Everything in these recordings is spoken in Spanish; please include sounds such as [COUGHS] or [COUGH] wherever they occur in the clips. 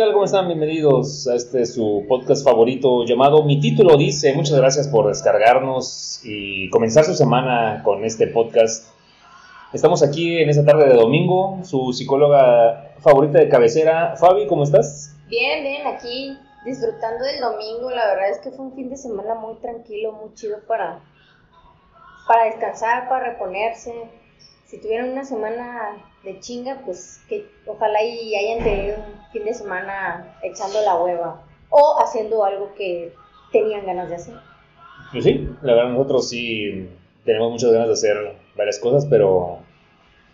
¿Qué tal? ¿Cómo están? Bienvenidos a este su podcast favorito llamado Mi título dice. Muchas gracias por descargarnos y comenzar su semana con este podcast. Estamos aquí en esta tarde de domingo. Su psicóloga favorita de cabecera, Fabi, ¿cómo estás? Bien, bien, aquí disfrutando del domingo. La verdad es que fue un fin de semana muy tranquilo, muy chido para, para descansar, para reponerse. Si tuvieron una semana de chinga, pues que ojalá y hayan tenido un fin de semana echando la hueva o haciendo algo que tenían ganas de hacer. Pues sí, la verdad nosotros sí tenemos muchas ganas de hacer varias cosas, pero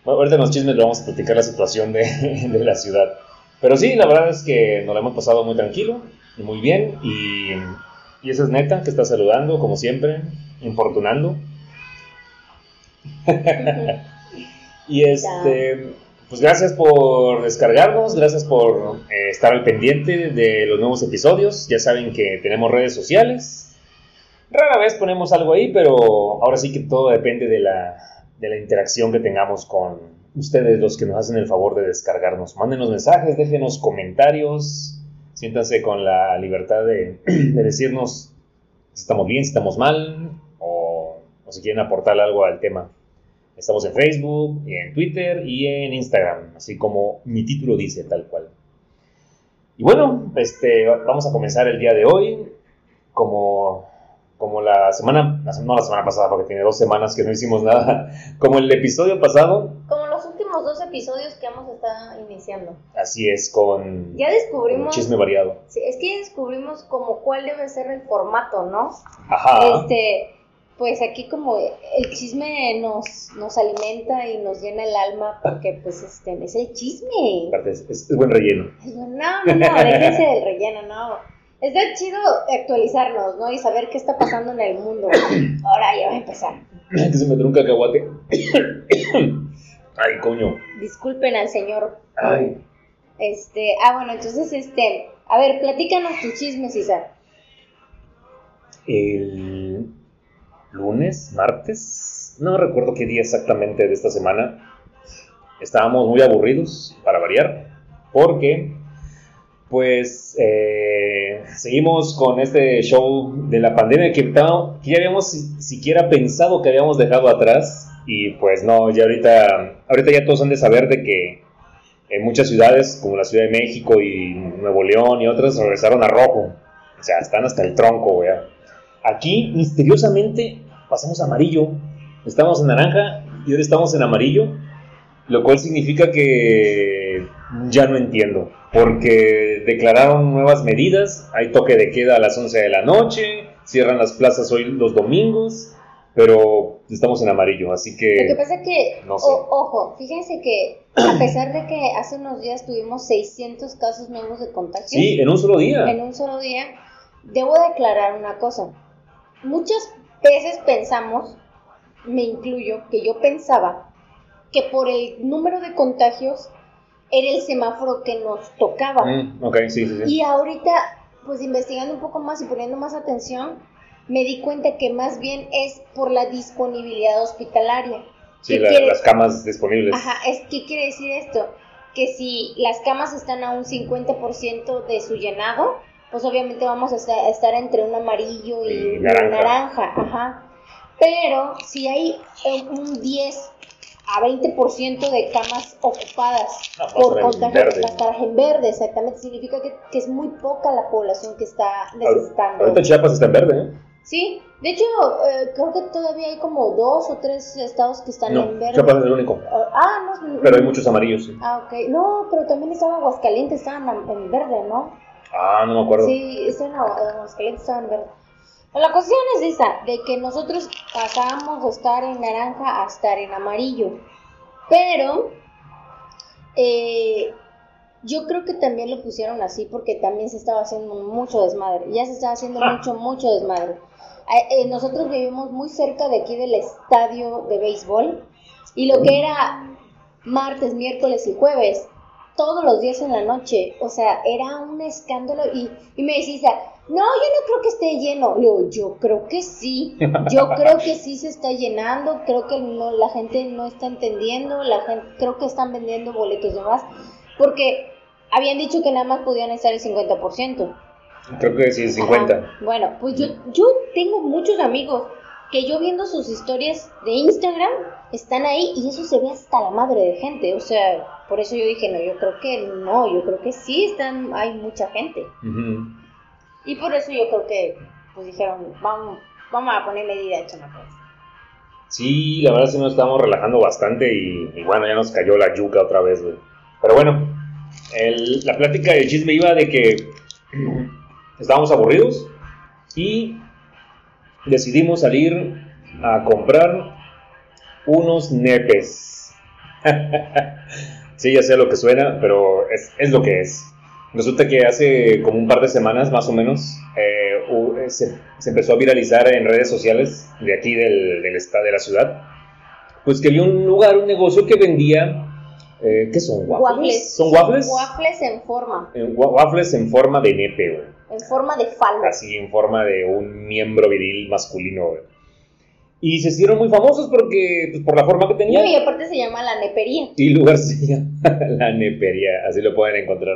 bueno, ahorita en los chismes le vamos a platicar la situación de, [LAUGHS] de, la ciudad. Pero sí, la verdad es que nos la hemos pasado muy tranquilo y muy bien y, y eso es neta que está saludando como siempre, importunando. Y este, pues gracias por descargarnos, gracias por eh, estar al pendiente de los nuevos episodios. Ya saben que tenemos redes sociales. Rara vez ponemos algo ahí, pero ahora sí que todo depende de la, de la interacción que tengamos con ustedes, los que nos hacen el favor de descargarnos. Mándenos mensajes, déjenos comentarios, siéntanse con la libertad de, [CLEARS THROAT] de decirnos si estamos bien, si estamos mal, o, o si quieren aportar algo al tema. Estamos en Facebook, en Twitter y en Instagram, así como mi título dice, tal cual. Y bueno, este, vamos a comenzar el día de hoy, como, como la semana, no la semana pasada, porque tiene dos semanas que no hicimos nada, [LAUGHS] como el episodio pasado. Como los últimos dos episodios que hemos estado iniciando. Así es, con ya descubrimos, chisme variado. Sí, es que ya descubrimos como cuál debe ser el formato, ¿no? Ajá. Este, pues aquí como el chisme nos, nos alimenta y nos llena el alma porque pues este es el chisme. Es, es, buen relleno. No, no, no, déjense del relleno, no. Está chido actualizarnos, ¿no? Y saber qué está pasando en el mundo. Ahora ya va a empezar. [COUGHS] que se me el cacahuate. [COUGHS] Ay, coño. Disculpen al señor. Ay. Este, ah, bueno, entonces, este, a ver, platícanos tus chismes, Isa. El lunes, martes, no recuerdo qué día exactamente de esta semana. Estábamos muy aburridos, para variar, porque pues eh, seguimos con este show de la pandemia que, que ya habíamos siquiera pensado que habíamos dejado atrás y pues no, ya ahorita, ahorita ya todos han de saber de que en muchas ciudades como la Ciudad de México y Nuevo León y otras regresaron a rojo, o sea, están hasta el tronco. Aquí, misteriosamente, pasamos a amarillo. Estamos en naranja y ahora estamos en amarillo. Lo cual significa que ya no entiendo. Porque declararon nuevas medidas. Hay toque de queda a las 11 de la noche. Cierran las plazas hoy los domingos. Pero estamos en amarillo, así que... Lo que pasa es que, no sé. o, ojo, fíjense que a pesar de que hace unos días tuvimos 600 casos nuevos de contagio. Sí, en un solo día. En un solo día. Debo declarar una cosa muchas veces pensamos, me incluyo, que yo pensaba que por el número de contagios era el semáforo que nos tocaba. Mm, ok, sí, sí, sí. Y ahorita, pues investigando un poco más y poniendo más atención, me di cuenta que más bien es por la disponibilidad hospitalaria. Sí, la, las camas disponibles. Ajá, es, ¿qué quiere decir esto? Que si las camas están a un 50% de su llenado, pues obviamente vamos a estar entre un amarillo y, y naranja. un naranja, ajá. Pero si hay un 10 a 20% de camas ocupadas no, por contagio, las en verde, exactamente, significa que, que, es muy poca la población que está necesitando. Ahorita Chiapas está en verde, ¿eh? Sí, de hecho, eh, creo que todavía hay como dos o tres estados que están no, en verde. Chiapas es el único. ah, no. Pero hay muchos amarillos, sí. Ah, ok. No, pero también estaba Aguascalientes, estaban en verde, ¿no? Ah, no me acuerdo. Sí, está en Aguascalientes, estaba en verde. La cuestión es esa, de que nosotros pasamos de estar en naranja a estar en amarillo. Pero eh, yo creo que también lo pusieron así porque también se estaba haciendo mucho desmadre. Ya se estaba haciendo Ah. mucho, mucho desmadre. Eh, eh, nosotros vivimos muy cerca de aquí del estadio de béisbol y lo que era martes, miércoles y jueves, todos los días en la noche, o sea, era un escándalo y, y me decís, no, yo no creo que esté lleno. Le digo, yo creo que sí, yo creo que sí se está llenando, creo que no, la gente no está entendiendo, la gente, creo que están vendiendo boletos de más, porque habían dicho que nada más podían estar el 50%. Creo que sí, 50. Ajá. Bueno, pues yo, yo tengo muchos amigos que yo viendo sus historias de Instagram están ahí y eso se ve hasta la madre de gente. O sea, por eso yo dije, no, yo creo que no, yo creo que sí están, hay mucha gente. Y por eso yo creo que pues dijeron, vamos, vamos a poner medida chamacos. Sí, la verdad sí nos estábamos relajando bastante y, y bueno, ya nos cayó la yuca otra vez, güey. Pero bueno, el- la plática del chisme iba de que [CLEARS THROAT] estábamos aburridos y decidimos salir a comprar unos nepes. [LAUGHS] sí, ya sé lo que suena, pero es, es lo que es. Resulta que hace como un par de semanas, más o menos, eh, eh, se, se empezó a viralizar en redes sociales de aquí del, del estado de la ciudad, pues que había un lugar, un negocio que vendía, eh, ¿qué son? ¿Waffles? Waffles. ¿Son waffles? Waffles en forma, wa- waffles en forma de nepe, güey. En forma de falo. Así en forma de un miembro viril masculino, güey. Y se hicieron muy famosos porque, pues, por la forma que tenían. No, y aparte se llama la nepería. Y el lugar [LAUGHS] se llama La Nepería, así lo pueden encontrar.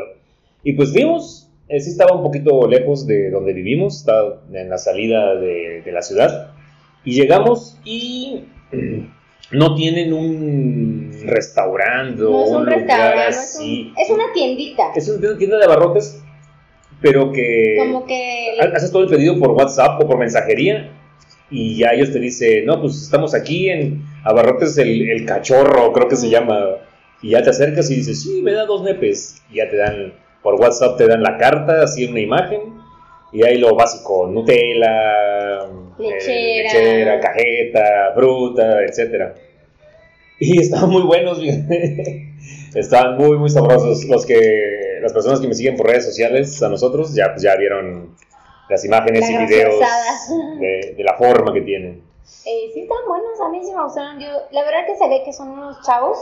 Y pues vimos, sí estaba un poquito lejos de donde vivimos, estaba en la salida de, de la ciudad. Y llegamos y [CLEARS THROAT] no tienen un restaurante o No es un un lugar restaurante, no es, así. un- es una tiendita. Es una tienda de abarrotes, pero que Como que ha- haces todo el pedido por WhatsApp o por mensajería y ya ellos te dicen, no, pues estamos aquí en Abarrotes el, el Cachorro, creo que se llama. Y ya te acercas y dices, sí, me da dos nepes. Y ya te dan, por WhatsApp te dan la carta, así una imagen. Y ahí lo básico, Nutella, eh, Lechera. cajeta, fruta, etcétera. Y [LAUGHS] estaban muy buenos, estaban muy, muy sabrosos. Los que, las personas que me siguen por redes sociales, a nosotros, ya, pues, ya vieron las imágenes y videos de, de la forma que tienen. Eh, sí están buenos, a mí sí me gustaron. Yo, la verdad que se ve que son unos chavos,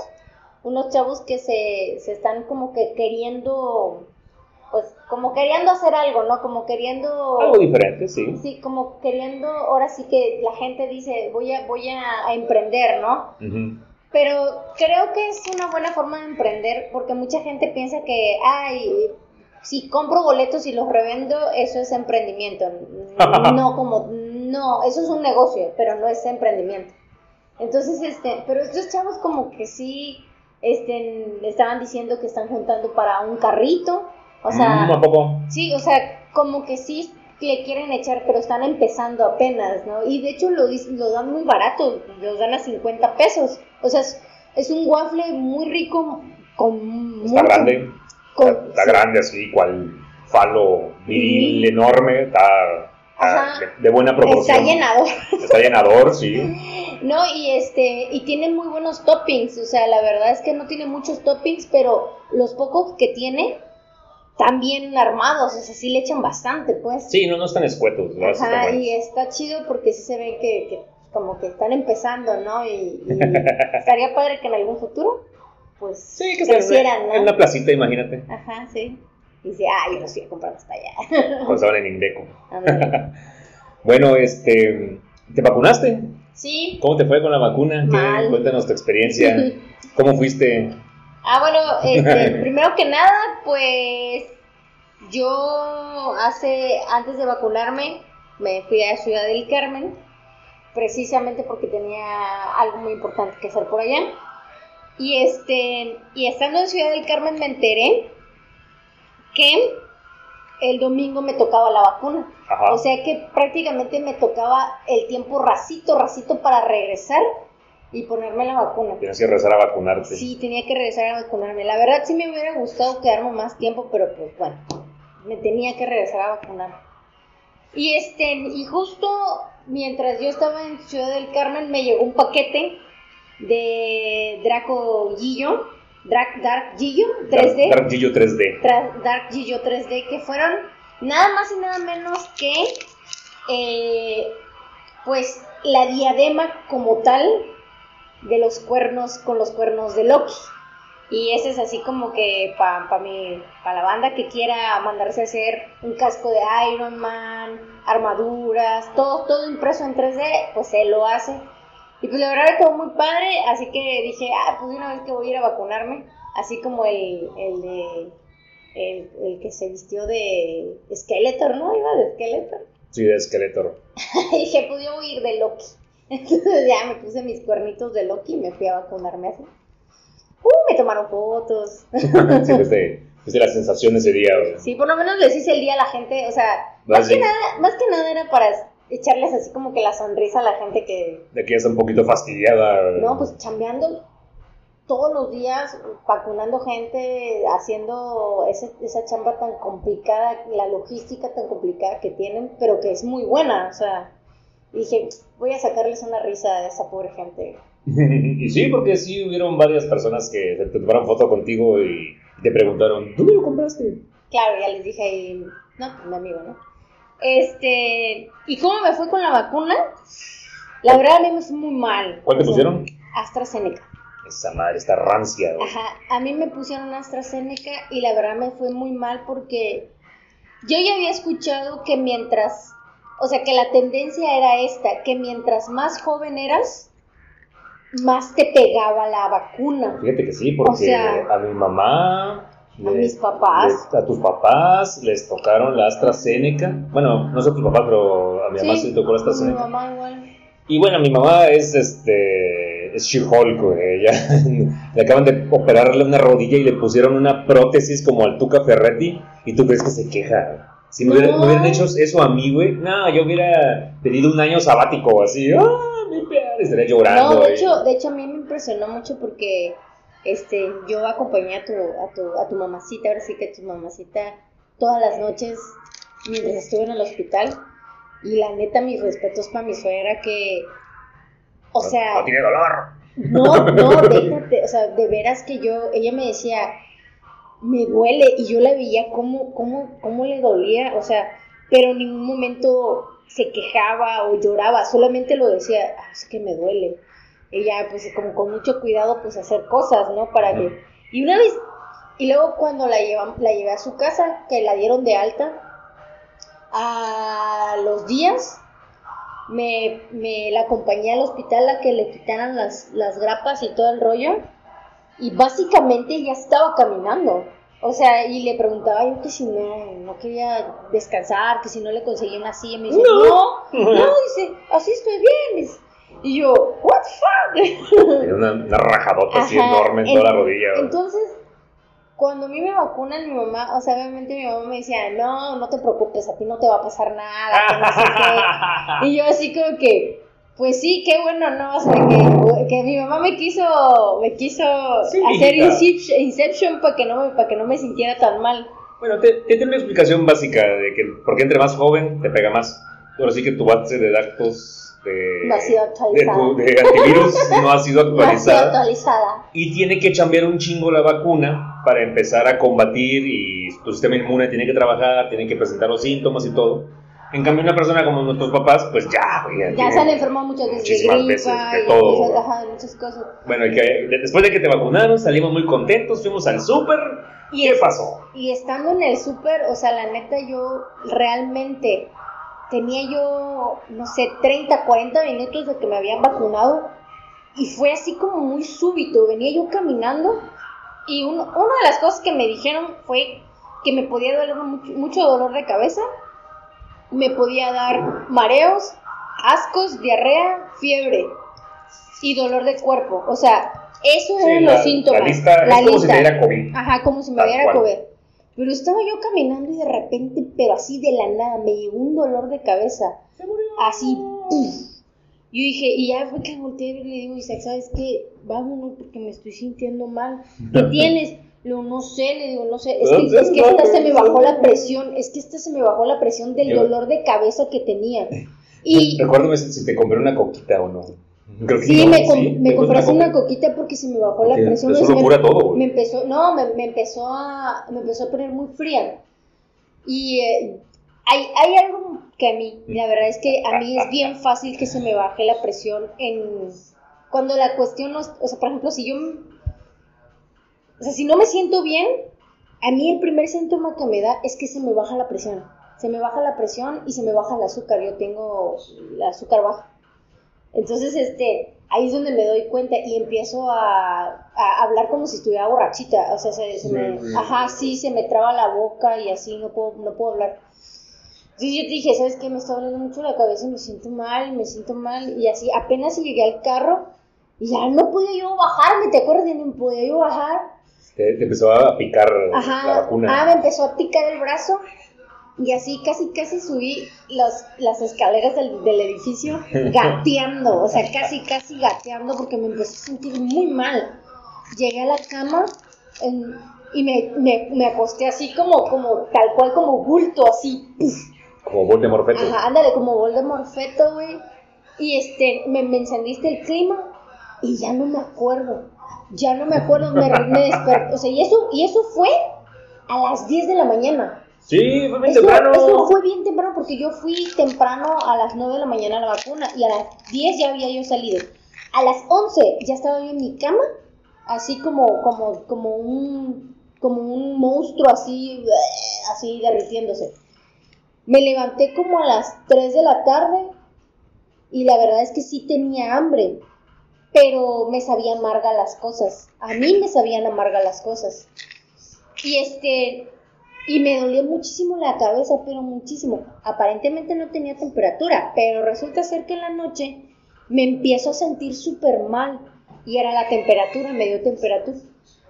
unos chavos que se, se están como que queriendo, pues como queriendo hacer algo, ¿no? Como queriendo... Algo diferente, sí. Sí, como queriendo, ahora sí que la gente dice, voy a, voy a, a emprender, ¿no? Ujú. Pero creo que es una buena forma de emprender porque mucha gente piensa que, ay, si compro boletos y los revendo, eso es emprendimiento. [LAUGHS] No, como, no, eso es un negocio, pero no es emprendimiento. Entonces, este, pero estos chavos como que sí, este, estaban diciendo que están juntando para un carrito, o sea, Mm. Sí, o sea, como que sí le quieren echar, pero están empezando apenas, ¿no? Y de hecho lo, lo dan muy barato, los dan a 50 pesos. O sea, es, es un waffle muy rico con Está mucho- grande. con- está, está sí. grande así, cual falo viril Viril. enorme. Está, de, de buena proporción. Está llenado. Está llenador, sí. [LAUGHS] No, y este, y tiene muy buenos toppings, o sea, la verdad es que no tiene muchos toppings, pero los pocos que tiene están bien armados, o sea, sí le echan bastante, pues. Sí, no, no están escuetos. ¿no? Sí Ajá, y está chido porque sí se ve que, que como que están empezando, ¿no? Y, y [LAUGHS] estaría padre que en algún futuro, pues, Sí, que crecieran, en ¿no? una placita, imagínate. Ajá, sí. Y dice, ah, yo los fui a comprar hasta allá. [LAUGHS] Cuando estaban en Indeco. [LAUGHS] Bueno, este, ¿te vacunaste? sí. ¿Cómo te fue con la vacuna? ¿Qué- Mal. Cuéntanos tu experiencia. ¿Cómo fuiste? Ah, bueno, este, primero que nada, pues yo hace, antes de vacunarme, me fui a Ciudad del Carmen, precisamente porque tenía algo muy importante que hacer por allá. Y este, y estando en Ciudad del Carmen me enteré que el domingo me tocaba la vacuna. Ajá. O sea que prácticamente me tocaba el tiempo racito, racito para regresar y ponerme la vacuna. Tienes que regresar a vacunarte. Sí, tenía que regresar a vacunarme. La verdad sí me hubiera gustado quedarme más tiempo, pero pues bueno, me tenía que regresar a vacunar. Y este, y justo mientras yo estaba en Ciudad del Carmen me llegó un paquete de Draco Gillo, Dark Gillo 3D. Dark Gillo 3D. Tra- Dark Gillo 3D, que fueron nada más y nada menos que, eh, pues, la diadema como tal de los cuernos con los cuernos de Loki. Y ese es así como que para pa mi, pa la banda que quiera mandarse a hacer un casco de Iron Man, armaduras, todo, todo impreso en 3D, pues se lo hace. Y pues la verdad quedó muy padre, así que dije, ah, pues una vez que voy a ir a vacunarme, así como el, el de el, el que se vistió de Skeletor, ¿no? Iba de Skeletor. Sí, de Skeletor. y [LAUGHS] dije, pues yo voy a ir de Loki. [LAUGHS] Entonces ya me puse mis cuernitos de Loki y me fui a vacunarme así. Uh, me tomaron fotos. [LAUGHS] sí, pues de, pues de la sensación de ese día. Sí, por lo menos les hice el día a la gente, o sea, más, que nada, más que nada era para echarles así como que la sonrisa a la gente que, De que ya está un poquito fastidiada. no, pues chambeando todos los días, vacunando gente, haciendo ese- esa chamba tan complicada, la logística tan complicada que tienen, pero que es muy buena, o sea, dije, voy a sacarles una risa a esa pobre gente. [LAUGHS] y sí, porque sí hubieron varias personas que te tomaron foto contigo y te preguntaron, ¿dónde lo compraste? Claro, ya les dije ahí, no, pues mi amigo, ¿no? Este, ¿y cómo me fue con la vacuna? La verdad a mí me fue muy mal. ¿Cuál te pusieron? AstraZeneca. Esa madre está rancia, güey. Ajá, a mí me pusieron AstraZeneca y la verdad me fue muy mal porque yo ya había escuchado que mientras, o sea, que la tendencia era esta, que mientras más joven eras, más te pegaba la vacuna. Fíjate que sí, porque O sea, a mi mamá... a mis papás. a tus papás les tocaron la AstraZeneca. Bueno, no sé a tus papás, pero a mi mamá sí, le tocó la mi AstraZeneca. mamá igual. Y bueno, mi mamá es este. Es She-Hulk. Ella [LAUGHS] le acaban de operarle una rodilla y le pusieron una prótesis como al Tuca Ferretti. ¿Y tú crees que se queja? Si me, No. me hubieran hecho eso a mí, güey, no, yo hubiera pedido un año sabático así. ¡Ah, mi! Estaría llorando. No, de hecho, de hecho a mí me impresionó mucho porque este yo acompañé a tu, a tu, a tu mamacita, ahora sí que tu mamacita todas las noches mientras estuve en el hospital y la neta mis respetos para mi suegra que o No- sea, No tiene dolor. no, no, [LAUGHS] déjate, o sea, de veras que yo, ella me decía, me duele, y yo la veía cómo, cómo, cómo le dolía, o sea, pero en ningún momento se quejaba o lloraba, solamente lo decía, "Ah, es que me duele. Ella, pues, como con mucho cuidado, pues, hacer cosas, ¿no? Para que... Y una vez, y luego cuando la, llevam- la llevé a su casa, que la dieron de alta, a los días me, me la acompañé al hospital a que le quitaran las, las grapas y todo el rollo. Y básicamente ya estaba caminando. O sea, y le preguntaba yo que si no, no quería descansar, que si no le conseguía una silla. Me dice, no, no, dice, así estoy bien. dice. Y yo, what the fuck? Tiene una, una rajadota así enorme en toda la rodilla. güey. Entonces, cuando a mí me vacunan, mi mamá, o sea, obviamente mi mamá me decía, no, no te preocupes, a ti no te va a pasar nada, que no sé qué. [LAUGHS] Y yo así como que, pues sí, qué bueno, ¿no? O sea, que, que mi mamá me quiso, me quiso Sí, hacer. Inception, Inception para que, no me, para que no me sintiera tan mal. Bueno, te, te tiene una explicación básica de que porque entre más joven te pega más. Ahora sí que tu base de datos de, No ha sido de, actualizada. tu- de antivirus no ha sido [LAUGHS] No ha sido actualizada. Y tiene que chambear un chingo la vacuna para empezar a combatir y tu sistema inmune tiene que trabajar, tiene que presentar los síntomas y todo. En cambio, una persona como nuestros papás, pues ya, güey, Ya se han enfermado muchas veces de gripa veces, de y todo, ajá, muchas cosas. Bueno, y que de- después de que te vacunaron, salimos muy contentos, fuimos al súper. ¿Qué es- pasó? Y estando en el súper, o sea, la neta, yo realmente tenía yo, no sé, 30, 40 minutos de que me habían vacunado y fue así como muy súbito. Venía yo caminando y uno- una de las cosas que me dijeron fue que me podía doler mucho, mucho dolor de cabeza, me podía dar mareos, ascos, diarrea, fiebre y dolor de cuerpo. O sea, esos Sí, eran la- los síntomas. La lista la es como si lista. te diera COVID. Ajá, como si me diera. COVID. Pero estaba yo caminando y de repente, pero así de la nada, me llegó un dolor de cabeza. Así, ¡puf! Yo dije, y ya fue que volteé y le digo, Isaac, ¿sabes qué? Vámonos porque me estoy sintiendo mal. [LAUGHS] ¿Qué tienes? Digo, no sé, le digo, no sé. Es que, es que esta se me bajó la presión, es que esta se me bajó la presión del dolor de cabeza que tenía. Y Recuérdame si te compré una coquita o no. Creo que sí, no, me, com- sí, me te compraste puse una coquita porque se me bajó la presión. eso lo me- cura todo, me empezó, no, me, me empezó a, me empezó a poner muy fría. Y eh, hay, hay algo que a mí, la verdad es que a mí es bien fácil que se me baje la presión en, cuando la cuestión no, o sea, por ejemplo, si yo, o sea, si no me siento bien, a mí el primer síntoma que me da es que se me baja la presión. Se me baja la presión y se me baja el azúcar. Yo tengo el azúcar baja. Entonces, este, ahí es donde me doy cuenta y empiezo a, a hablar como si estuviera borrachita. O sea, se, se me, ajá, sí, se me traba la boca y así no puedo, no puedo hablar. Entonces yo te dije, ¿sabes qué? Me está doliendo mucho la cabeza y me siento mal, me siento mal. Y así, apenas llegué al carro y ya no podía yo bajarme, ¿te acuerdas? No podía yo bajar. Te, te empezó a picar la Ajá. vacuna. Ah, me empezó a picar el brazo y así casi casi subí los, las escaleras del, del edificio [LAUGHS] gateando, o sea, casi casi gateando porque me empecé a sentir muy mal. Llegué a la cama en- y me, me, me acosté así como, como tal cual como bulto, así. Como Voldemort feto. Ajá, ándale, como Voldemort feto, güey. Y este, me, me encendiste el clima y ya no me acuerdo. Ya no me acuerdo, me, me desperté. O sea, y eso, y eso fue a las 10 de la mañana. Sí, fue bien Eso, temprano. eso fue bien temprano porque yo fui temprano a las 9 de la mañana a la vacuna y a las 10 ya había yo salido. A las 11 ya estaba yo en mi cama, así como, como, como un, como un monstruo así, así derritiéndose. Me levanté como a las 3 de la tarde y la verdad es que sí tenía hambre, pero me sabían amarga las cosas. A mí me sabían amarga las cosas. Y este, y me dolía muchísimo la cabeza, pero muchísimo. Aparentemente no tenía temperatura, pero resulta ser que en la noche me empiezo a sentir súper mal y era la temperatura, me dio temperatura.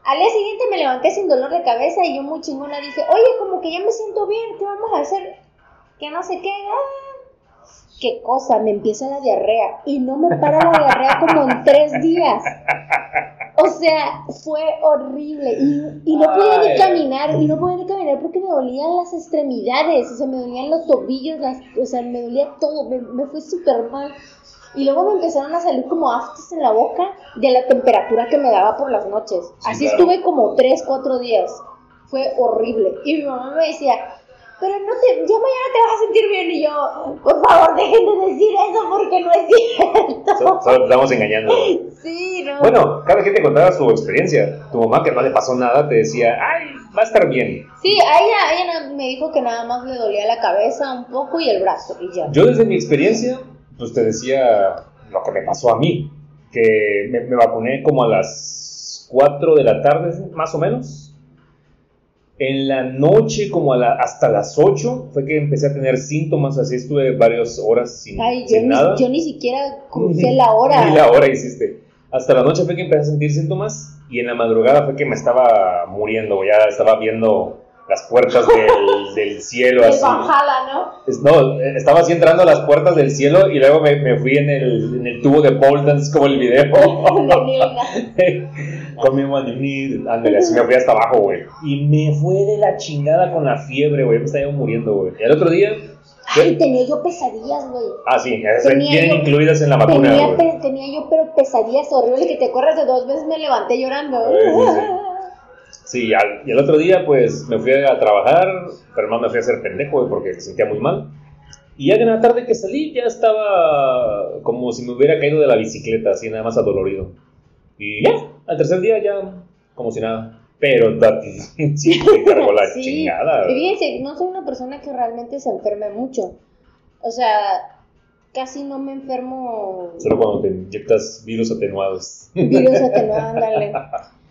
Al día siguiente me levanté sin dolor de cabeza y yo muy chingona dije, oye, como que ya me siento bien, ¿qué vamos a hacer? Que no sé qué. ah". Qué cosa, me empieza la diarrea y no me para la diarrea como en tres días. O sea, fue horrible y, y no podía Ay. ni caminar y no podía ni caminar porque me dolían las extremidades, o sea, me dolían los tobillos, las, o sea, me dolía todo, me, me fue súper mal. Y luego me empezaron a salir como aftes en la boca de la temperatura que me daba por las noches. Sí, Así claro. estuve como 3, 4 días. Fue horrible. Y mi mamá me decía, pero no te, ya mañana te vas a sentir bien. Y yo, por favor, dejen de decir eso porque no es cierto. So- Solo te estamos engañando. Sí, no. Bueno, cada quien te contaba su experiencia. Tu mamá, que no le pasó nada, te decía, ay, va a estar bien. Sí, a ella, ella na- me dijo que nada más le dolía la cabeza un poco y el brazo y ya. Yo desde mi experiencia, pues te decía lo que me pasó a mí, que me, me vacuné como a las 4 de la tarde, más o menos. En la noche, como a la- hasta las 8, fue que empecé a tener síntomas, así estuve varias horas sin, Ay, yo sin ni, nada. yo ni siquiera [LAUGHS] crucé la hora. Ni la hora hiciste. Hasta la noche fue que empecé a sentir síntomas y en la madrugada fue que me estaba muriendo, ya estaba viendo las puertas del, [LAUGHS] del cielo El así. Valhalla, ¿no? No, estaba así entrando a las puertas del cielo y luego me, me fui en el, en el tubo de pole dance como el video. [LAUGHS] Nilga. con mi manimir, ándale, así me fui hasta abajo, güey. Y me fue de la chingada con la fiebre, güey. Me estaba muriendo, güey. Y el otro día. Ay, tenía yo pesadillas, güey. Ah, sí, esas vienen incluidas en la vacuna, Tenía, pe- tenía yo pero pesadillas horribles que te acuerdas de dos veces me levanté llorando. Sí, al- y el otro día, pues me fui a trabajar, pero no me fui a hacer pendejo, güey, porque me sentía muy mal. Y ya en la tarde que salí, ya estaba como si me hubiera caído de la bicicleta, así nada más adolorido. Y ya, al tercer día ya, como si nada. Pero [LAUGHS] da- sí, me cargó la Sí. chingada. Y fíjense, no soy una persona que realmente se enferme mucho. O sea, casi no me enfermo Solo cuando te inyectas virus atenuados. virus atenuado, [LAUGHS] ándale.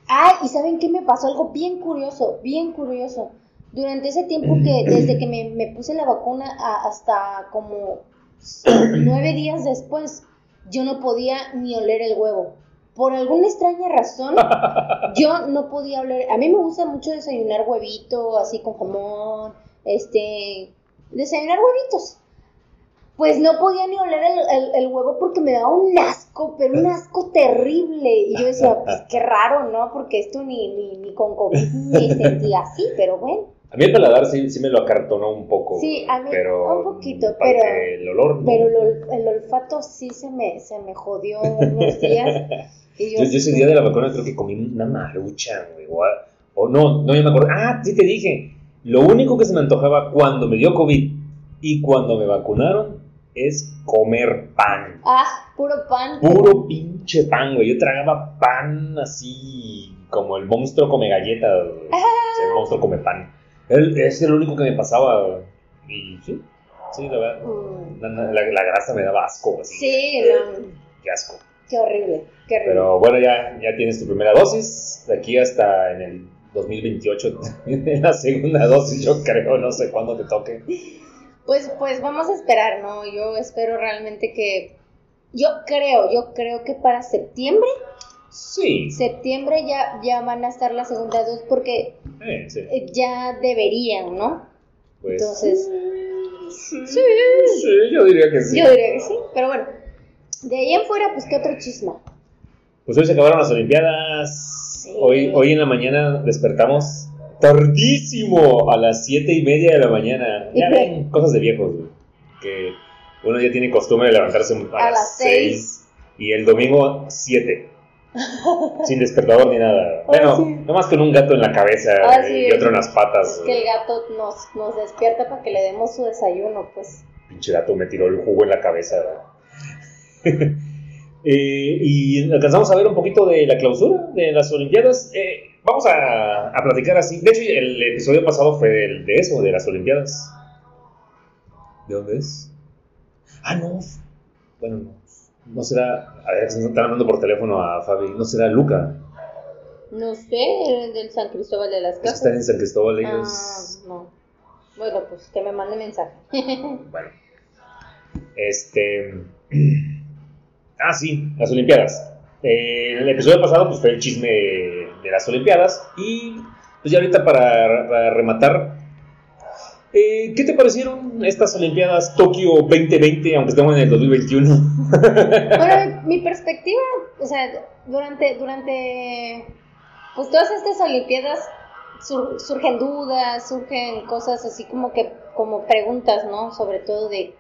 Ay, ¿y saben qué me pasó? Algo bien curioso, bien curioso. Durante ese tiempo que, desde que me, me puse la vacuna a- hasta como [CLEARS THROAT] nueve días después, yo no podía ni oler el huevo. Por alguna extraña razón, [LAUGHS] yo no podía oler. A mí me gusta mucho desayunar huevito, así con jamón, este, desayunar huevitos. Pues no podía ni oler el, el- el huevo porque me daba un asco, pero un asco terrible. Y yo decía, [LAUGHS] pues qué raro, ¿no? Porque esto ni, ni, ni con COVID me sentía así, pero bueno. A mí el paladar sí, sí me lo acartonó un poco. Sí, a mí pero, un poquito, pero- El olor. no. Pero el, el olfato sí se me, se me jodió unos días. [LAUGHS] Y Yo, yo ese día de la vacuna creo que comí una marucha, güey. O, no, no, yo me acuerdo. Ah, sí te dije. Lo único que se me antojaba cuando me dio COVID y cuando me vacunaron es comer pan. Ah, puro pan. Puro pinche pan, güey. Yo tragaba pan así como el monstruo come galletas. [LAUGHS] O sea, el monstruo come pan. El- Es lo único que me pasaba. Y sí. Sí, la verdad. Mm, La, la- la grasa me daba asco. Así. Sí, no, Qué asco. qué horrible, qué. Pero bueno, ya, ya tienes tu primera dosis. De aquí hasta en el 2028, en la segunda dosis, yo creo, no sé cuándo te toque. Pues, pues vamos a esperar, ¿no? Yo espero realmente que, yo creo, yo creo que para septiembre, Sí. septiembre ya, ya van a estar la segunda dosis porque Eh, sí. eh, ya deberían, ¿no? Pues, Entonces, sí, sí, yo diría que sí. yo diría que sí, pero bueno, de ahí en fuera, pues qué otro chisma. Pues hoy se acabaron las Olimpiadas. Sí. Hoy, hoy en la mañana despertamos tardísimo, a las siete y media de la mañana. Ya [LAUGHS] ven, cosas de viejos, güey. Que uno ya tiene costumbre de levantarse a, A las seis y el domingo siete. [LAUGHS] sin despertador ni nada. Bueno, sí. nomás con un gato en la cabeza Ah, sí. y otro en las patas. Es que el gato nos, nos despierta para que le demos su desayuno, pues. Pinche gato me tiró el jugo en la cabeza. [LAUGHS] Eh, y alcanzamos a ver un poquito de la clausura de las Olimpiadas. Eh, vamos a, a platicar así. De hecho, el episodio pasado fue del- de, eso, de las Olimpiadas. ¿De dónde es? Ah, no. Bueno, no. No será. A ver, se están hablando por teléfono a Fabi. No será Luca. No sé, del San Cristóbal de las Es que Casas. están en San Cristóbal Ah, ellos. no. Bueno, pues que me mande mensaje. Bueno. [LAUGHS] Este. Ah, sí, las Olimpiadas. Eh, en el episodio pasado pues, fue el chisme de las Olimpiadas. Y pues ya ahorita para, para rematar. eh, ¿Qué te parecieron estas Olimpiadas Tokio 2020, aunque estamos en el 2021? bueno, [LAUGHS] mi, perspectiva, o sea, durante, durante, pues todas estas Olimpiadas sur- surgen dudas, surgen cosas así como que, como preguntas, ¿no? Sobre todo de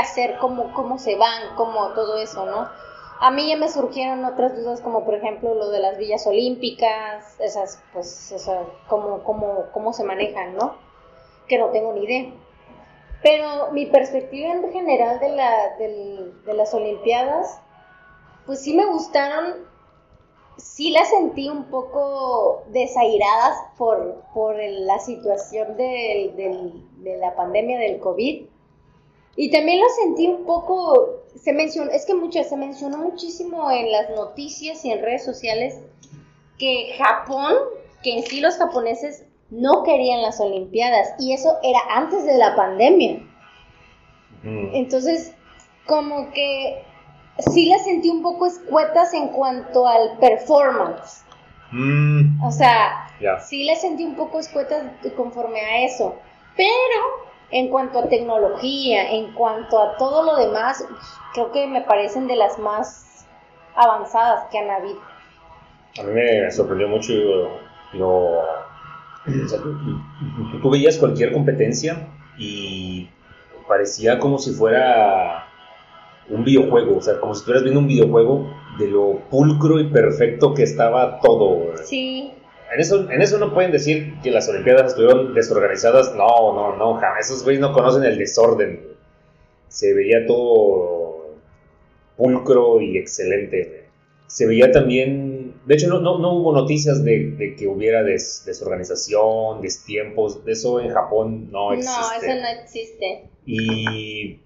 hacer, cómo, cómo se van, cómo todo eso, ¿no? A mí ya me surgieron otras dudas como por ejemplo lo de las villas olímpicas, esas, pues, esas, cómo, cómo, cómo se manejan, ¿no? Que no tengo ni idea. Pero mi perspectiva en general de, la, del- de las Olimpiadas, pues sí me gustaron, sí las sentí un poco desairadas por, por la situación del- de la pandemia del COVID. Y también lo sentí un poco, se mencionó, es que mucho, se mencionó muchísimo en las noticias y en redes sociales que Japón, que en sí los japoneses no querían las Olimpiadas y eso era antes de la pandemia. Mm, Entonces, como que sí las sentí un poco escuetas en cuanto al performance. mm, O sea, sí las sentí un poco escuetas conforme a eso. Pero en cuanto a tecnología, en cuanto a todo lo demás, creo que me parecen de las más avanzadas que han habido. A mí me sorprendió mucho lo... o sea, tú- tú veías cualquier competencia y parecía como si fuera un videojuego, o sea, como si estuvieras viendo un videojuego de lo pulcro y perfecto que estaba todo. Sí, En eso, en eso no pueden decir que las Olimpiadas estuvieron desorganizadas. No, no, no, jamás. Esos güeyes no conocen el desorden. Se veía todo pulcro y excelente. Se veía también. De hecho, no, no, no hubo noticias de, de que hubiera des- desorganización, destiempos. De eso en Japón no no, existe. eso no existe. Y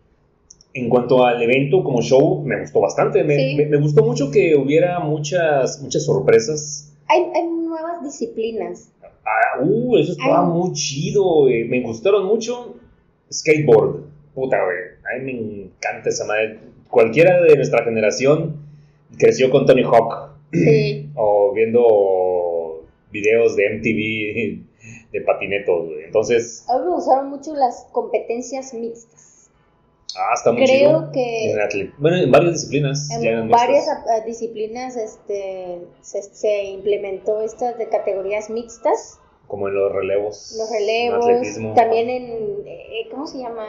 en cuanto al evento como show, me gustó bastante. Me, Sí. me- me gustó mucho que hubiera muchas, muchas sorpresas. Hay, hay nuevas disciplinas. Ah, uh, eso estaba muy chido, güey. Me gustaron mucho skateboard. Puta, güey. A mí me encanta esa madre. Cualquiera de nuestra generación creció con Tony Hawk Sí. o viendo videos de MTV de patinetos, güey. Entonces, A mí me gustaron mucho las competencias mixtas. Ah, está muy Creo chido. que En bueno, en varias disciplinas. ya en varias mixtas. ah, disciplinas este, se, se implementó estas de categorías mixtas, Como en los relevos. los en relevos, atletismo. también en, eh, ¿cómo se llama?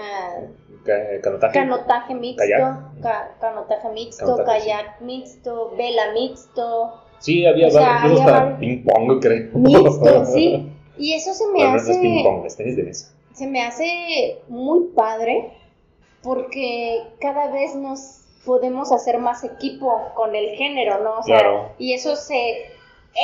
Ca- Canotaje. Canotaje mixto, Kayak. ca- canotaje mixto, Canotaje, sí. kayak mixto, vela mixto, Sí, había O sea, varios. había varios- ping pong, creo. mixto, [LAUGHS] sí. Y eso se me Bueno, no es ping hace, pong, es tenis de mesa. se me hace muy padre porque cada vez nos podemos hacer más equipo con el género, ¿no? O sea, Claro. y eso se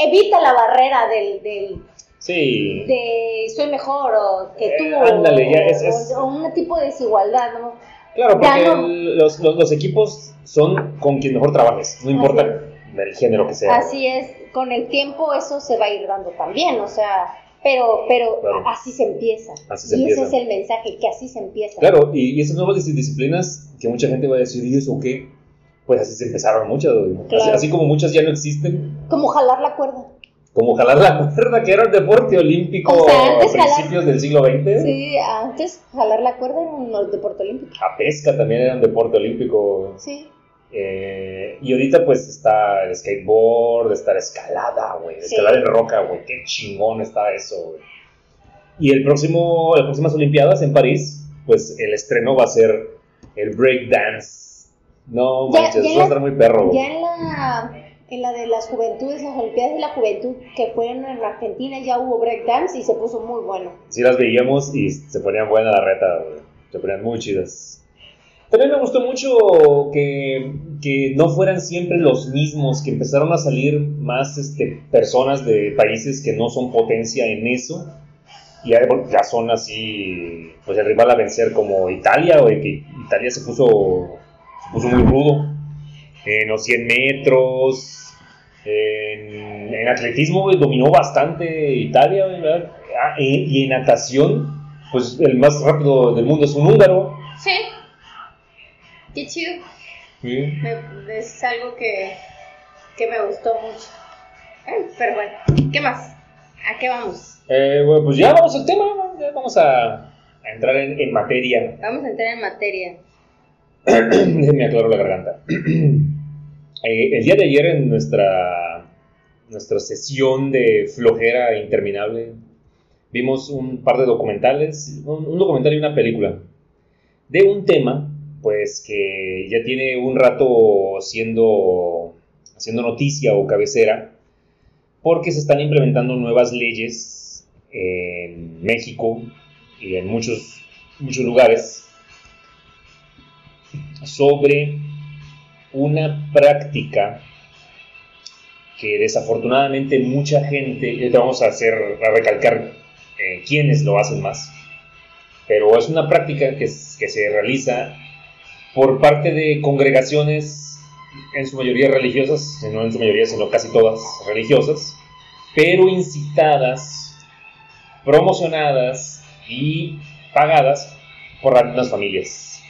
evita la barrera del, del, Sí. de soy mejor o que tú. Eh, ándale, o, ya es- es- o- o un tipo de desigualdad, ¿no? Claro, porque no. los, los, los equipos son con quien mejor trabajes, no importa el género que sea. Así es, con el tiempo eso se va a ir dando también, o sea, pero, pero Claro. así se empieza. Así se y empieza. ese es el mensaje, que así se empieza. Claro, y, y esas nuevas dis- disciplinas que mucha gente va a decir, ¿y eso qué? Pues así se empezaron muchas, güey. Así, Claro. así como muchas ya no existen, Como jalar la cuerda. como jalar la cuerda, que era un deporte olímpico O sea, a antes jalar- principios del siglo XX. Sí, antes jalar la cuerda era un deporte olímpico. A pesca también era un deporte olímpico. Sí. Eh, y ahorita pues está el skateboard, está la escalada, güey. Sí. Escalar en roca, güey. Qué chingón está eso, güey. Y el próximo, las próximas Olimpiadas en París, pues el estreno va a ser el breakdance. No Ya- manches, ya eso va a estar muy perro. Ya en la, en la de las juventudes, las Olimpiadas de la Juventud que fueron en Argentina, ya hubo breakdance y se puso muy bueno. Sí las veíamos y se ponían buena la reta, güey. Se ponían muy chidas. También me gustó mucho que, que no fueran siempre los mismos, que empezaron a salir más este, personas de países que no son potencia en eso. Y ya, ya son así, pues el rival a vencer como Italia, güey, que Italia se puso, se puso muy rudo. En los 100 metros, en, atletismo, dominó bastante Italia. Ah, y, y en natación, pues el más rápido del mundo es un húngaro. Sí. Qué chido. Sí. Me- es algo que, que me gustó mucho. Ay, pero bueno, ¿qué más? ¿A qué vamos? Eh, bueno, pues ya vamos al tema. Ya vamos a, a entrar en, en materia. Vamos a entrar en materia. [CLEARS THROAT] Déjenme aclaro la garganta. [CLEARS THROAT] Eh, el día de ayer en nuestra, nuestra sesión de flojera interminable vimos un par de documentales, un, un documental y una película de un tema pues que ya tiene un rato siendo, noticia o cabecera porque se están implementando nuevas leyes en México y en muchos, muchos lugares sobre una práctica que desafortunadamente mucha gente, y ahorita vamos a hacer, a recalcar eh, quiénes lo hacen más, pero es una práctica que, que se realiza por parte de congregaciones, en su mayoría religiosas, no en su mayoría, sino casi todas religiosas, pero incitadas, promocionadas y pagadas por mismas familias.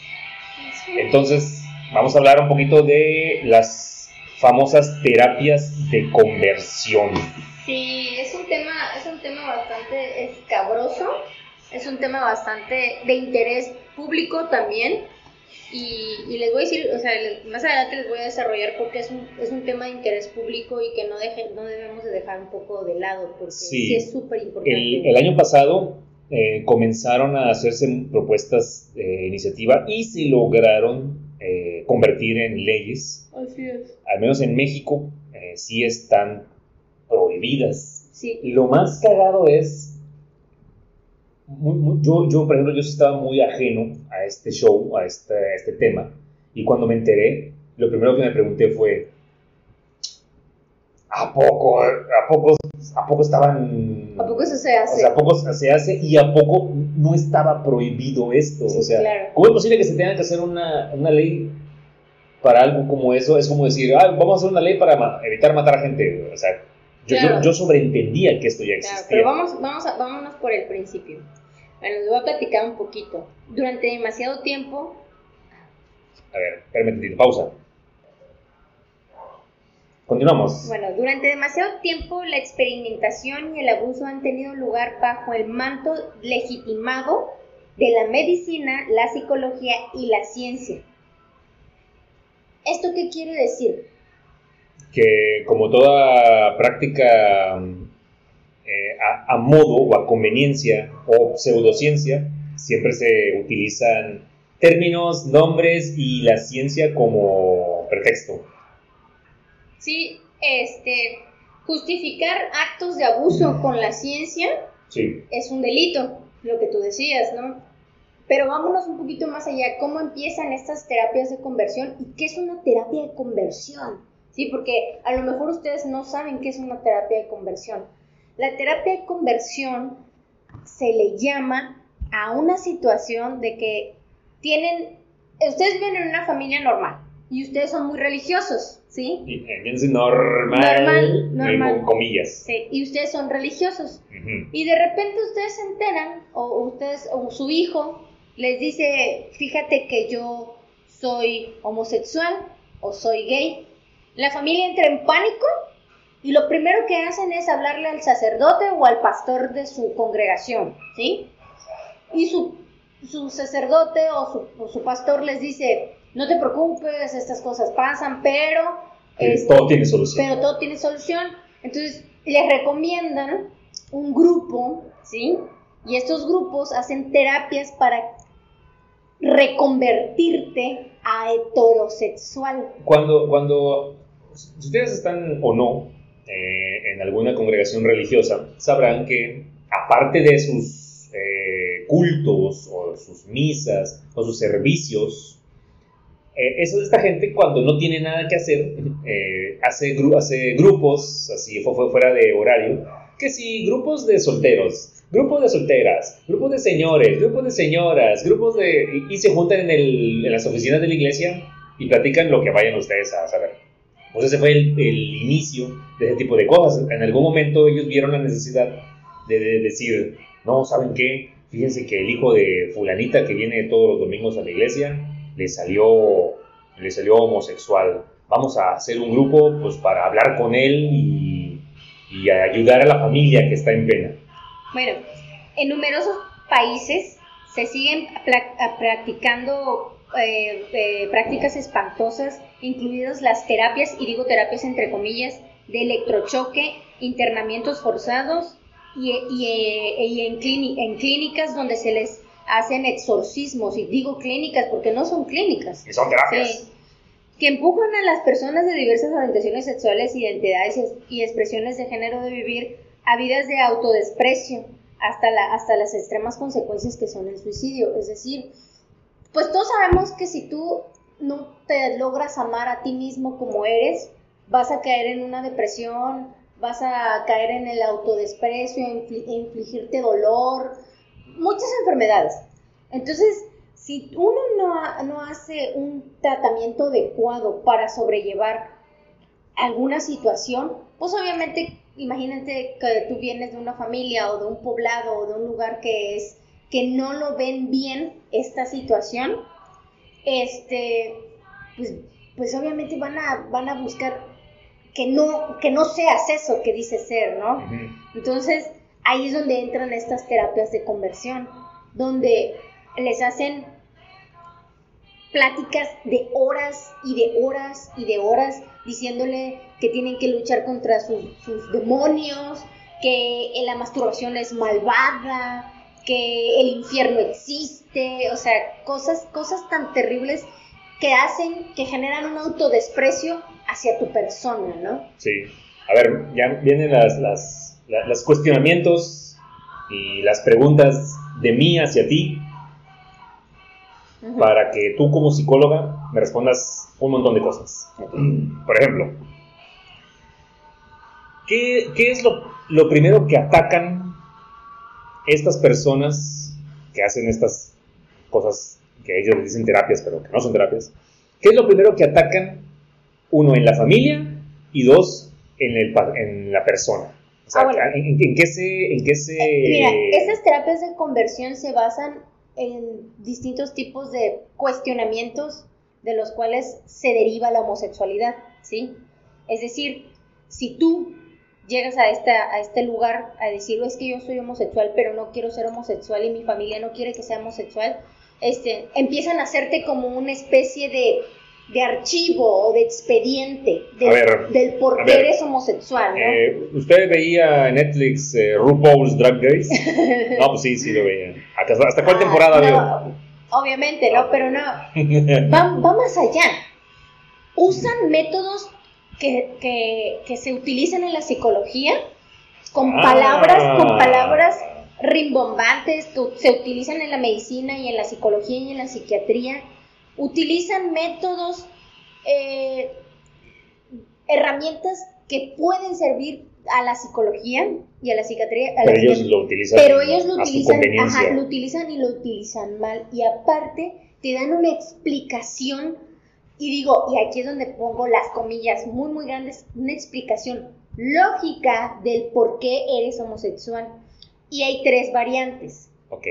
Entonces, vamos a hablar un poquito de las famosas terapias de conversión. Sí, es un tema, es un tema bastante escabroso, es un tema bastante de interés público también. Y, y les voy a decir, o sea, más adelante les voy a desarrollar porque es un, es un tema de interés público y que no, deje, no debemos de dejar un poco de lado porque Sí. sí, es súper importante. El, el año pasado eh, comenzaron a hacerse propuestas de iniciativa y se lograron eh, convertir en leyes. Así es. Al menos en México eh, sí están prohibidas. Sí, Lo más cagado es, muy- muy- yo, yo, por ejemplo, yo sí estaba muy ajeno a este show, a este, a este tema, y cuando me enteré, lo primero que me pregunté fue, ¿a poco, a poco, a poco estaban... ¿a poco eso se O hace? sea, ¿a poco se hace y a poco no estaba prohibido esto? Sí, o sea, claro. ¿cómo es posible que se tenga que hacer una, una ley para algo como eso? Es como decir, ah, vamos a hacer una ley para ma- evitar matar a gente. O sea, yo, Claro. yo, yo sobreentendía que esto ya Claro, existía. pero vamos, vamos a, vámonos por el principio. Bueno, les voy a platicar un poquito. Durante demasiado tiempo, A ver, tantito, pausa. Continuamos. bueno, durante demasiado tiempo la experimentación y el abuso han tenido lugar bajo el manto legitimado de la medicina, la psicología y la ciencia. ¿Esto qué quiere decir? que como toda práctica eh, a, a modo o a conveniencia o pseudociencia, siempre se utilizan términos, nombres y la ciencia como pretexto. Sí, este, justificar actos de abuso con la ciencia Sí, es un delito, lo que tú decías, ¿no? Pero vámonos un poquito más allá, ¿cómo empiezan estas terapias de conversión y qué es una terapia de conversión? Sí, porque a lo mejor ustedes no saben qué es una terapia de conversión. La terapia de conversión se le llama a una situación de que tienen, ustedes viven en una familia normal y ustedes son muy religiosos, ¿sí? Y, normal, Normal, normal. con comillas. Sí, y ustedes son religiosos. Y de repente ustedes se enteran, o ustedes, o su hijo les dice, fíjate que yo soy homosexual o soy gay. La familia entra en pánico y lo primero que hacen es hablarle al sacerdote o al pastor de su congregación, ¿sí? Y su, su sacerdote o su, o su pastor les dice, no te preocupes, estas cosas pasan, pero... Eh, este, todo tiene solución. pero todo tiene solución. Entonces, les recomiendan un grupo, ¿sí? Y estos grupos hacen terapias para reconvertirte a heterosexual. Cuando, cuando si ustedes están o no eh, en alguna congregación religiosa, sabrán que aparte de sus eh, cultos o sus misas o sus servicios, eh, eso, esta gente cuando no tiene nada que hacer, [LAUGHS] eh, hace, gru- hace grupos, así fue, fue fuera de horario, que sí, grupos de solteros, grupos de solteras, grupos de señores, grupos de señoras, grupos de... y, y se juntan en, el- en las oficinas de la iglesia y platican lo que vayan ustedes a saber. Pues ese fue el, el inicio de ese tipo de cosas. En algún momento ellos vieron la necesidad de, de decir, no, ¿saben qué? Fíjense que el hijo de fulanita que viene todos los domingos a la iglesia le salió, le salió homosexual. Vamos a hacer un grupo pues para hablar con él y, y ayudar a la familia que está en pena. Bueno, en numerosos países se siguen practicando eh, eh, prácticas espantosas, incluidas las terapias, y digo terapias entre comillas, de electrochoque, internamientos forzados y, y, y en, en clínicas donde se les hacen exorcismos, y digo clínicas porque no son clínicas. Son terapias. Sí. Que empujan a las personas de diversas orientaciones sexuales, identidades y- y expresiones de género de vivir a vidas de autodesprecio hasta, la, hasta las extremas consecuencias que son el suicidio. Es decir, pues todos sabemos que si tú no te logras amar a ti mismo como eres, vas a caer en una depresión, vas a caer en el autodesprecio, infli- infligirte dolor, muchas enfermedades. Entonces, si uno no, no hace un tratamiento adecuado para sobrellevar alguna situación, pues obviamente, imagínate que tú vienes de una familia o de un poblado o de un lugar que es que no lo ven bien esta situación, este, pues, pues obviamente van a, van a buscar que no, que no seas eso que dices ser, ¿no? Entonces, ahí es donde entran estas terapias de conversión, donde les hacen pláticas de horas y de horas y de horas diciéndole que tienen que luchar contra sus, sus demonios, que la masturbación es malvada, que el infierno existe, o sea, cosas, cosas tan terribles que hacen, que generan un autodesprecio hacia tu persona, ¿no? Sí. A ver, ya vienen las, las, la- los cuestionamientos y las preguntas de mí hacia ti para que tú como psicóloga me respondas un montón de cosas. Por ejemplo, ¿qué, qué es lo, lo primero que atacan estas personas que hacen estas cosas que ellos les dicen terapias, pero que no son terapias? ¿Qué es lo primero que atacan? Uno, en la familia y dos, en, el, en la persona. O sea, Ah, bueno. ¿en, qué se...? En qué se Eh, Mira, estas terapias de conversión se basan en distintos tipos de cuestionamientos de los cuales se deriva la homosexualidad, ¿sí? Es decir, si tú llegas a, esta, a este lugar a decir, es que yo soy homosexual, pero no quiero ser homosexual y mi familia no quiere que sea homosexual, este, empiezan a hacerte como una especie de, de archivo o de expediente del, A ver, del por qué ver. eres homosexual, ¿no? Eh, ¿Usted veía en Netflix eh, RuPaul's Drag Race? [LAUGHS] No, pues sí, sí lo veía. ¿Hasta, hasta cuál Ah, temporada vio? Obviamente, no, pero no. [LAUGHS] Va, va más allá. Usan métodos que, que- que se utilizan en la psicología con Ah. palabras, con palabras rimbombantes se utilizan en la medicina y en la psicología y en la psiquiatría. Utilizan métodos, eh, herramientas que pueden servir a la psicología y a la psiquiatría. a la Pero ellos lo utilizan Pero ellos lo a utilizan, ajá, lo utilizan y lo utilizan mal. Y aparte, te dan una explicación, y digo, y aquí es donde pongo las comillas muy, muy grandes, una explicación lógica del por qué eres homosexual. Y hay tres variantes, Ok.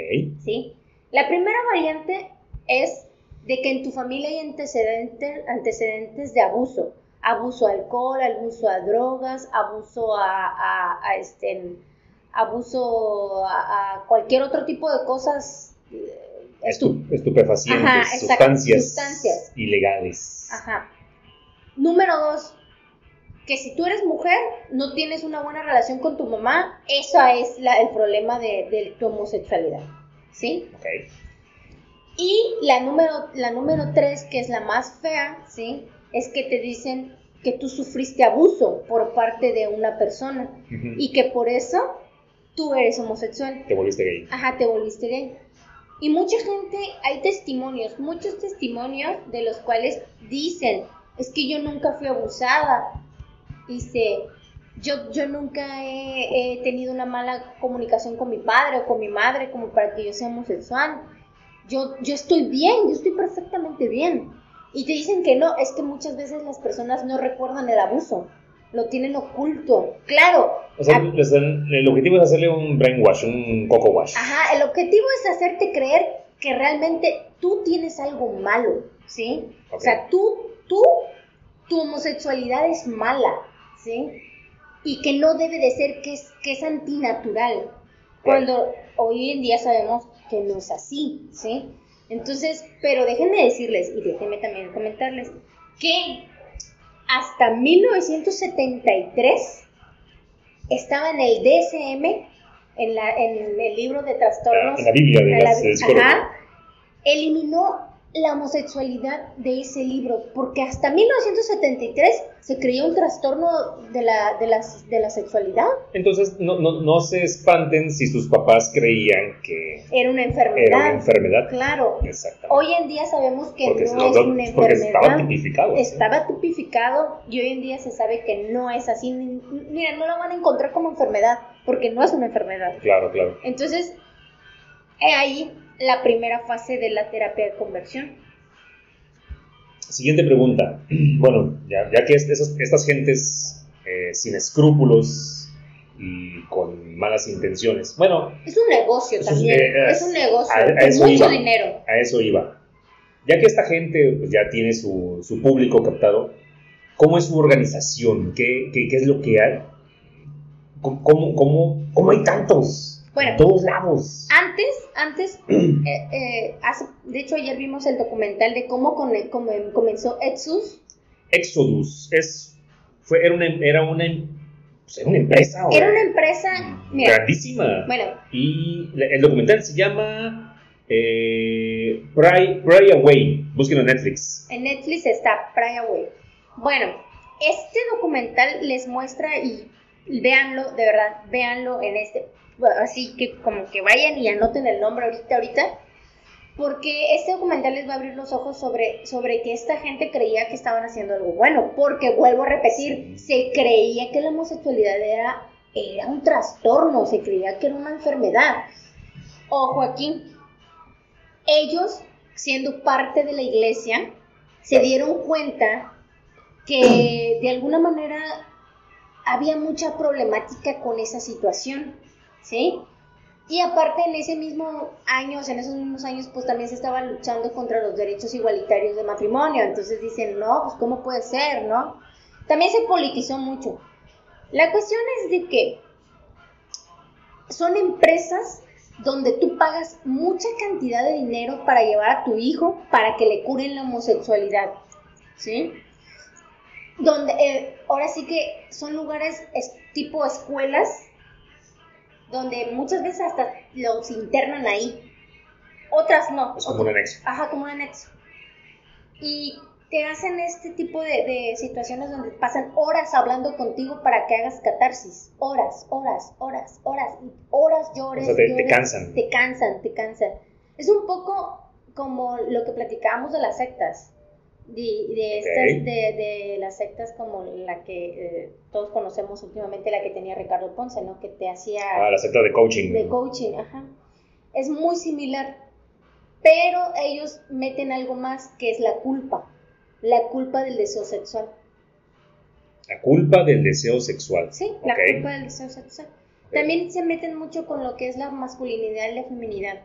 ¿sí? La primera variante es de que en tu familia hay antecedentes, antecedentes de abuso. Abuso a alcohol, abuso a drogas, abuso a, a- a, este, abuso a, a cualquier otro tipo de cosas. Estu- Estu- estupefacientes, Ajá, sustancias, sustancias. ilegales. Ajá. Número dos, que si tú eres mujer, no tienes una buena relación con tu mamá, eso es la- el problema de, de tu homosexualidad. ¿Sí? Ok. Y la número, la número tres, que es la más fea, ¿sí? Es que te dicen que tú sufriste abuso por parte de una persona y que por eso tú eres homosexual. Te volviste gay. Ajá, te volviste gay. Y mucha gente, hay testimonios, muchos testimonios de los cuales dicen, es que yo nunca fui abusada. Dice, yo, yo nunca he, tenido una mala comunicación con mi padre o con mi madre como para que yo sea homosexual. Yo, yo estoy bien, yo estoy perfectamente bien. Y te dicen que no, es que muchas veces las personas no recuerdan el abuso, lo tienen oculto. Claro, O sea, a- les dan- el objetivo es hacerle un brainwash, un coco wash. Ajá, el objetivo es hacerte creer que realmente tú tienes algo malo, ¿sí? O sea, tú, tú, tu homosexualidad es mala, ¿sí? Y que no debe de ser, que es, que es antinatural. Cuando hoy en día sabemos que no es así, ¿sí? Entonces, pero déjenme decirles, y déjenme también comentarles, que hasta 1973 estaba en el DSM, en, la, en el libro de trastornos. En la Biblia de las la- ajá, eliminó la homosexualidad de ese libro, porque hasta 1973 se creía un trastorno de la, de las- de la sexualidad. Entonces, no, no, no se espanten si sus papás creían que Era una enfermedad. era una enfermedad. Claro. Exactamente. Hoy en día sabemos que porque, no es una porque enfermedad. estaba tipificado. Estaba tipificado y hoy en día se sabe que no es así. Mira, no lo van a encontrar como enfermedad, porque no es una enfermedad. Claro, claro. Entonces, ahí la primera fase de la terapia de conversión. Siguiente pregunta. [CLEARS THROAT] Bueno, ya, ya que es- esas- estas gentes eh, sin escrúpulos y con malas intenciones, bueno, Es un negocio es, también. eh, es un negocio a- a con mucho iba. dinero. a eso iba. Ya que esta gente pues, ya tiene su, su público captado, ¿cómo es su organización? ¿Qué, qué, qué es lo que hay? ¿Cómo, cómo, cómo, cómo hay tantos? Bueno. En todos lados. Antes, antes, [CLEARS THROAT] eh, eh, hace- de hecho ayer vimos el documental de cómo, con- comenzó Etsus. Exodus es, fue, era, una, era, una, pues, era una empresa Era una empresa, mira, grandísima. bueno, Y el documental se llama eh, Pry, Pry Away. Búsquenlo en Netflix. En Netflix está Pry Away. Bueno, este documental les muestra y véanlo, de verdad, véanlo en este. Así que como que vayan y anoten el nombre ahorita, ahorita. Porque este documental les va a abrir los ojos sobre, sobre que esta gente creía que estaban haciendo algo bueno. Porque vuelvo a repetir, se creía que la homosexualidad era, era un trastorno, se creía que era una enfermedad. Ojo aquí, ellos, siendo parte de la iglesia, se dieron cuenta que de alguna manera había mucha problemática con esa situación, ¿sí? Y aparte en ese mismo años, en esos mismos años, pues también se estaba luchando contra los derechos igualitarios de matrimonio. Entonces dicen, no, pues cómo puede ser, ¿no? También se politizó mucho. La cuestión es de que son empresas donde tú pagas mucha cantidad de dinero para llevar a tu hijo para que le curen la homosexualidad, ¿sí? Donde, eh, ahora sí que son lugares es- tipo escuelas, donde muchas veces hasta los internan ahí, otras no. Es como un anexo. Ajá, como un anexo. Y te hacen este tipo de, de situaciones donde pasan horas hablando contigo para que hagas catarsis. Horas, horas, horas, horas, horas llores. O sea, te- te llores, cansan. Te cansan, te cansan. Es un poco como lo que platicábamos de las sectas. De, de, estas, de, de las sectas como la que eh, todos conocemos últimamente, la que tenía Ricardo Ponce, ¿no? Que te hacía... Ah, la secta de coaching. De coaching, ajá. Es muy similar, pero ellos meten algo más que es la culpa, la culpa del deseo sexual. La culpa del deseo sexual. Sí, la culpa del deseo sexual. También se meten mucho con lo que es la masculinidad y la feminidad.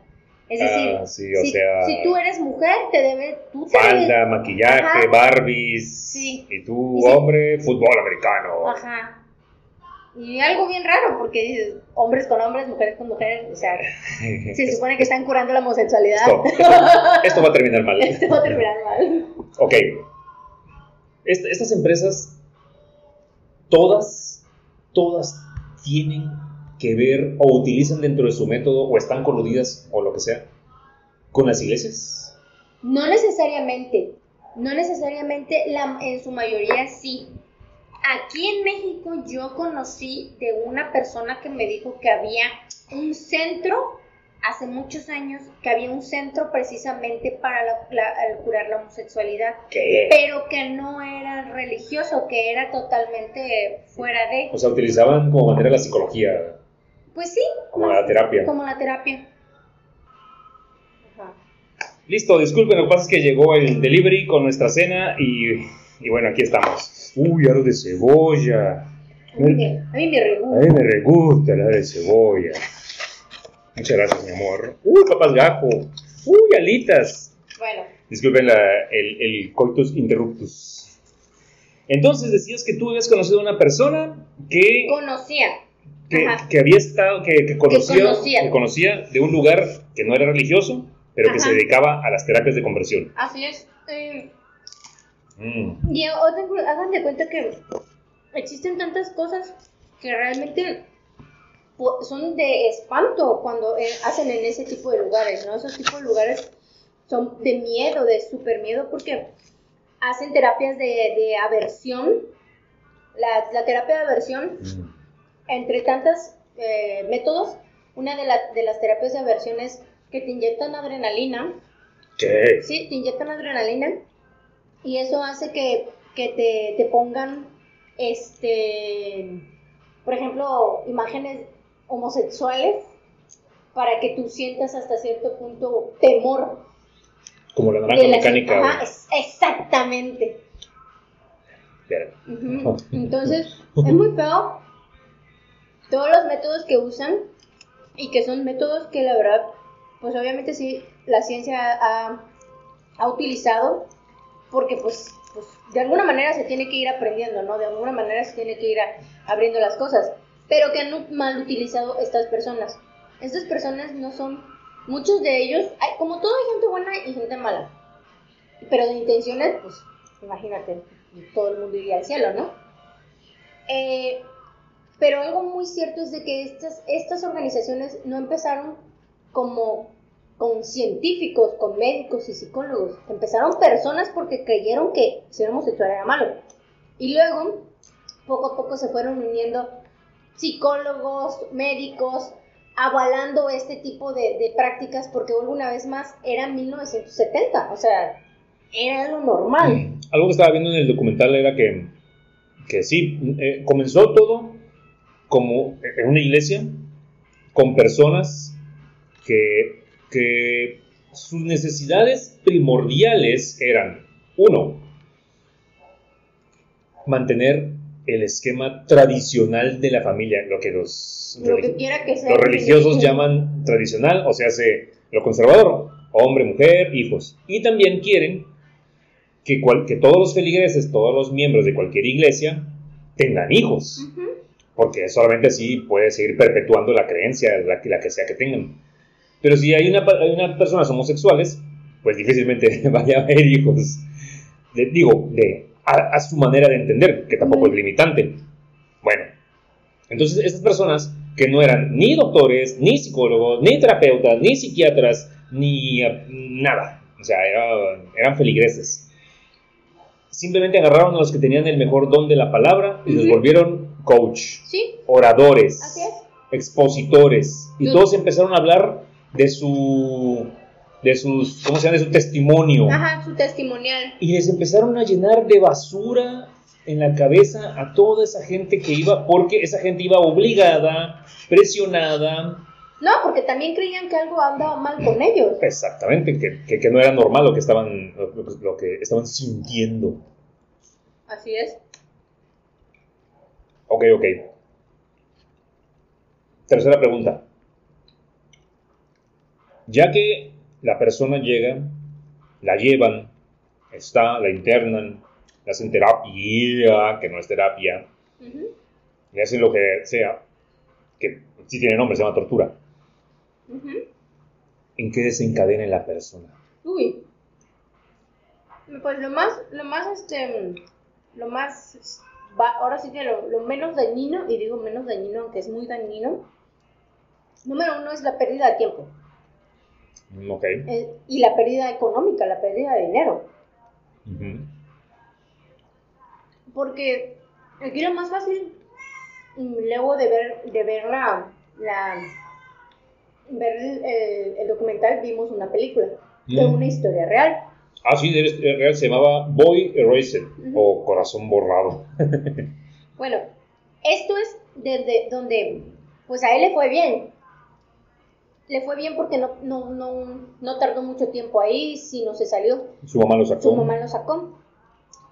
Es decir, Ah, sí, o si, sea- si tú eres mujer, te debe... Tú te Falda, debes- maquillaje, Ajá. Barbies. Sí. Y tú, Y sí. hombre, fútbol americano. Ajá. Y algo bien raro, porque dices, hombres con hombres, mujeres con mujeres, o sea, [LAUGHS] se supone que están curando la homosexualidad. Esto, esto- esto va a terminar mal. [LAUGHS] Esto va a terminar mal. Ok. Est- estas empresas, todas, todas tienen que ver o utilizan dentro de su método o están coludidas o lo que sea con las iglesias. No necesariamente, no necesariamente, la, en su mayoría sí. Aquí en México yo conocí de una persona que me dijo que había un centro, hace muchos años, que había un centro precisamente para la- curar la homosexualidad, ¿Qué? pero que no era religioso, que era totalmente fuera de... O sea, utilizaban como manera la psicología, Pues sí, como más- la terapia. como la terapia. Ajá. Listo, disculpen, lo que pasa es que llegó el delivery con nuestra cena y, y bueno, aquí estamos. Uy, algo de cebolla. A mí me, a mí me re A mí me re gusta la de cebolla. Muchas gracias, mi amor. Uy, papas gajo. Uy, alitas. Bueno, Disculpen la- el, el coitus interruptus. Entonces decías que tú habías conocido a una persona que, conocía. Que, había estado, que, que conocía, conocía. que conocía de un lugar que no era religioso, pero que se dedicaba a las terapias de conversión. Así es. Eh, Mm. y hagan de cuenta que existen tantas cosas que realmente son de espanto cuando eh, hacen en ese tipo de lugares, ¿no? Esos tipos de lugares son de miedo, de super miedo, porque hacen terapias de, de aversión. La, la terapia de aversión Mm. Entre tantos métodos, una de, la- de las terapias de aversión es que te inyectan adrenalina, ¿Qué? sí, te inyectan adrenalina y eso hace que, que te, te pongan, este, por ejemplo, imágenes homosexuales para que tú sientas hasta cierto punto temor. Como la naranja la- mecánica. Ajá, es- exactamente. [LAUGHS] Entonces, es muy feo todos los métodos que usan y que son métodos que la verdad, pues obviamente sí, la ciencia ha, ha utilizado porque pues, pues de alguna manera se tiene que ir aprendiendo, ¿no? De alguna manera se tiene que ir abriendo las cosas, pero que han mal utilizado estas personas. Estas personas no son, muchos de ellos, como todo hay gente buena y gente mala, pero de intenciones, pues imagínate, todo el mundo iría al cielo, ¿no? Eh, pero algo muy cierto es de que estas, estas organizaciones no empezaron como con científicos, con médicos y psicólogos. Empezaron personas porque creyeron que ser homosexual era malo. Y luego, poco a poco se fueron uniendo psicólogos, médicos, avalando este tipo de, de prácticas porque una vez más era 1970, o sea, era lo normal. Algo que estaba viendo en el documental era que, que sí, eh, comenzó todo como en una iglesia con personas que, que sus necesidades primordiales eran, uno, mantener el esquema tradicional de la familia, lo que los, Lo que religi- quiera que sea. los religiosos llaman tradicional, o sea, hace lo conservador, hombre, mujer, hijos. Y también quieren que, cual- que todos los feligreses, todos los miembros de cualquier iglesia tengan hijos. Porque solamente así puede seguir perpetuando la creencia, la, que- la que sea que tengan. Pero si hay una, hay una personas homosexuales, pues difícilmente [LAUGHS] vaya a haber hijos. De- digo, de, a, a su manera de entender, que tampoco es limitante. Bueno, entonces estas personas que no eran ni doctores, ni psicólogos, ni terapeutas, ni psiquiatras, ni eh, nada, o sea, era- eran feligreses. Simplemente agarraron a los que tenían el mejor don de la palabra y los volvieron coach, Sí, oradores, así es. expositores, y Yo- todos empezaron a hablar de su de sus, ¿cómo se llama? De su testimonio. Ajá, su testimonial. Y les empezaron a llenar de basura en la cabeza a toda esa gente que iba, porque esa gente iba obligada, presionada. No, porque también creían que algo andaba mal con ellos. Exactamente, que, que- que no era normal lo que estaban, lo, lo que estaban sintiendo. Así es. Ok, ok. Tercera pregunta. Ya que la persona llega, la llevan, está, la internan, le hacen terapia, que no es terapia, le hacen lo que sea, que sí tiene nombre, se llama tortura. ¿En qué desencadena la persona? Uy. Pues lo más, lo más, este, lo más, va- ahora sí que lo, lo menos dañino, y digo menos dañino, aunque es muy dañino, número uno es la pérdida de tiempo Ok. eh, y la pérdida económica, la pérdida de dinero. Ujú. Porque aquí lo más fácil, mm, luego de ver, de ver la, la- ver el, el- documental, vimos una película de Mm. una historia real. Ah, sí, de- real se llamaba Boy Erased Ujú. o Corazón Borrado. [LAUGHS] Bueno, esto es desde donde, pues a él le fue bien. Le fue bien porque no, no, no, no tardó mucho tiempo ahí, sino se salió. Su mamá lo sacó. Su mamá lo sacó.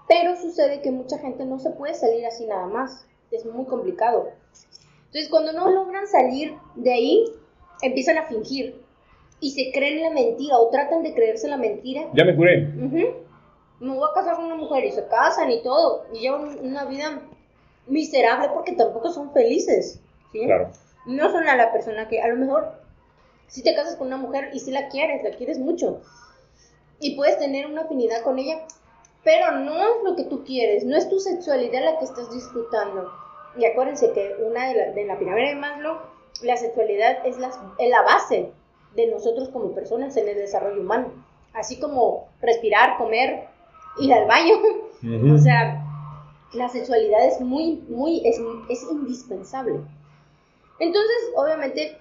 Pero sucede que mucha gente no se puede salir así nada más. Es muy complicado. Entonces, cuando no logran salir de ahí, empiezan a fingir. Y se creen la mentira o tratan de creerse la mentira Ya me curé. Me voy a casar con una mujer y se casan y todo. Y llevan una vida miserable porque tampoco son felices. ¿sí? Claro. No son a la persona que a lo mejor si te casas con una mujer y si la quieres, la quieres mucho. Y puedes tener una afinidad con ella, pero no es lo que tú quieres, no es tu sexualidad la que estás disfrutando. Y acuérdense que una de la, de la pirámide de Maslow, la sexualidad es la, es la base de nosotros como personas en el desarrollo humano. Así como respirar, comer, ir al baño. [LAUGHS] O sea, la sexualidad es muy, muy, es, es indispensable. Entonces, obviamente,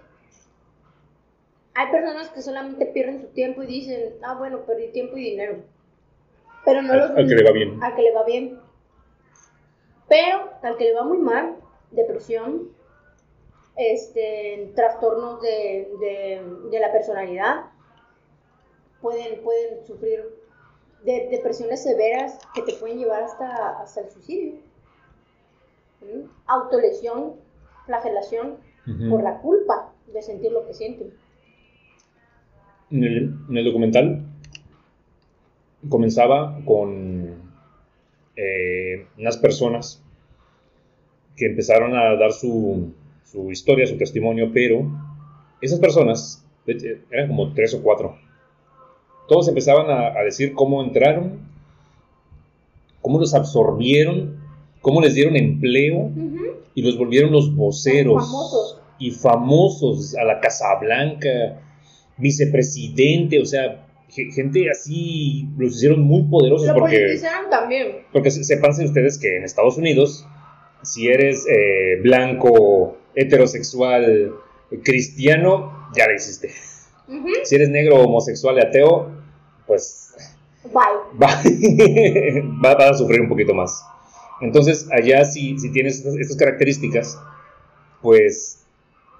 hay personas que solamente pierden su tiempo y dicen, ah, bueno, perdí tiempo y dinero. Pero no Al- los al que le va bien. Al que le va bien. Pero al que le va muy mal, depresión, este, trastornos de, de, de la personalidad, pueden, pueden sufrir de depresiones severas que te pueden llevar hasta, hasta el suicidio. ¿Mm? Autolesión, flagelación por la culpa de sentir lo que sienten. En el, en el documental comenzaba con eh, unas personas que empezaron a dar su, su historia, su testimonio, pero esas personas, eran como tres o cuatro, todos empezaban a, a decir cómo entraron, cómo los absorbieron, cómo les dieron empleo y los volvieron los voceros Famosos. y famosos a la Casa Blanca, vicepresidente, o sea, ge- gente así los hicieron muy poderosos Lo porque, también. porque se- sépanse ustedes que en Estados Unidos, si eres eh, blanco, heterosexual, cristiano, ya la hiciste. Si eres negro, homosexual y ateo, pues Bye. va, [LAUGHS] va, va a sufrir un poquito más. Entonces, allá si, si tienes estas, estas características, pues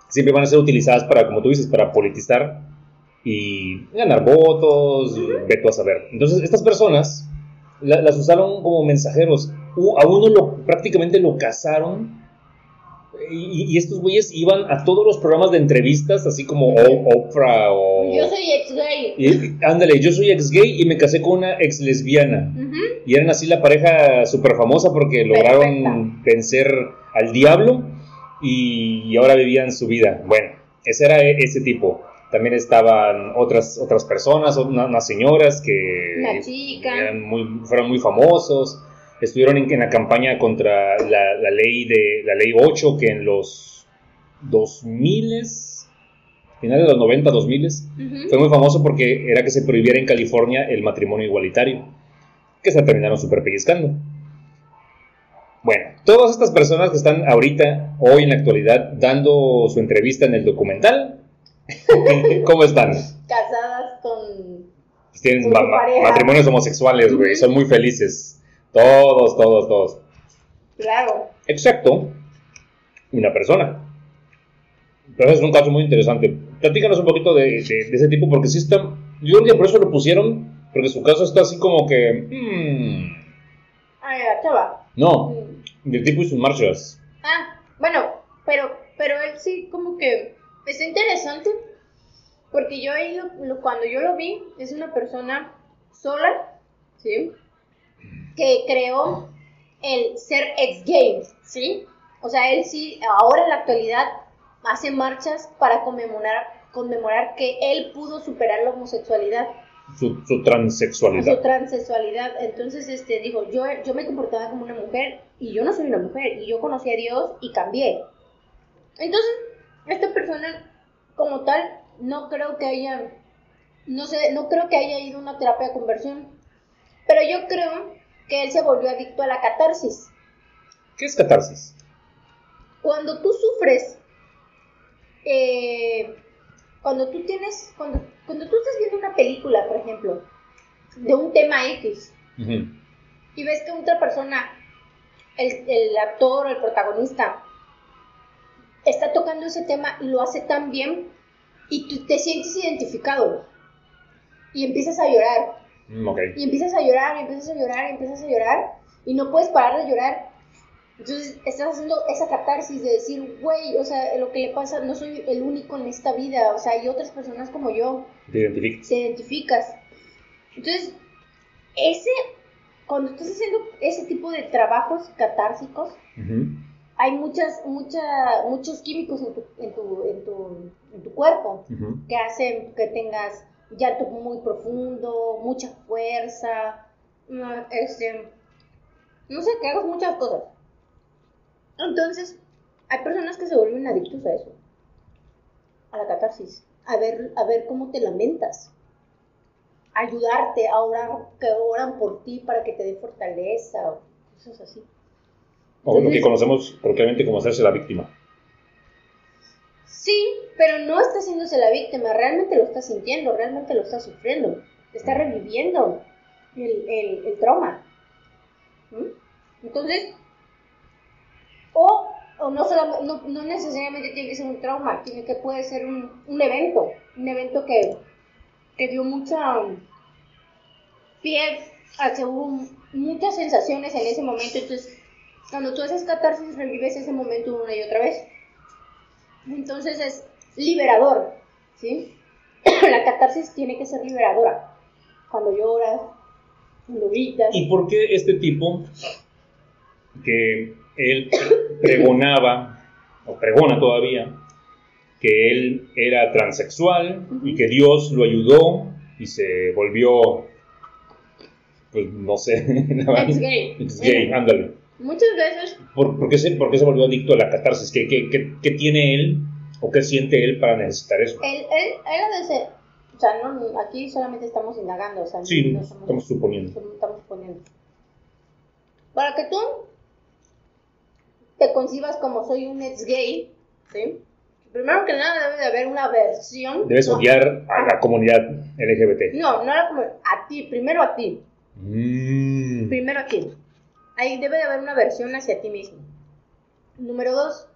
siempre van a ser utilizadas para, como tú dices, para politizar y ganar votos, ve tú a saber. Entonces, estas personas la- las usaron como mensajeros. A uno lo, prácticamente lo cazaron y, y estos güeyes iban a todos los programas de entrevistas, así como Oprah o... Yo soy ex gay. Y- ándale, yo soy ex gay y me casé con una ex lesbiana. Y eran así la pareja súper famosa porque lograron vencer al diablo y, y ahora vivían su vida. Bueno, ese era e- ese tipo. También estaban otras, otras personas, una- unas señoras que chica. eran muy, fueron muy famosos. Estuvieron en, en la campaña contra la, la ley de la ley 8 que en los 2000 finales de los 90, 2000 Ujú. fue muy famoso porque era que se prohibiera en California el matrimonio igualitario, que se terminaron super pellizcando. Bueno, todas estas personas que están ahorita, hoy en la actualidad, dando su entrevista en el documental, [LAUGHS] ¿cómo están? Casadas con... Pues tienen Con matrimonios homosexuales, güey. Son muy felices. Todos, todos, todos. Claro. Excepto una persona. Pero es un caso muy interesante. Platícanos un poquito de, de- de ese tipo, porque sí está. Yo creo por eso lo pusieron, porque su caso está así como que. hmm, Ay, la chava. no, Mm. del tipo y sus marchas. Ah, bueno, pero, pero él sí como que está interesante porque yo he ido, lo- cuando yo lo vi, es una persona sola, ¿sí? Que creó el ser ex gay, ¿sí? O sea, él sí, ahora en la actualidad, hace marchas para conmemorar, conmemorar que él pudo superar la homosexualidad Su, su su transexualidad. transexualidad. Entonces, este, dijo, yo, yo me comportaba como una mujer y yo no soy una mujer y yo conocí a Dios y cambié. Entonces, esta persona como tal, no creo que haya, no sé, no creo que haya ido a una terapia de conversión, pero yo creo que él se volvió adicto a la catarsis. ¿Qué es catarsis? Cuando tú sufres, eh, cuando tú tienes, cuando, cuando tú estás viendo una película, por ejemplo, de un tema X, y ves que otra persona, el, el actor o el protagonista, está tocando ese tema y lo hace tan bien y tú te sientes identificado y empiezas a llorar Mm, y empiezas a llorar y empiezas a llorar y empiezas a llorar y no puedes parar de llorar. Entonces estás haciendo esa catarsis de decir, güey, o sea, lo que le pasa, no soy el único en esta vida, o sea, hay otras personas como yo Te identificas. te identificas. Entonces, ese, cuando estás haciendo ese tipo de trabajos catársicos, hay muchas, mucha, muchos químicos en tu, en tu, en tu, en tu cuerpo que hacen que tengas llanto muy profundo, mucha fuerza, no, este, no sé, que hagas muchas cosas. Entonces, hay personas que se vuelven adictos a eso, a la catarsis, a ver, a ver cómo te lamentas, ayudarte a orar, que oran por ti para que te dé fortaleza, o cosas así. O lo que conocemos coloquialmente como hacerse la víctima. Sí, pero no está haciéndose la víctima, realmente lo está sintiendo, realmente lo está sufriendo, está reviviendo el, el- el trauma. ¿Mm? Entonces, o, o no, solamente, no, no necesariamente tiene que ser un trauma, tiene que puede ser un, un evento, un evento que, que dio mucha um, pie hubo muchas sensaciones en ese momento, entonces cuando tú haces catarsis revives ese momento una y otra vez. Entonces es liberador, ¿sí? [CLEARS THROAT] La catarsis tiene que ser liberadora. Cuando lloras, cuando gritas. ¿Y por qué este tipo que él [COUGHS] pregonaba, o pregona todavía, que él era transexual y que Dios lo ayudó y se volvió, pues no sé, [LAUGHS] Ex gay. ex gay, ándale. Muchas veces, ¿Por, por qué se, por qué se volvió adicto a la catarsis? ¿Qué, qué, qué, qué tiene él o qué siente él para necesitar eso? él, él, él de ser, o sea, no, aquí solamente estamos indagando, o sea, Sí, no somos- estamos suponiendo. Estamos suponiendo. Para que tú te concibas como soy un ex gay, ¿sí? Primero que nada debe de haber una versión. Debes no, odiar a la comunidad LGBT. No, no era como a ti, primero a ti. Mm. Primero a ti. Ahí debe de haber una versión hacia ti mismo. Número dos,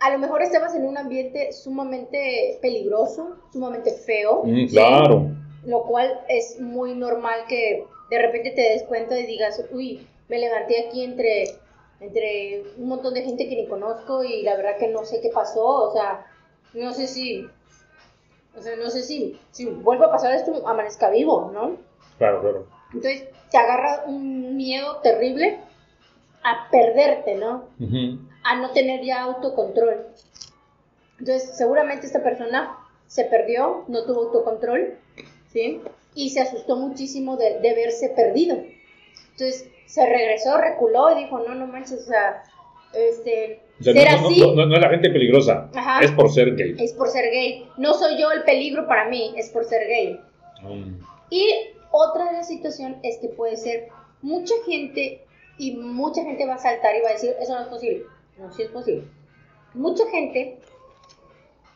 a lo mejor estabas en un ambiente sumamente peligroso, sumamente feo. Mm, ¿sí? claro. Lo cual es muy normal que de repente te des cuenta y digas, uy, me levanté aquí entre, entre un montón de gente que ni conozco y la verdad que no sé qué pasó, o sea, no sé si, o sea, no sé si, si vuelve a pasar esto, amanezca vivo, ¿no? Claro, claro. Entonces te agarra un miedo terrible a perderte, ¿no? Ujú. a no tener ya autocontrol. Entonces, seguramente esta persona se perdió, no tuvo autocontrol, ¿sí? Y se asustó muchísimo de, de verse perdido. Entonces, se regresó, reculó y dijo, no, no manches, o sea, este, O sea, ser no, así no- no- no es la gente peligrosa, Ajá. es por ser gay. es por ser gay. No soy yo el peligro para mí, es por ser gay. Mm. Y otra de las situaciones es que puede ser mucha gente y mucha gente va a saltar y va a decir, eso no es posible. No, sí es posible. Mucha gente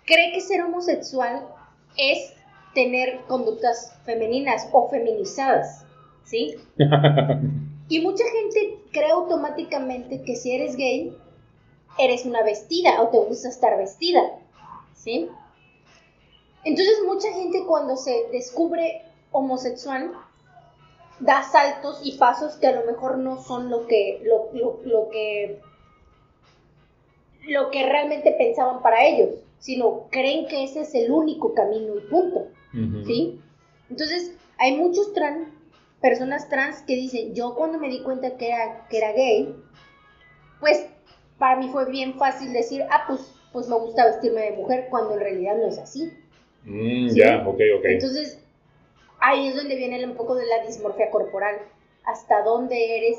cree que ser homosexual es tener conductas femeninas o feminizadas, ¿sí? [LAUGHS] y mucha gente cree automáticamente que si eres gay, eres una vestida o te gusta estar vestida, ¿sí? Entonces mucha gente cuando se descubre homosexual da saltos y pasos que a lo mejor no son lo que lo, lo que lo que realmente pensaban para ellos, sino creen que ese es el único camino y punto. ¿Sí? Entonces, hay muchos trans, personas trans que dicen, yo cuando me di cuenta que era, que era gay, pues para mí fue bien fácil decir, ah, pues, pues me gusta vestirme de mujer, cuando en realidad no es así. Mm, ya, ok, ok. Entonces, ahí es donde viene un poco de la dismorfia corporal. Hasta dónde eres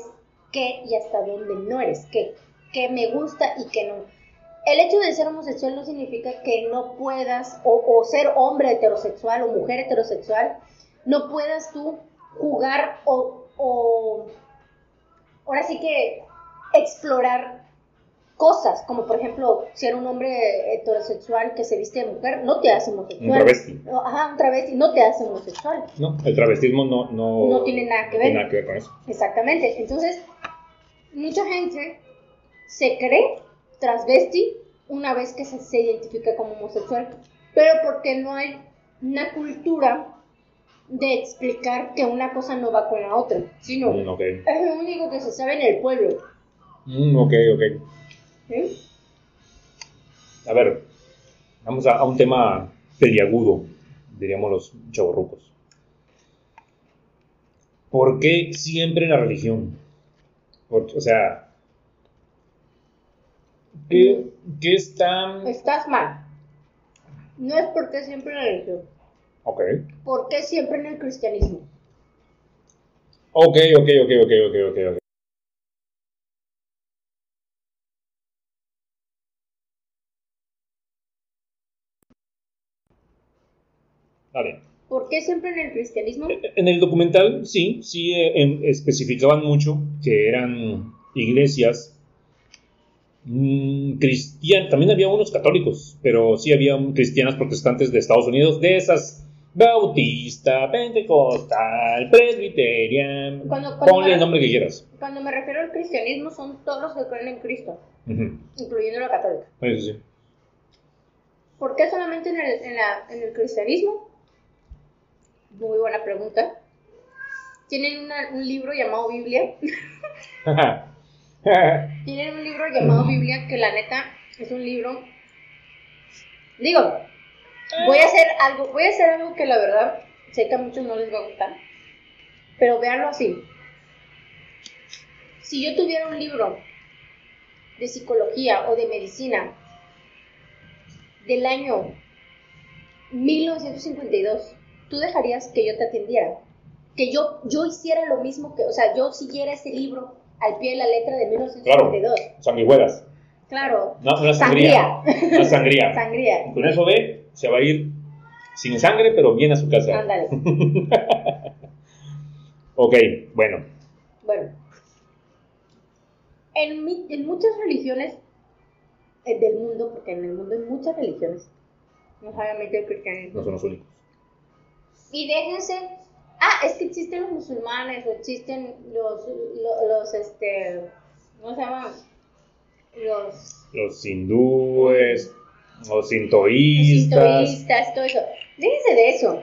qué y hasta dónde no eres qué. Qué me gusta y qué no el hecho de ser homosexual no significa que no puedas, o, ser hombre heterosexual o mujer heterosexual, no puedas tú jugar o, o ahora sí que explorar cosas, como por ejemplo, ser un hombre heterosexual que se viste de mujer, no te hace homosexual. Un travesti. Ajá, un travesti no te hace homosexual. No, el travestismo no, no, no tiene nada que ver. Tiene nada que ver con eso. Exactamente. Entonces, mucha gente se cree transvesti una vez que se, identifica como homosexual, pero porque no hay una cultura de explicar que una cosa no va con la otra, sino mm, es lo único que se sabe en el pueblo. Mm, ok, ok. A ver, vamos a, un tema peliagudo, diríamos los chavorrucos. ¿Por qué siempre la religión? o sea, ¿Qué, qué está...? Estás mal. No es porque siempre en la religión. Ok. ¿Por qué siempre en el cristianismo? Ok, ok, ok, ok, ok, ok, ok. ¿Por qué siempre en el cristianismo? En el documental, sí, sí eh, especificaban mucho que eran iglesias Mm, cristian, también había unos católicos, pero sí había cristianas protestantes de Estados Unidos, de esas bautista, pentecostal, presbiterian, ponle el nombre que quieras. Cuando me refiero al cristianismo son todos los que creen en Cristo, incluyendo la católica. Eso sí. ¿Por qué solamente en el, en, la, en el cristianismo? Muy buena pregunta. Tienen un libro llamado Biblia. [LAUGHS] Tienen un libro llamado Biblia que la neta es un libro. Digo, voy a hacer algo, voy a hacer algo que la verdad sé que a muchos no les va a gustar, pero véanlo así. Si yo tuviera un libro de psicología o de medicina del año 1952, tú dejarías que yo te atendiera, que yo, yo hiciera lo mismo que, o sea, yo siguiera ese libro al pie de la letra de 1952. Claro, sanguijuelas. Claro. No, una sangría. Una sangría. sangría. [LAUGHS] con eso ve, se va a ir sin sangre, pero bien a su casa. Ándale. [LAUGHS] ok, bueno. Bueno. En, en muchas religiones eh, del mundo, porque en el mundo hay muchas religiones, no solamente el cristianismo. No son los únicos. Y déjense ah, es que existen los musulmanes o existen los, los, este, ¿cómo se llaman? Los... Los hindúes, los sintoístas. Los sintoístas, todo eso. Déjense de eso.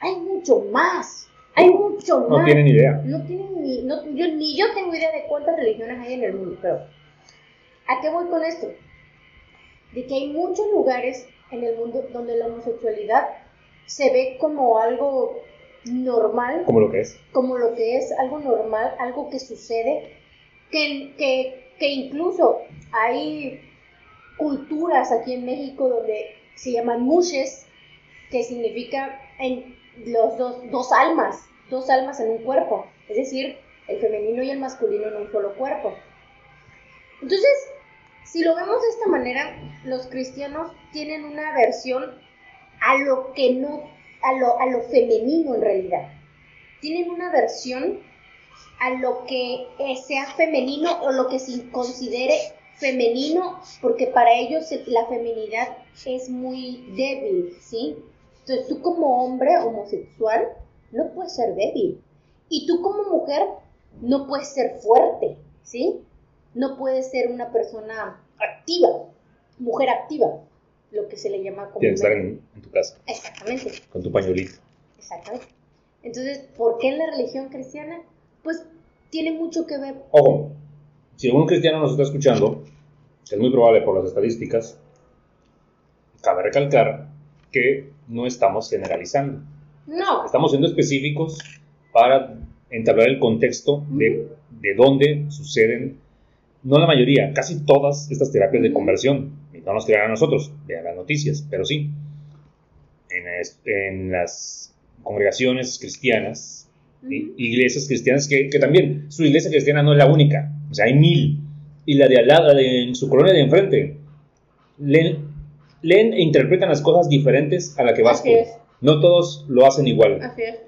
Hay mucho más. Hay mucho más. No tienen idea. No tienen ni, no, yo, ni yo tengo idea de cuántas religiones hay en el mundo, pero ¿a qué voy con esto? De que hay muchos lugares en el mundo donde la homosexualidad se ve como algo normal. Como lo que es. Como lo que es, algo normal, algo que sucede, que, que, que incluso hay culturas aquí en México donde se llaman mushes, que significa en los dos, dos almas, dos almas en un cuerpo, es decir, el femenino y el masculino en un solo cuerpo. Entonces, si lo vemos de esta manera, los cristianos tienen una versión a lo que no a lo, a lo femenino en realidad. Tienen una versión a lo que sea femenino o lo que se considere femenino, porque para ellos la feminidad es muy débil, ¿sí? Entonces tú como hombre homosexual no puedes ser débil. Y tú como mujer no puedes ser fuerte, ¿sí? No puedes ser una persona activa, mujer activa, lo que se le llama como... Tienes que estar en, en tu casa, Exactamente, con tu pañuelito. exactamente. Entonces, ¿por qué en la religión cristiana? Pues tiene mucho que ver. Ojo, si algún cristiano nos está escuchando, es muy probable por las estadísticas, cabe recalcar que no estamos generalizando. No, Estamos siendo específicos para entablar el contexto de, de dónde suceden, no la mayoría, casi todas estas terapias de conversión. No nos crean a nosotros, vean las noticias, pero sí. En, es- en las congregaciones cristianas, ¿sí? Ujú. iglesias cristianas, que, que también su iglesia cristiana no es la única, o sea, hay mil. Y la de al lado, la de en su colonia de enfrente, leen, leen e interpretan las cosas diferentes a la que vas tú. No todos lo hacen igual.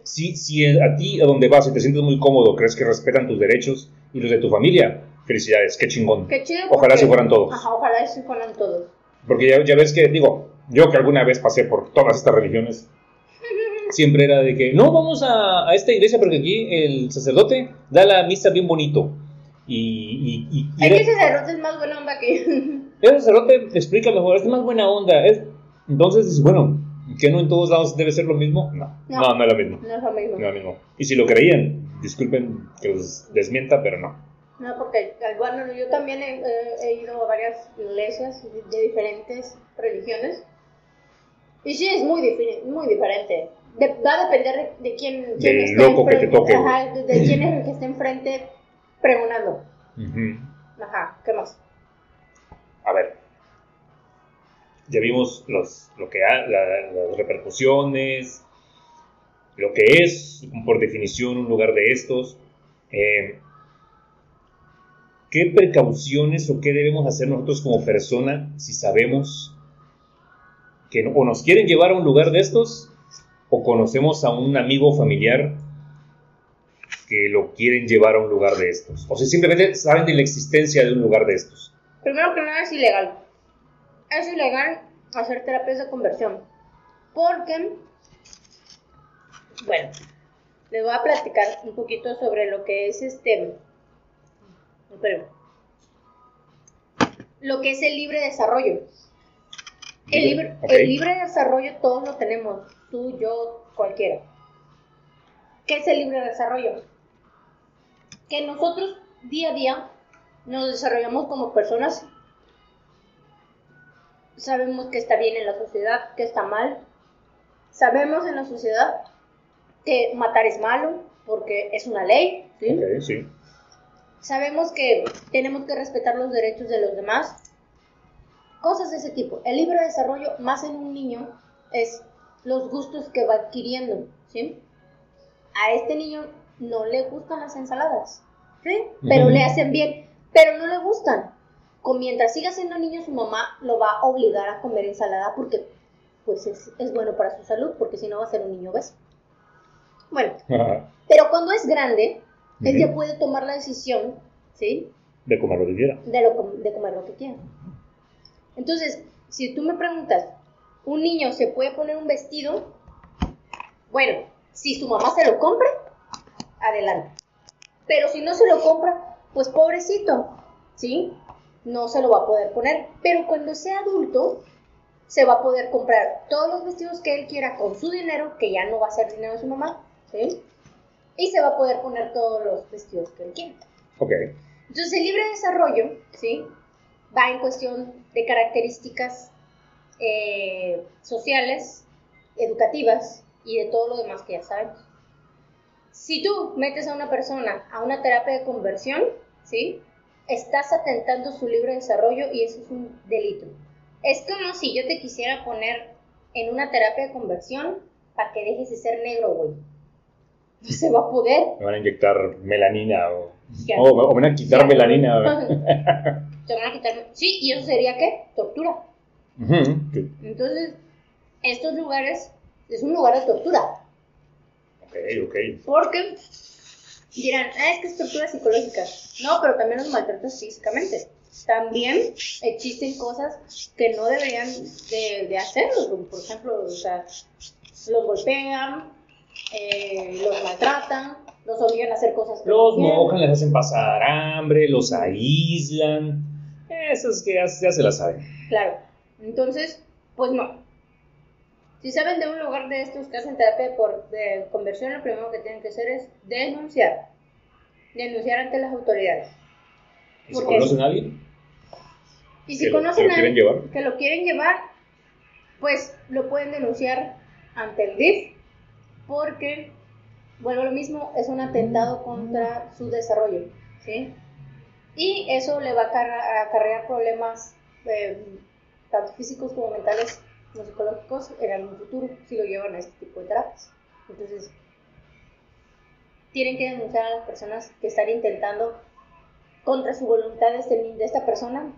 Si, si a ti, a donde vas y te sientes muy cómodo, crees que respetan tus derechos y los de tu familia, felicidades, qué chingón. Qué chido. Ojalá se fueran todos. Ajá, ojalá se fueran todos. Porque ya, ya ves que, digo, yo que alguna vez pasé por todas estas religiones, [LAUGHS] siempre era de que, no, vamos a, a esta iglesia porque aquí el sacerdote da la misa bien bonito. Y, y, y- y era- ese sacerdote es más buena onda que. [LAUGHS] el sacerdote te explica mejor, es más buena onda. Es, entonces bueno, ¿que no en todos lados debe ser lo mismo? No, no, No. no, es lo mismo. no es lo mismo. No es lo mismo. Y si lo creían, disculpen que los desmienta, pero no. No, porque bueno, yo también he, ido a varias iglesias de diferentes religiones. Y sí, es muy, muy diferente. De- va a depender de, quién, quién Del esté loco que te enfrente. toque. Ajá, de, de quién es el que esté enfrente pregonando. Ajá, ¿qué más? A ver. Ya vimos los, lo que ha- la- las repercusiones, lo que es, por definición, un lugar de estos. Eh, ¿Qué precauciones o qué debemos hacer nosotros como persona si sabemos que o nos quieren llevar a un lugar de estos o conocemos a un amigo familiar que lo quieren llevar a un lugar de estos? O si simplemente saben de la existencia de un lugar de estos. Primero que nada es ilegal. Es ilegal hacer terapias de conversión. Porque, bueno, les voy a platicar un poquito sobre lo que es este. Espera. Lo que es el libre desarrollo. El libre, el libre desarrollo todos lo tenemos, tú, yo, cualquiera. ¿Qué es el libre desarrollo? Que nosotros día a día nos desarrollamos como personas, sabemos que está bien en la sociedad, que está mal, sabemos en la sociedad que matar es malo porque es una ley, sí. Sabemos que tenemos que respetar los derechos de los demás. Cosas de ese tipo. El libre desarrollo, más en un niño, es los gustos que va adquiriendo, ¿sí? A este niño no le gustan las ensaladas, ¿sí? Pero le hacen bien, pero no le gustan. Con, mientras siga siendo niño, su mamá lo va a obligar a comer ensalada porque pues es, es bueno para su salud, porque si no va a ser un niño obeso. Bueno, pero cuando es grande, él Ujú. ya puede tomar la decisión, ¿sí? De comer lo que quiera. De, lo, com- de comer lo que quiera. Entonces, si tú me preguntas, ¿un niño se puede poner un vestido? Bueno, si su mamá se lo compra, adelante. Pero si no se lo compra, pues pobrecito, ¿sí? No se lo va a poder poner. Pero cuando sea adulto, se va a poder comprar todos los vestidos que él quiera con su dinero, que ya no va a ser dinero de su mamá, ¿sí? Y se va a poder poner todos los vestidos que él quiera. Ok. Entonces, el libre desarrollo, ¿sí? Va en cuestión de características eh, sociales, educativas y de todo lo demás que ya sabemos. Si tú metes a una persona a una terapia de conversión, ¿sí? Estás atentando su libre desarrollo y eso es un delito. Es como si yo te quisiera poner en una terapia de conversión para que dejes de ser negro, güey. No se va a poder. Me van a inyectar melanina o, o, o me van a quitar melanina. [LAUGHS] Te van a quitar. Sí, y eso sería qué? Tortura. Entonces, estos lugares es un lugar de tortura. Ok, ok. Porque dirán, ah, es que es tortura psicológica. No, pero también los maltratas físicamente. También existen cosas que no deberían de, de hacerlos. como Por ejemplo, o sea, los golpean, eh, los maltratan, los obligan a hacer cosas que Los no mojan, les hacen pasar hambre, los aíslan. Esas que ya, ya se las saben. Claro. Entonces, pues no. Si saben de un lugar de estos que hacen terapia por, de conversión, lo primero que tienen que hacer es denunciar. Denunciar ante las autoridades. ¿Y si conocen a alguien? Y si ¿Que lo- conocen a alguien que lo quieren llevar, pues lo pueden denunciar ante el DIF porque, vuelvo a lo mismo, es un atentado contra su desarrollo. ¿sí? Y eso le va a acarrear problemas eh, tanto físicos como mentales como psicológicos en algún futuro si lo llevan a este tipo de terapias. Entonces, tienen que denunciar a las personas que están intentando contra su voluntad de, este, esta persona,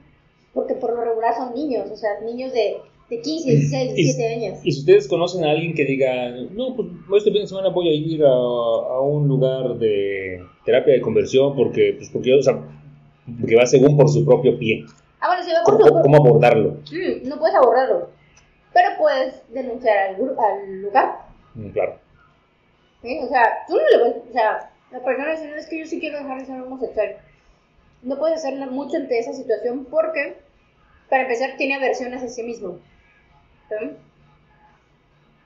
porque por lo regular son niños, o sea, niños de, de 15, 16, Y- 17 años. Y si ustedes conocen a alguien que diga, no, pues este fin de semana voy a ir a, a un lugar de terapia de conversión porque, pues porque, o sea, porque va según por su propio pie. Ah, bueno, si va por ¿Cómo, cómo abordarlo? Mm, no puedes abordarlo, pero puedes denunciar al, al lugar. Mm, Claro. ¿sí? O sea, tú no le puedes, o sea, la persona dice, no, es que yo sí quiero dejar de ser homosexual. No puedes hacer na- mucho ante esa situación porque, para empezar, tiene aversión hacia sí mismo.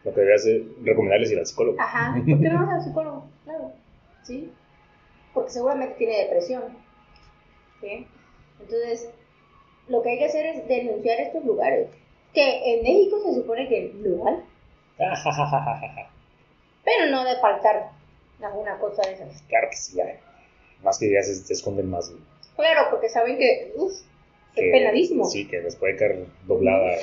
Lo que debería hacer, recomendarles ir al psicólogo. Ajá, ¿por qué no vas al psicólogo? Claro, ¿sí? Porque seguramente tiene depresión, ¿sí? Entonces, lo que hay que hacer es denunciar estos lugares. Que en México se supone que es legal, pero no de faltar alguna cosa de esas. claro que sí, ya. Más que ya se, se esconden más. Claro, porque saben que, uff, es penadísimo. Sí, que les puede caer doblada.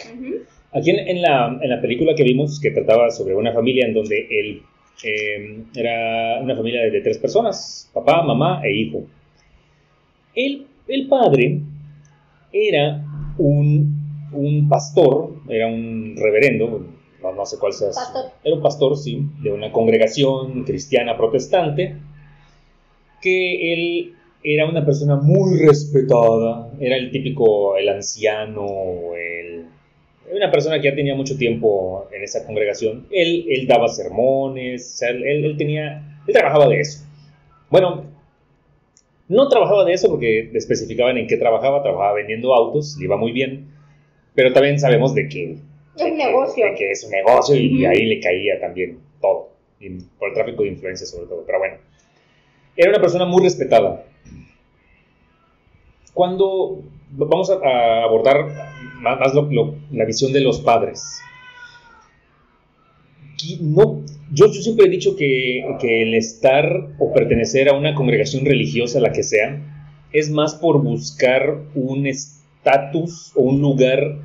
Aquí en, en la, en la película que vimos, que trataba sobre una familia en donde él eh, era una familia de, de tres personas, papá, mamá e hijo. El, el padre era un, un pastor, era un reverendo, no, no sé cuál sea. Pastor. Era un pastor, sí, de una congregación cristiana protestante, que él era una persona muy respetada, era el típico, el anciano, el, una persona que ya tenía mucho tiempo en esa congregación. Él, él daba sermones, o sea, él, él tenía, él trabajaba de eso. Bueno, no trabajaba de eso porque especificaban en qué trabajaba, trabajaba vendiendo autos, le iba muy bien, pero también sabemos de que, Es un negocio. de que es un negocio y ahí le caía también todo, y por el tráfico de influencia sobre todo, pero bueno. Era una persona muy respetada. Cuando vamos a, a abordar más, lo- la visión de los padres, no, yo, yo siempre he dicho que, que el estar o pertenecer a una congregación religiosa, la que sea, es más por buscar un estatus o un lugar,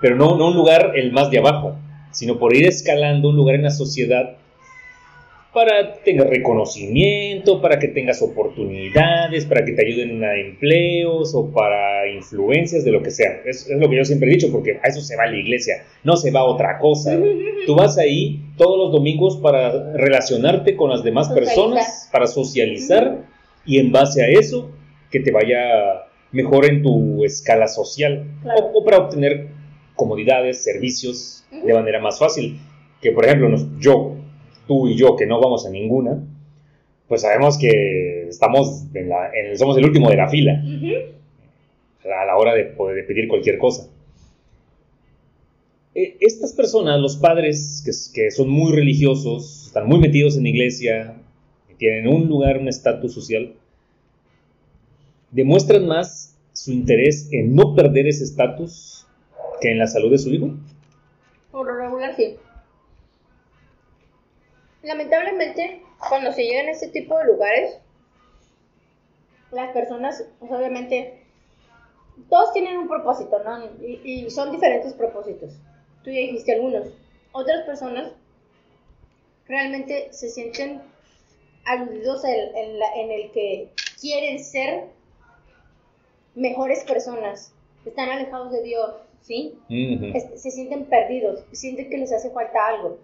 pero no, no un lugar el más de abajo, sino por ir escalando un lugar en la sociedad para que tengas reconocimiento, para que tengas oportunidades, para que te ayuden a empleos o para influencias de lo que sea. Es, es lo que yo siempre he dicho, porque a eso se va la iglesia, no se va a otra cosa. [LAUGHS] Tú vas ahí todos los domingos para relacionarte con las demás Socializar. personas, para socializar y en base a eso que te vaya mejor en tu escala social Claro. o, o para obtener comodidades, servicios de manera más fácil. Que por ejemplo, yo, tú y yo que no vamos a ninguna, pues sabemos que estamos en la, en- somos el último de la fila a la hora de pedir cualquier cosa. Eh, Estas personas, los padres que, que son muy religiosos, están muy metidos en la iglesia, tienen un lugar, un estatus social, demuestran más su interés en no perder ese estatus que en la salud de su hijo. Por lo regular, sí. Lamentablemente, cuando se llegan a este tipo de lugares, las personas, pues, obviamente, todos tienen un propósito, ¿no? Y, y son diferentes propósitos. Tú ya dijiste algunos. Otras personas realmente se sienten aludidos en, en la- en el que quieren ser mejores personas, están alejados de Dios, ¿sí? Es- se sienten perdidos, sienten que les hace falta algo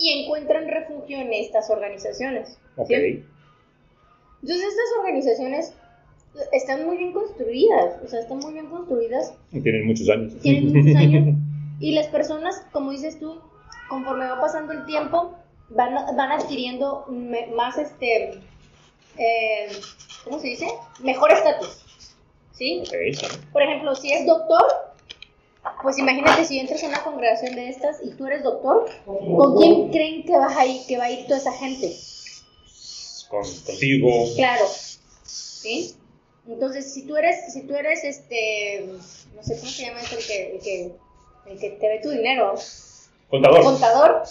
y encuentran refugio en estas organizaciones. Ok. ¿sí? Entonces estas organizaciones están muy bien construidas, o sea, están muy bien construidas, Y Tienen muchos años. tienen muchos [LAUGHS] años y las personas, como dices tú, conforme va pasando el tiempo, van, van adquiriendo me- más, este, eh, ¿cómo se dice? Mejor estatus, ¿sí? Ok, sí. Por ejemplo, si es doctor, pues imagínate si entras a una congregación de estas y tú eres doctor, ¿con quién creen que, vas a ir, que va a ir toda esa gente? Con, contigo. Claro, ¿sí? Entonces, si tú eres, si tú eres, este, no sé cómo se llama esto, el que, el que, el que te ve tu dinero, Contador. contador,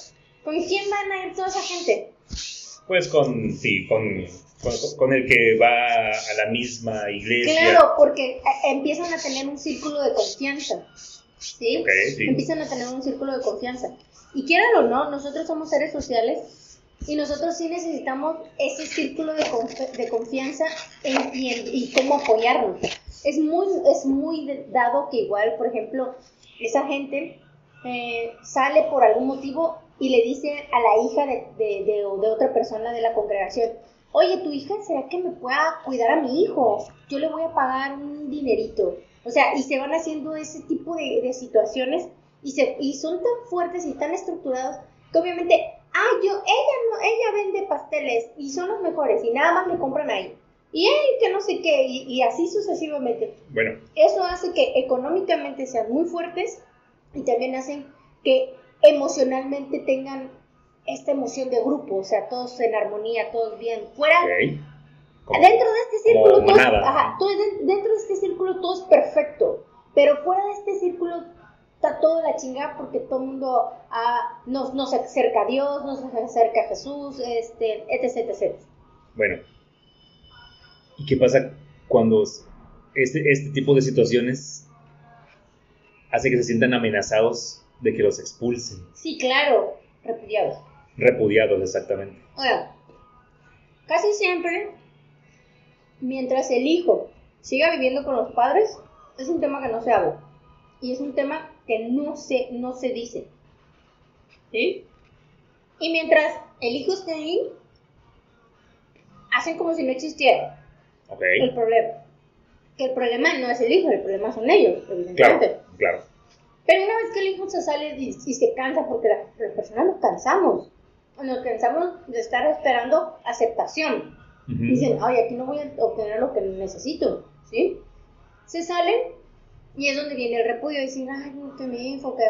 ¿con quién van a ir toda esa gente? Pues con, sí, con, con, con el que va a la misma iglesia. Claro, porque eh, empiezan a tener un círculo de confianza, ¿sí? Empiezan a tener un círculo de confianza. Y quieran o no, nosotros somos seres sociales y nosotros sí necesitamos ese círculo de, conf- de confianza en, y, en- y cómo apoyarnos. Es muy, es muy dado que igual, por ejemplo, esa gente eh, sale por algún motivo y le dice a la hija de, de, de- de otra persona de la congregación, oye, tu hija, ¿será que me pueda cuidar a mi hijo? Yo le voy a pagar un dinerito. O sea, y se van haciendo ese tipo de, de situaciones y, se, y son tan fuertes y tan estructurados que obviamente, ah, yo, ella no, ella vende pasteles y son los mejores y nada más le compran ahí. Y él que no sé qué, y, y así sucesivamente. Bueno, Eso hace que económicamente sean muy fuertes y también hacen que emocionalmente tengan esta emoción de grupo, o sea, todos en armonía, todos bien. Fuera. Como- dentro de este círculo, todo, es- ajá, todo dentro de este círculo todo es perfecto, pero fuera de este círculo está todo la chingada porque todo el mundo ah, nos, nos acerca a Dios, nos acerca a Jesús, este, etc, etc. Bueno, ¿y qué pasa cuando este, este tipo de situaciones hace que se sientan amenazados de que los expulsen? Sí, claro, repudiados. Repudiados, exactamente. Ahora, casi siempre, mientras el hijo siga viviendo con los padres, es un tema que no se habla. Y es un tema que no se, no se dice. ¿Sí? Y mientras el hijo esté ahí, hacen como si no existiera Ok, el problema. Que el problema no es el hijo, el problema son ellos, evidentemente. claro, claro. Pero una vez que el hijo se sale y, y se cansa, porque la- las personas nos cansamos, nos cansamos de estar esperando aceptación. Dicen, ay, aquí no voy a obtener lo que necesito, ¿sí? Se salen y es donde viene el repudio, dicen, ay, no, que hijo, que...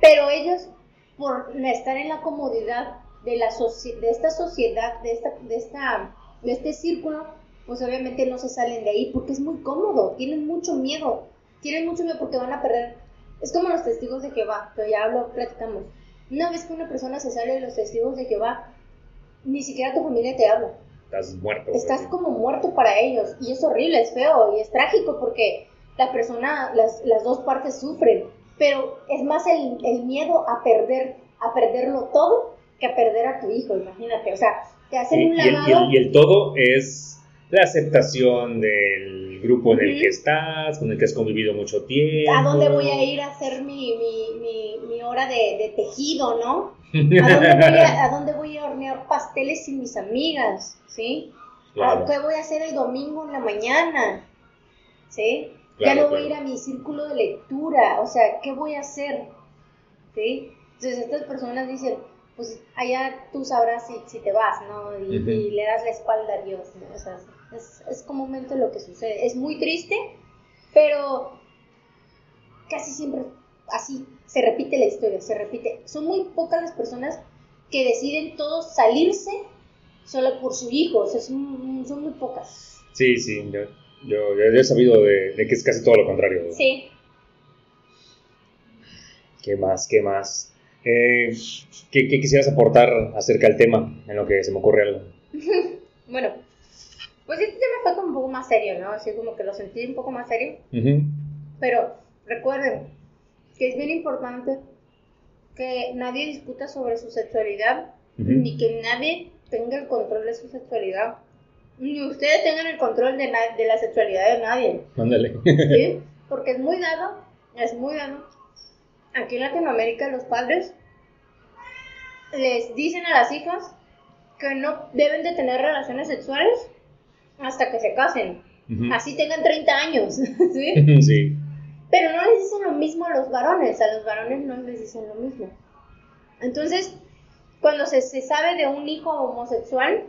Pero ellos, por estar en la comodidad de, la de esta sociedad, de, esta, de, esta, de este círculo, pues obviamente no se salen de ahí porque es muy cómodo, tienen mucho miedo, tienen mucho miedo porque van a perder. Es como los testigos de Jehová, pero ya hablo, platicamos. Una vez que una persona se sale de los testigos de Jehová, ni siquiera tu familia te habla. Estás muerto. Estás güey. como muerto para ellos y es horrible, es feo y es trágico porque la persona, las, las dos partes sufren, pero es más el, el miedo a perder, a perderlo todo que a perder a tu hijo, imagínate, o sea, te hacen un y, el, y lavado. el- y el todo es la aceptación del grupo en el que estás, con el que has convivido mucho tiempo. ¿A dónde voy a ir a hacer mi, mi, mi, mi hora de, de tejido, no? ¿A dónde, voy a, [LAUGHS] ¿A dónde voy a hornear pasteles sin mis amigas? ¿Sí? Claro. ¿Qué voy a hacer el domingo en la mañana? ¿Sí? Claro, ya no voy a claro. ir a mi círculo de lectura, o sea, ¿qué voy a hacer? ¿Sí? Entonces estas personas dicen, pues allá tú sabrás si, si te vas, ¿no? Y le das la espalda a Dios, ¿no? O sea, es, es comúnmente lo que sucede. Es muy triste, pero casi siempre así se repite la historia, se repite. Son muy pocas las personas que deciden todos salirse solo por su hijo, o sea, son, son muy pocas. Sí, sí, yo, yo, yo- he sabido de, de que es casi todo lo contrario. Sí. ¿Qué más? ¿Qué más? Eh, ¿qué, qué quisieras aportar acerca del tema? En lo que se me ocurre algo. [LAUGHS] Bueno, pues este tema fue como un poco más serio, ¿no? Así como que lo sentí un poco más serio. Pero recuerden que es bien importante que nadie discuta sobre su sexualidad, Ujú. ni que nadie tenga el control de su sexualidad, ni ustedes tengan el control de, na- de la sexualidad de nadie, Ándale. ¿sí? [LAUGHS] Porque es muy dado, es muy dado. Aquí en Latinoamérica los padres les dicen a las hijas que no deben de tener relaciones sexuales hasta que se casen, así tengan 30 años, [LAUGHS] ¿sí? Sí. Pero no les dicen lo mismo a los varones, a los varones no les dicen lo mismo. Entonces, cuando se, se sabe de un hijo homosexual,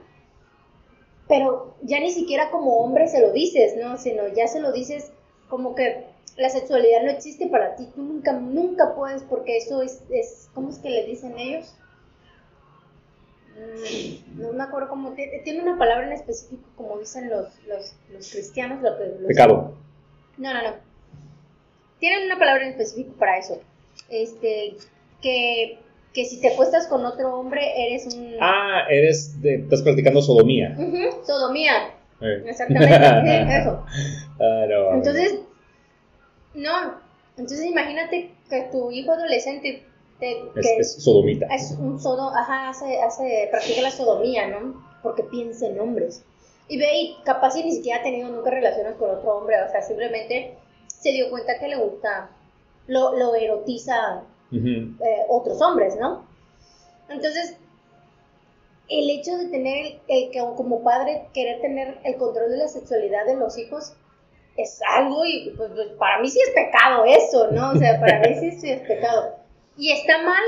pero ya ni siquiera como hombre se lo dices, ¿no? Sino ya se lo dices como que la sexualidad no existe para ti, tú nunca, nunca puedes, porque eso es, es ¿cómo es que le dicen ellos? No me acuerdo cómo, tiene una palabra en específico, como dicen los, los, los cristianos. Lo que, Pecado. No, no, no. Tienen una palabra en específico para eso. Este, que, que si te acuestas con otro hombre, eres un... Ah, eres, de, estás practicando sodomía. sodomía. Eh. Exactamente, [LAUGHS] eso. Ah, no, Entonces, no, entonces imagínate que tu hijo adolescente te, es, sodomita. Es un sodo, ajá, hace, hace, practica la sodomía, ¿no? Porque piensa en hombres. Y ve, y capaz si ni siquiera ha tenido nunca relaciones con otro hombre, o sea, simplemente se dio cuenta que le gusta, lo, lo erotiza eh, otros hombres, ¿no? Entonces, el hecho de tener, el, que como padre, querer tener el control de la sexualidad de los hijos, es algo y pues, pues, para mí sí es pecado eso, ¿no? O sea, para mí sí, sí es pecado. Y está mal,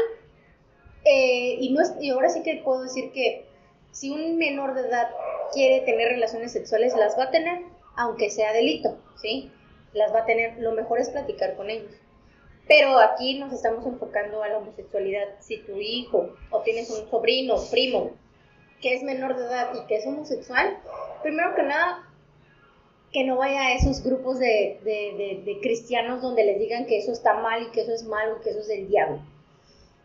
eh, y, no es, y ahora sí que puedo decir que si un menor de edad quiere tener relaciones sexuales, las va a tener, aunque sea delito, ¿sí? Las va a tener, lo mejor es platicar con ellos. Pero aquí nos estamos enfocando a la homosexualidad. Si tu hijo o tienes un sobrino, primo, que es menor de edad y que es homosexual, primero que nada, que no vaya a esos grupos de, de, cristianos donde les digan que eso está mal y que eso es malo y que eso es del diablo.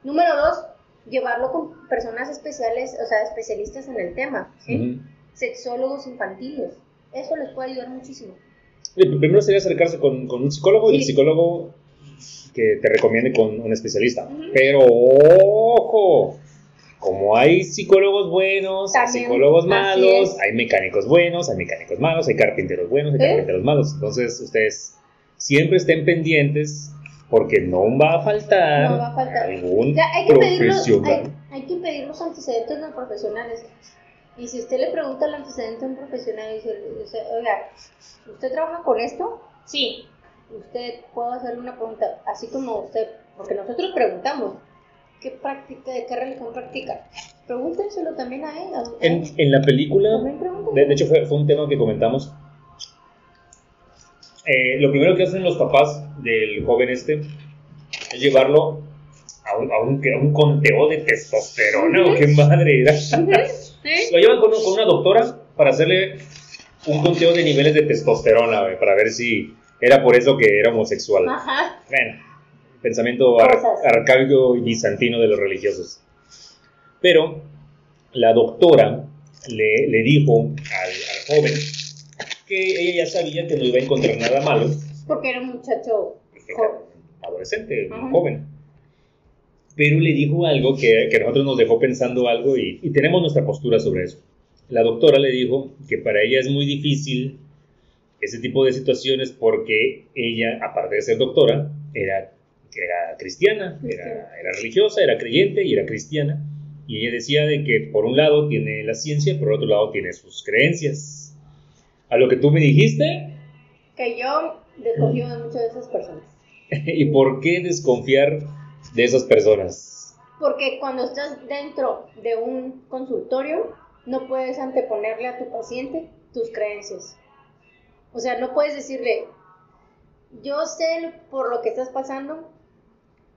Número dos, llevarlo con personas especiales, o sea, especialistas en el tema, ¿sí? Sexólogos infantiles. Eso les puede ayudar muchísimo. Primero sería acercarse con, con un psicólogo y el psicólogo que te recomiende con un especialista. Pero ojo, como hay psicólogos buenos, hay psicólogos malos, hay mecánicos buenos, hay mecánicos malos, hay carpinteros buenos, hay carpinteros malos. Entonces, ustedes siempre estén pendientes porque no va a faltar, no va a faltar. algún hay que profesional. hay, que pedir los antecedentes de los profesionales. Y si usted le pregunta al antecedente de un profesional y dice, oiga, ¿usted trabaja con esto? Sí. Usted puede hacerle una pregunta, así como usted, porque nosotros preguntamos, ¿Qué práctica, de qué religión practica? Pregúntenselo también a él. En, en la película, de, hecho fue, fue, un tema que comentamos. Eh, lo primero que hacen los papás del joven este es llevarlo a un, a un, a un conteo de testosterona, o qué madre era. [LAUGHS] Lo llevan con, con, una doctora para hacerle un conteo de niveles de testosterona, para ver si era por eso que era homosexual. Ajá. Bueno, pensamiento arcaico y bizantino de los religiosos. Pero la doctora le, le dijo al, joven que ella ya sabía que no iba a encontrar nada malo. Porque era un muchacho adolescente, joven. Pero le dijo algo que, que, nosotros nos dejó pensando algo y, y tenemos nuestra postura sobre eso. La doctora le dijo que para ella es muy difícil ese tipo de situaciones porque ella, aparte de ser doctora, era era cristiana, era, era, religiosa, era creyente y era cristiana. Y ella decía de que por un lado tiene la ciencia, por otro lado tiene sus creencias. A lo que tú me dijiste... Que yo desconfío de muchas de esas personas. [LAUGHS] ¿Y por qué desconfiar de esas personas? Porque cuando estás dentro de un consultorio, no puedes anteponerle a tu paciente tus creencias. O sea, no puedes decirle, yo sé por lo que estás pasando,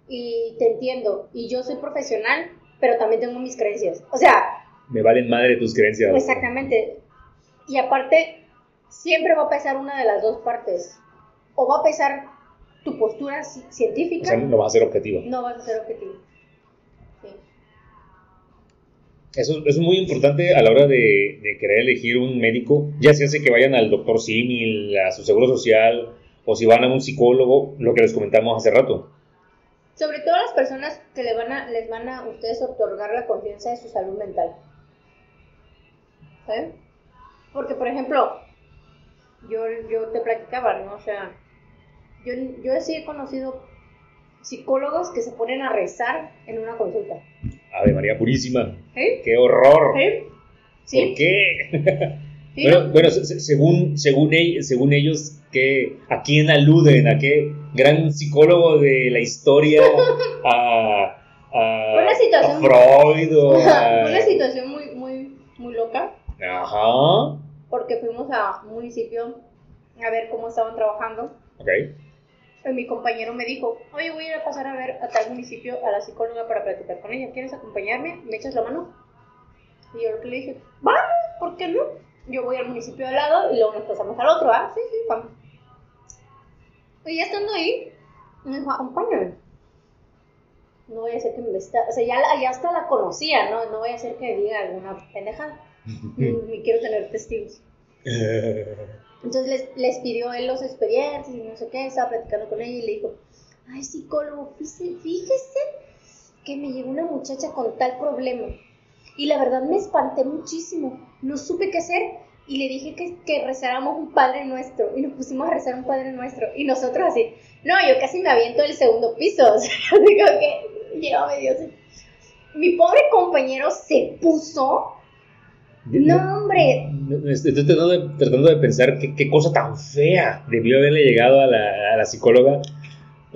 y te entiendo. Y yo soy profesional, pero también tengo mis creencias. O sea... Me valen madre tus creencias. Exactamente. Y aparte, siempre va a pesar una de las dos partes. O va a pesar tu postura científica. O sea, no vas a ser objetivo. No vas a ser objetivo. Sí. Eso, es muy importante a la hora de, de, querer elegir un médico, ya sea que vayan al doctor Simil, a su seguro social, o si van a un psicólogo, lo que les comentamos hace rato. Sobre todo a las personas que le van a, les van a ustedes otorgar la confianza de su salud mental. ¿Saben? Porque, por ejemplo, yo, yo te platicaba, ¿no? O sea, yo, yo sí he conocido psicólogos que se ponen a rezar en una consulta. Ave María Purísima. ¿Sí? ¡Qué horror! ¿Sí? ¿Por qué? [LAUGHS] Bueno, bueno según, según, según ellos, ¿qué, ¿a quién aluden? ¿A qué gran psicólogo de la historia? [LAUGHS] ¿A, a, Una situación- a Freud o [LAUGHS] a- Una situación muy, muy, muy loca, Ajá. porque fuimos a un municipio a ver cómo estaban trabajando. Ok. Y mi compañero me dijo, oye, voy a ir a pasar a ver a tal municipio a la psicóloga para platicar con ella. ¿Quieres acompañarme? ¿Me echas la mano? Y yo le dije, vamos, ¿por qué no? Yo voy al municipio de al lado y luego nos pasamos al otro, ¿ah? Sí, sí, vamos. Y ya estando ahí, me dijo, acompáñame. No voy a hacer que me está, o sea, ya, ya hasta la conocía, ¿no? No voy a hacer que diga alguna pendejada. [LAUGHS] Ni, quiero tener testigos. Entonces les, les pidió él los expedientes y no sé qué, estaba platicando con ella y le dijo, ay psicólogo, fíjese, fíjese que me llegó una muchacha con tal problema. Y la verdad me espanté muchísimo, no supe qué hacer y le dije que, que rezáramos un Padre Nuestro y nos pusimos a rezar un Padre Nuestro y nosotros así, no, yo casi me aviento del segundo piso, [LAUGHS] o sea, digo que llévame Dios. Mi pobre compañero se puso, no hombre, Estoy tratando de, tratando de pensar qué, qué cosa tan fea debió haberle llegado a la, a la psicóloga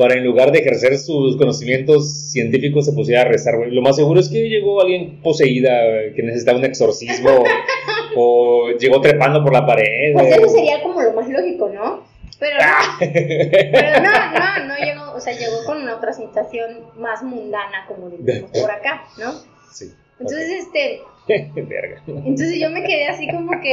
para en lugar de ejercer sus conocimientos científicos se pusiera a rezar, güey. Lo más seguro es que llegó alguien poseída güey, que necesitaba un exorcismo [LAUGHS] o llegó trepando por la pared. Pues eso sería como lo más lógico, ¿no? Pero no, pero no, no, no llegó, o sea, llegó con una otra situación más mundana, como decimos [LAUGHS] por acá, ¿no? Sí. Entonces, este, ok. [LAUGHS] Verga. entonces yo me quedé así como que,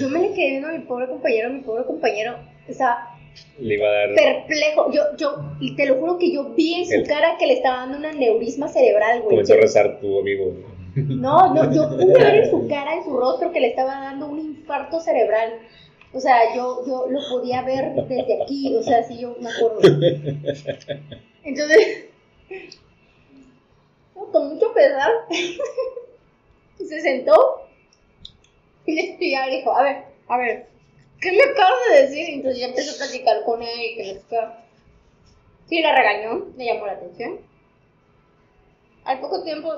yo me le quedé viendo a mi pobre compañero, mi pobre compañero estaba Le iba a dar. perplejo, yo, yo, y te lo juro que yo vi en su El- cara que le estaba dando un aneurisma cerebral, güey. Comenzó a rezar tu amigo. No, no, yo pude ver en su cara, en su rostro, que le estaba dando un infarto cerebral. O sea, yo, yo lo podía ver desde aquí, o sea, sí, yo me acuerdo. Entonces, [LAUGHS] con mucho pesar, [LAUGHS] se sentó y le dijo, a ver, a ver, ¿qué me acabas de decir? Entonces ya empezó a platicar con él y que no sé. Sí, la regañó, le llamó la atención. Al poco tiempo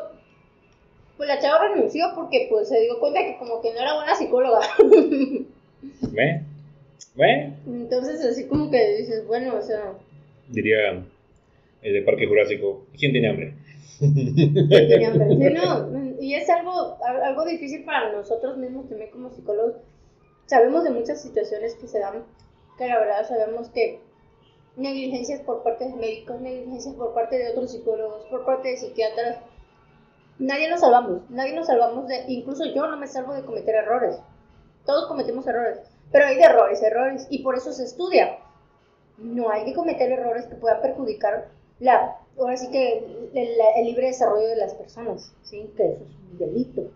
pues la chava renunció porque pues se dio cuenta que como que no era buena psicóloga. [LAUGHS] ¿Ve? ¿Ve? Entonces así como que dices, bueno, o sea, Diría el de Parque Jurásico. ¿Quién tiene hambre? que tenía hambre. Sí, [LAUGHS] no, y es algo, al- algo difícil para nosotros mismos también como psicólogos. Sabemos de muchas situaciones que se dan, que la verdad sabemos que negligencias por parte de médicos, negligencias por parte de otros psicólogos, por parte de psiquiatras. Nadie nos salvamos, nadie nos salvamos de, incluso yo no me salvo de cometer errores. Todos cometemos errores, pero hay de errores, errores, y por eso se estudia. No hay que cometer errores que puedan perjudicar la, ahora sí que el, el libre desarrollo de las personas, ¿sí? Que eso es un delito.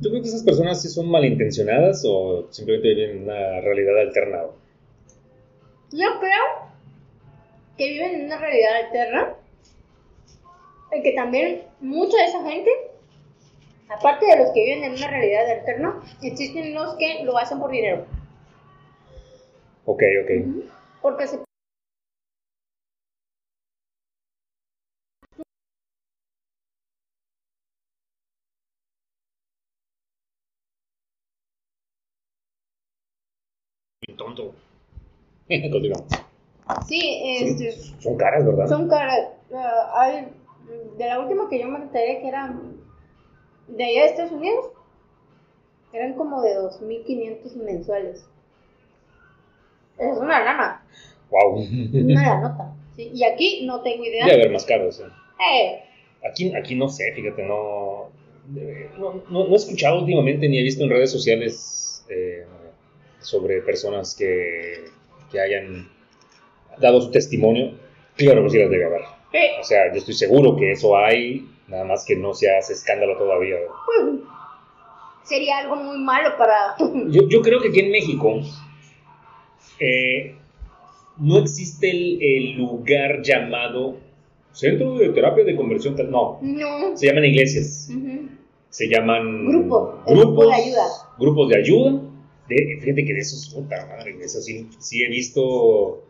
¿Tú crees que esas personas sí son malintencionadas o simplemente viven una realidad alterna? Yo creo que viven en una realidad alterna, en que también mucha de esa gente, aparte de los que viven en una realidad alterna, existen los que lo hacen por dinero. Ok, ok. Porque se Bien tonto. [LAUGHS] Continuamos. Sí, este, Son caras, ¿verdad? son caras. Ah, hay, de la última que yo me enteré que era de allá de Estados Unidos, eran como de 2.500 mensuales. Es una lana, Wow. una [LAUGHS] lanota. ¿sí? Y aquí no tengo idea. Debe haber más caros. ¿eh? Eh, Aquí, aquí no sé, fíjate, no, no, no- no he escuchado últimamente ni he visto en redes sociales eh, sobre personas que, que hayan dado su testimonio. Claro que sí las debe haber. eh, O sea, yo estoy seguro que eso hay, nada más que no se hace escándalo todavía. pues, sería algo muy malo para... [LAUGHS] Yo, yo creo que aquí en México eh, no existe el, el lugar llamado Centro de Terapia de Conversión. No, no. se llaman iglesias. Se llaman Grupo, grupos grupo de ayuda. Grupos de ayuda. De- fíjate que de esos, puta madre, de esos sí, sí he visto.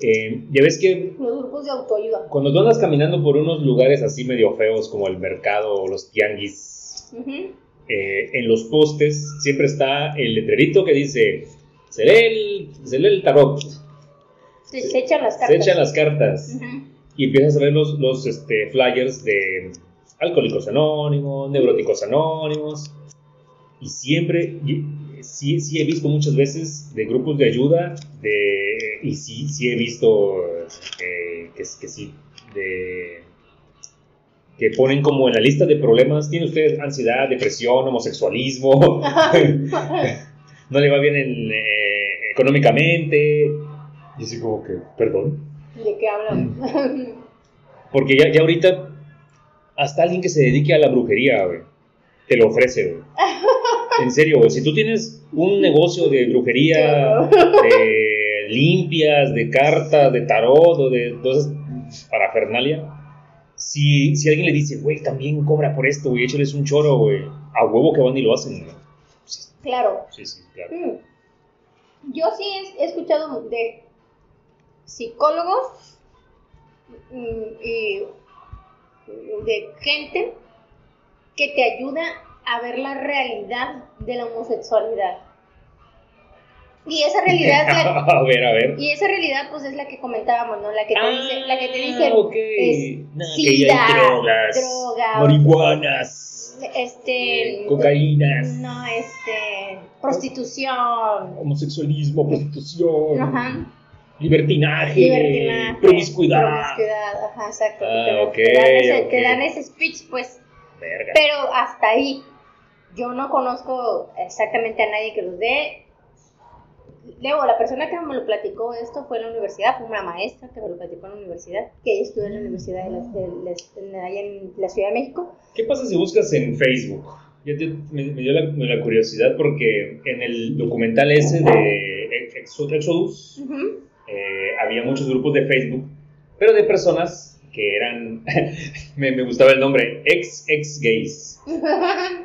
eh, ya ves que Los grupos de autoayuda. cuando tú andas caminando por unos lugares así medio feos como el mercado o los tianguis, eh, en los postes siempre está el letrerito que dice: Se lee el, se lee el tarot, Se, se echan las se cartas. echan las cartas. Y empiezas a ver los, los este, flyers de Alcohólicos Anónimos, Neuróticos Anónimos, y siempre, sí, sí he visto muchas veces de grupos de ayuda, de, y sí, sí he visto eh, que, que sí, de que ponen como en la lista de problemas, tiene usted ansiedad, depresión, homosexualismo, [LAUGHS] no le va bien en, eh, económicamente, y así como que, perdón, ¿De qué hablan? porque ya, ya ahorita hasta alguien que se dedique a la brujería, güey, te lo ofrece, güey. [LAUGHS] En serio, si tú tienes un negocio de brujería, de [LAUGHS] limpias, de cartas, de tarot o de todas esas parafernalia, si, si alguien le dice, güey, también cobra por esto, güey, échales un choro, güey, a huevo que van y lo hacen, güey. Sí, claro. sí, sí, claro. Mm. Yo sí he, he escuchado de psicólogos mm, y de gente que te ayuda a ver la realidad de la homosexualidad. Y esa realidad [LAUGHS] la, a ver, a ver. y esa realidad pues es la que comentábamos, ¿no? La que te Ah, dice, la que te dice es Nah, que sida, drogas, droga, marihuanas, este eh, cocaínas, no, este prostitución, homosexualismo, prostitución, ajá. libertinaje, libertinaje, promiscuidad. promiscuidad, ajá, exacto. Ah, te, dan- ok, te dan ese, te dan ese speech, pues, Verga. pero hasta ahí. Yo no conozco exactamente a nadie que los dé. Luego, la persona que me lo platicó esto fue en la universidad, fue una maestra que me lo platicó en la universidad, que ella estudió en la universidad de la, de la- en- la Ciudad de México. ¿Qué pasa si buscas en Facebook? Te- me, me dio la, la curiosidad porque en el documental ese de Exo- Exodus Ujú. eh, había muchos grupos de Facebook, pero de personas que eran, [LAUGHS] me, me gustaba el nombre, ex ex gays.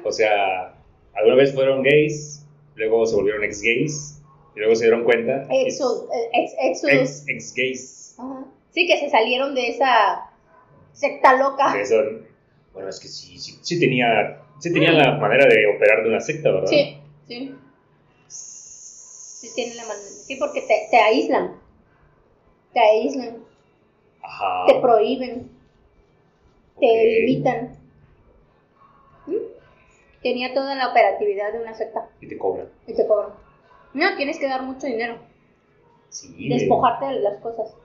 O sea, alguna vez fueron gays, luego se volvieron ex gays, y luego se dieron cuenta. Exo- eh, ex, ex, ex gays. Ajá. Sí, que se salieron de esa secta loca. De bueno, es que sí, sí, sí tenía, sí tenían la manera de operar de una secta, ¿verdad? Sí, sí. Sí, tienen la manera. Sí, porque te, te aíslan. Te aíslan. Ajá. Te prohíben. Te limitan. ¿Mm? Tenía toda la operatividad de una secta. Y te cobran. Y te cobran. No, tienes que dar mucho dinero. Sí. Despojarte de las cosas.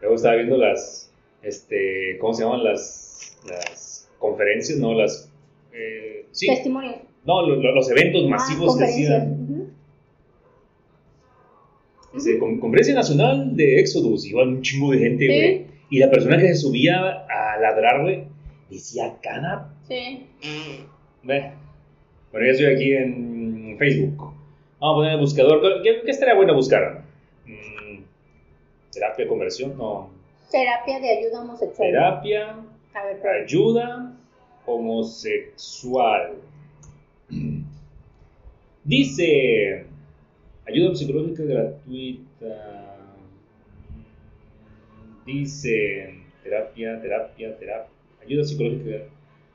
Luego estaba viendo las, este, ¿cómo se llaman las, las conferencias? No, las, eh, sí, Testimonios. no, lo- lo- los eventos masivos ah, que hacían. Dice, con- Conferencia Nacional de Éxodus, iban un chingo de gente, Sí. güey. Y la persona que se subía a ladrar, güey, decía cada... Sí. Ve. Bueno, ya estoy aquí en Facebook. Vamos a poner el buscador. ¿Qué, qué estaría bueno buscar? Mm, ¿Terapia de conversión? No. Terapia de ayuda homosexual. Terapia, A ver, pero- ayuda homosexual. [CLEARS THROAT] Dice, ayuda psicológica gratuita. Dice, terapia, terapia, terapia, ayuda psicológica.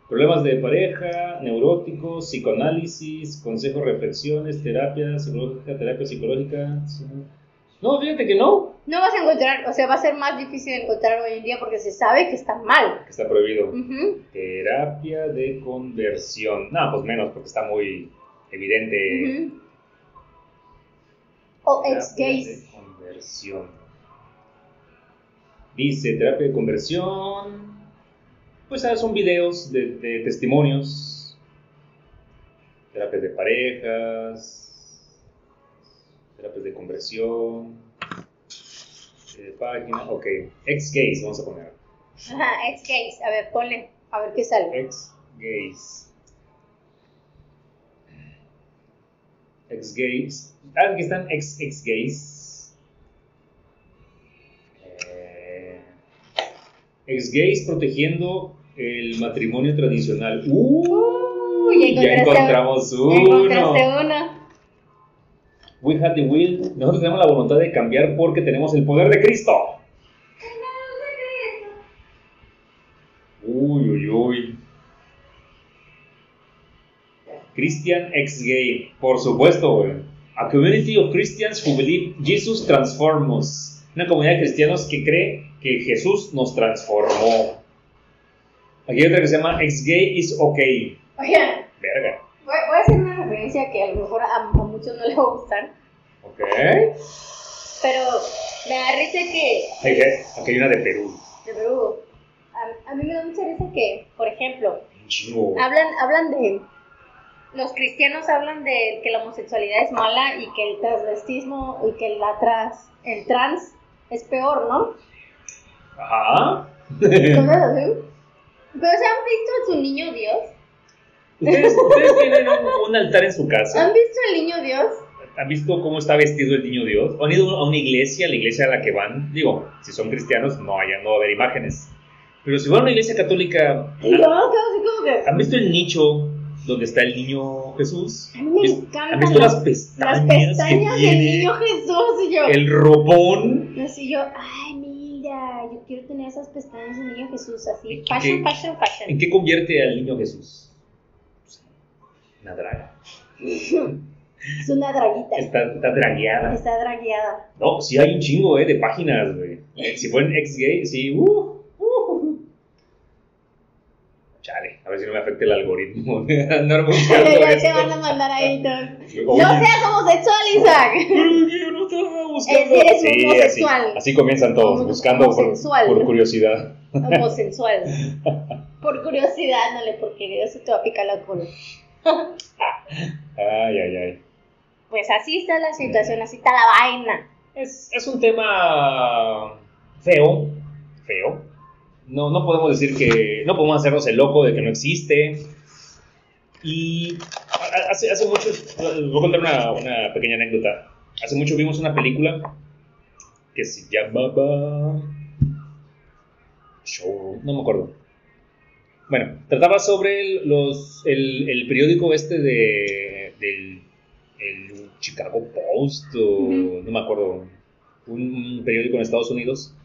Problemas de pareja, neuróticos, psicoanálisis, consejos, reflexiones, terapia psicológica, terapia psicológica. No, fíjate que no, No vas a encontrar, o sea, va a ser más difícil encontrar hoy en día porque se sabe que está mal. que está prohibido. Terapia de conversión. No, pues menos, porque está muy evidente. ujú. O ex gays. de conversión. Dice terapia de conversión. Pues ah, son videos de, de testimonios. Terapias de parejas. Terapias de conversión. eh, página. Ok. Ex gays, vamos a poner. Ajá, ex gays. A ver, ponle, a ver qué sale. Ex gays. Ex gays. Ah, aquí están ex ex gays. Eh, ex gays protegiendo el matrimonio tradicional. ¡Uh! Uy, ya ya encontramos uno. encontraste uno. We had the will. Nosotros tenemos la voluntad de cambiar porque tenemos el poder de Cristo. Uy, uy, uy. Christian ex gay, por supuesto, güey. A community of Christians who believe Jesus transforms us. Una comunidad de cristianos que cree que Jesús nos transformó. Aquí hay otra que se llama Ex Gay is okay. Oigan, Verga. voy, voy a hacer una referencia que a lo mejor a, a muchos no les va a gustar, Ok. pero me da risa que Aquí aquí hay una de Perú. de Perú, a, a mí me da mucha risa que, por ejemplo, hablan, hablan de, los cristianos hablan de que la homosexualidad es mala y que el transvestismo y que la trans, el trans es peor, ¿no? Ajá. Cosas [LAUGHS] así. Pero se han visto a su niño Dios. ¿Ustedes, ustedes tienen un, un altar en su casa? ¿Han visto al niño Dios? ¿Han visto cómo está vestido el niño Dios? ¿Han ido a una iglesia, la iglesia a la que van? Digo, si son cristianos, no, allá no va a haber imágenes. Pero si van a una iglesia católica, Y yo. ¿han visto el nicho donde está el niño Jesús? A mí me ¿Vis- encantan ¿Han visto las pestañas, las pestañas del niño Jesús. Y yo, El robón. y así yo, ay, mira, yo quiero tener esas pestañas del niño Jesús. ¿Y Así, qué- fashion, fashion, ¿En fashion. qué convierte al niño Jesús? Una draga. [LAUGHS] Es una draguita. Está, está dragueada. Está dragueada. No, sí hay un chingo, eh, de páginas, güey. [LAUGHS] Si fueron ex gay, sí, uh. Chale, a ver si no me afecta el algoritmo. [LAUGHS] buscando [LAUGHS] ya te van a mandar ahí todo. Oye, No seas homosexual, Isaac. [LAUGHS] yo no estaba buscando. Eres Sí, homosexual. Así, así comienzan todos, Homo- buscando por, por curiosidad. Homosexual. Por curiosidad, no le porque Dios se te va a picar la cola. Ay, ay, ay. Pues así está la situación, así está la vaina. Es, es un tema feo, feo. No, no podemos decir que, no podemos hacernos el loco de que no existe. Y hace, hace mucho, voy a contar una, una pequeña anécdota. Hace mucho vimos una película que se llamaba Show, no me acuerdo. Bueno, trataba sobre el, los, el, el periódico este de, del el Chicago Post o no me acuerdo, un, un periódico en Estados Unidos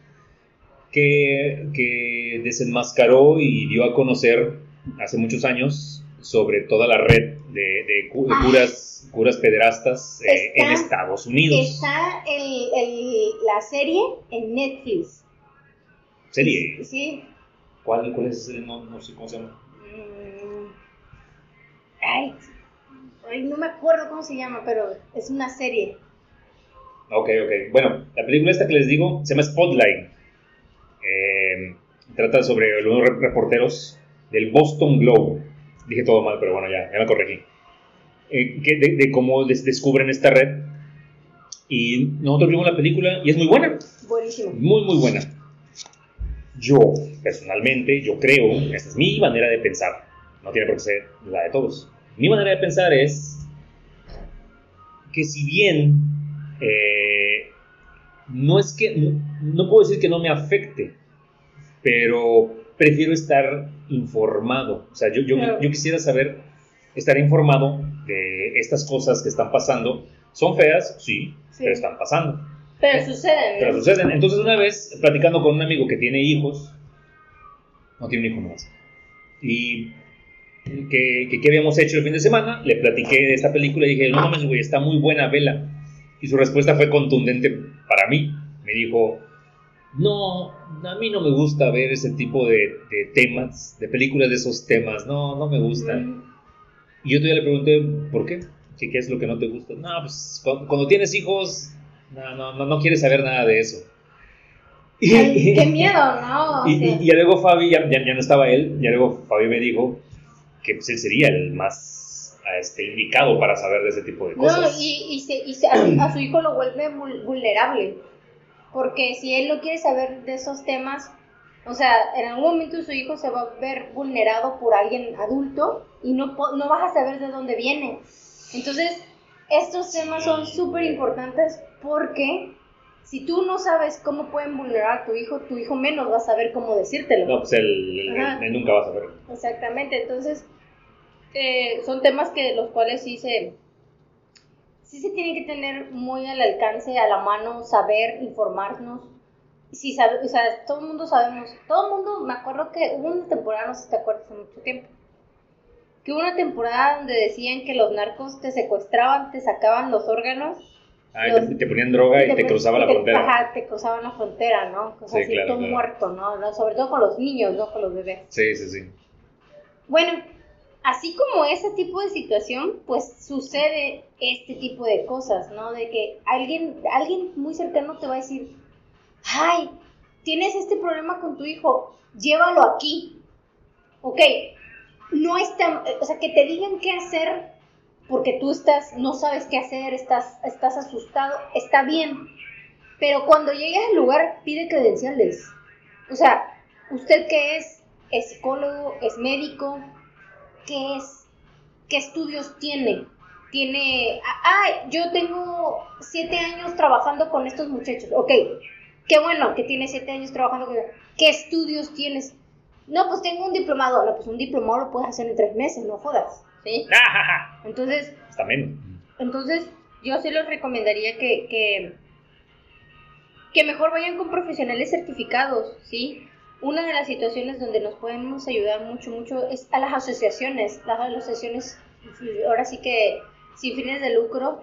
que, que desenmascaró y dio a conocer hace muchos años sobre toda la red de, de cu- de curas, curas pederastas eh, en Estados Unidos. Está el, el- la serie en Netflix. Serie. Sí. ¿Cuál, cuál es? No, no sé cómo se llama. Mm, Ay, ay, no me acuerdo cómo se llama, pero es una serie. Ok, ok. Bueno, la película esta que les digo se llama Spotlight. Eh, trata sobre re- reporteros del Boston Globe. Dije todo mal, pero bueno, ya, ya me corregí. Eh, que de, de cómo des- descubren esta red. Y nosotros vimos la película y es muy buena. Buenísimo. Muy, muy buena. Yo, personalmente, yo creo, esta es mi manera de pensar, no tiene por qué ser la de todos. Mi manera de pensar es que si bien eh, no es que, no, no puedo decir que no me afecte, pero prefiero estar informado. O sea, yo, yo, Claro. yo quisiera saber, estar informado de estas cosas que están pasando. Son feas, sí, Sí. pero están pasando. Pero sucede, Pero suceden. Entonces, una vez platicando con un amigo que tiene hijos, no tiene un hijo más, y que, que qué habíamos hecho el fin de semana, le platiqué de esta película y dije, no mames, güey, está muy buena, vela. Y su respuesta fue contundente para mí. Me dijo, no, a mí no me gusta ver ese tipo de, de temas, de películas de esos temas, no, no me gustan. Mm. Y yo todavía le pregunté, ¿por qué? ¿Qué, qué es lo que no te gusta? No, pues cu- cuando, tienes hijos, no, no, no, no quieres saber nada de eso. Ay, qué miedo, ¿no? O Y, sea, y- luego Fabi, ya, ya- ya no estaba él, ya luego Fabi me dijo que pues, él sería el más este, indicado para saber de ese tipo de No, cosas. y, y, se- y se- a, su, a su hijo lo vuelve vul- vulnerable. Porque si él no quiere saber de esos temas, o sea, en algún momento su hijo se va a ver vulnerado por alguien adulto y no, no vas a saber de dónde viene. Entonces, estos temas son súper importantes porque si tú no sabes cómo pueden vulnerar a tu hijo, tu hijo menos va a saber cómo decírtelo. No, pues él, él- Ajá. él nunca va a saber. Exactamente, entonces eh, son temas que los cuales sí se sí se tienen que tener muy al alcance, a la mano, saber, informarnos. Sí, sabe, o sea, todo el mundo sabemos, todo el mundo, me acuerdo que hubo una temporada, no sé si te acuerdas, hace mucho tiempo, que hubo una temporada donde decían que los narcos te secuestraban, te sacaban los órganos Ah, Los- te, te ponían droga y te cruzaba la te- frontera. Ajá, te cruzaban la frontera, ¿no? O sea, Sí, así claro, todo claro. muerto, ¿no? ¿no? Sobre todo con los niños, no con los bebés. Sí, sí, sí. Bueno, así como ese tipo de situación, pues sucede este tipo de cosas, ¿no? De que alguien, alguien muy cercano te va a decir, ay, tienes este problema con tu hijo, llévalo aquí. Ok, no está, o sea, que te digan qué hacer porque tú estás, no sabes qué hacer, estás, estás asustado, está bien. Pero cuando llegues al lugar, pide credenciales. O sea, ¿usted qué es? ¿Es psicólogo? ¿Es médico? ¿Qué es? ¿Qué estudios tiene? Tiene, ah, yo tengo siete años trabajando con estos muchachos. Ok, qué bueno que tiene siete años trabajando con ¿Qué estudios tienes? No, pues tengo un diplomado. No, pues un diplomado lo puedes hacer en tres meses, no jodas. ¿Sí? ¡Ah, [LAUGHS] Entonces, Está menos. entonces, yo sí les recomendaría que, que, que mejor vayan con profesionales certificados, ¿sí? Una de las situaciones donde nos podemos ayudar mucho, mucho es a las asociaciones. Las asociaciones, ahora sí que sin fines de lucro,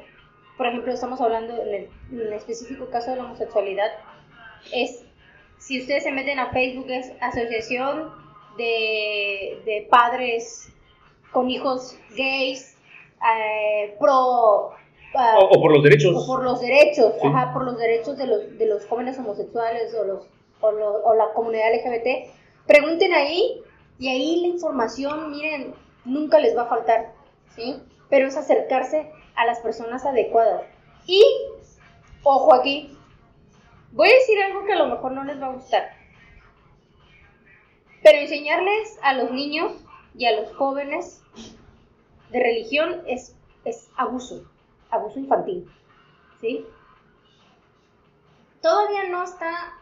por ejemplo, estamos hablando en el, en el específico caso de la homosexualidad, es, si ustedes se meten a Facebook, es Asociación de, de Padres con Hijos Gays, eh, pro... ah, O, o por los derechos. o por los derechos, Sí. ajá, por los derechos de los, de los jóvenes homosexuales o, los, o, lo- la comunidad LGBT. Pregunten ahí y ahí la información, miren, nunca les va a faltar, ¿sí? Pero es acercarse a las personas adecuadas. Y, ojo aquí, voy a decir algo que a lo mejor no les va a gustar, pero enseñarles a los niños y a los jóvenes de religión es, es abuso, abuso infantil, ¿sí? Todavía no está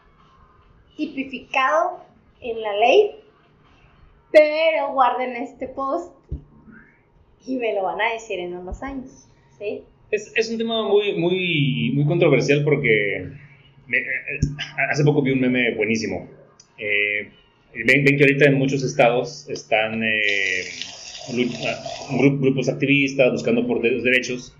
tipificado en la ley, pero guarden este post y me lo van a decir en unos años, ¿sí? Es, es un tema muy, muy, muy controversial porque me- eh, hace poco vi un meme buenísimo. Eh, ven, ven que ahorita en muchos estados están eh, ah, gru- grupos activistas buscando por los derechos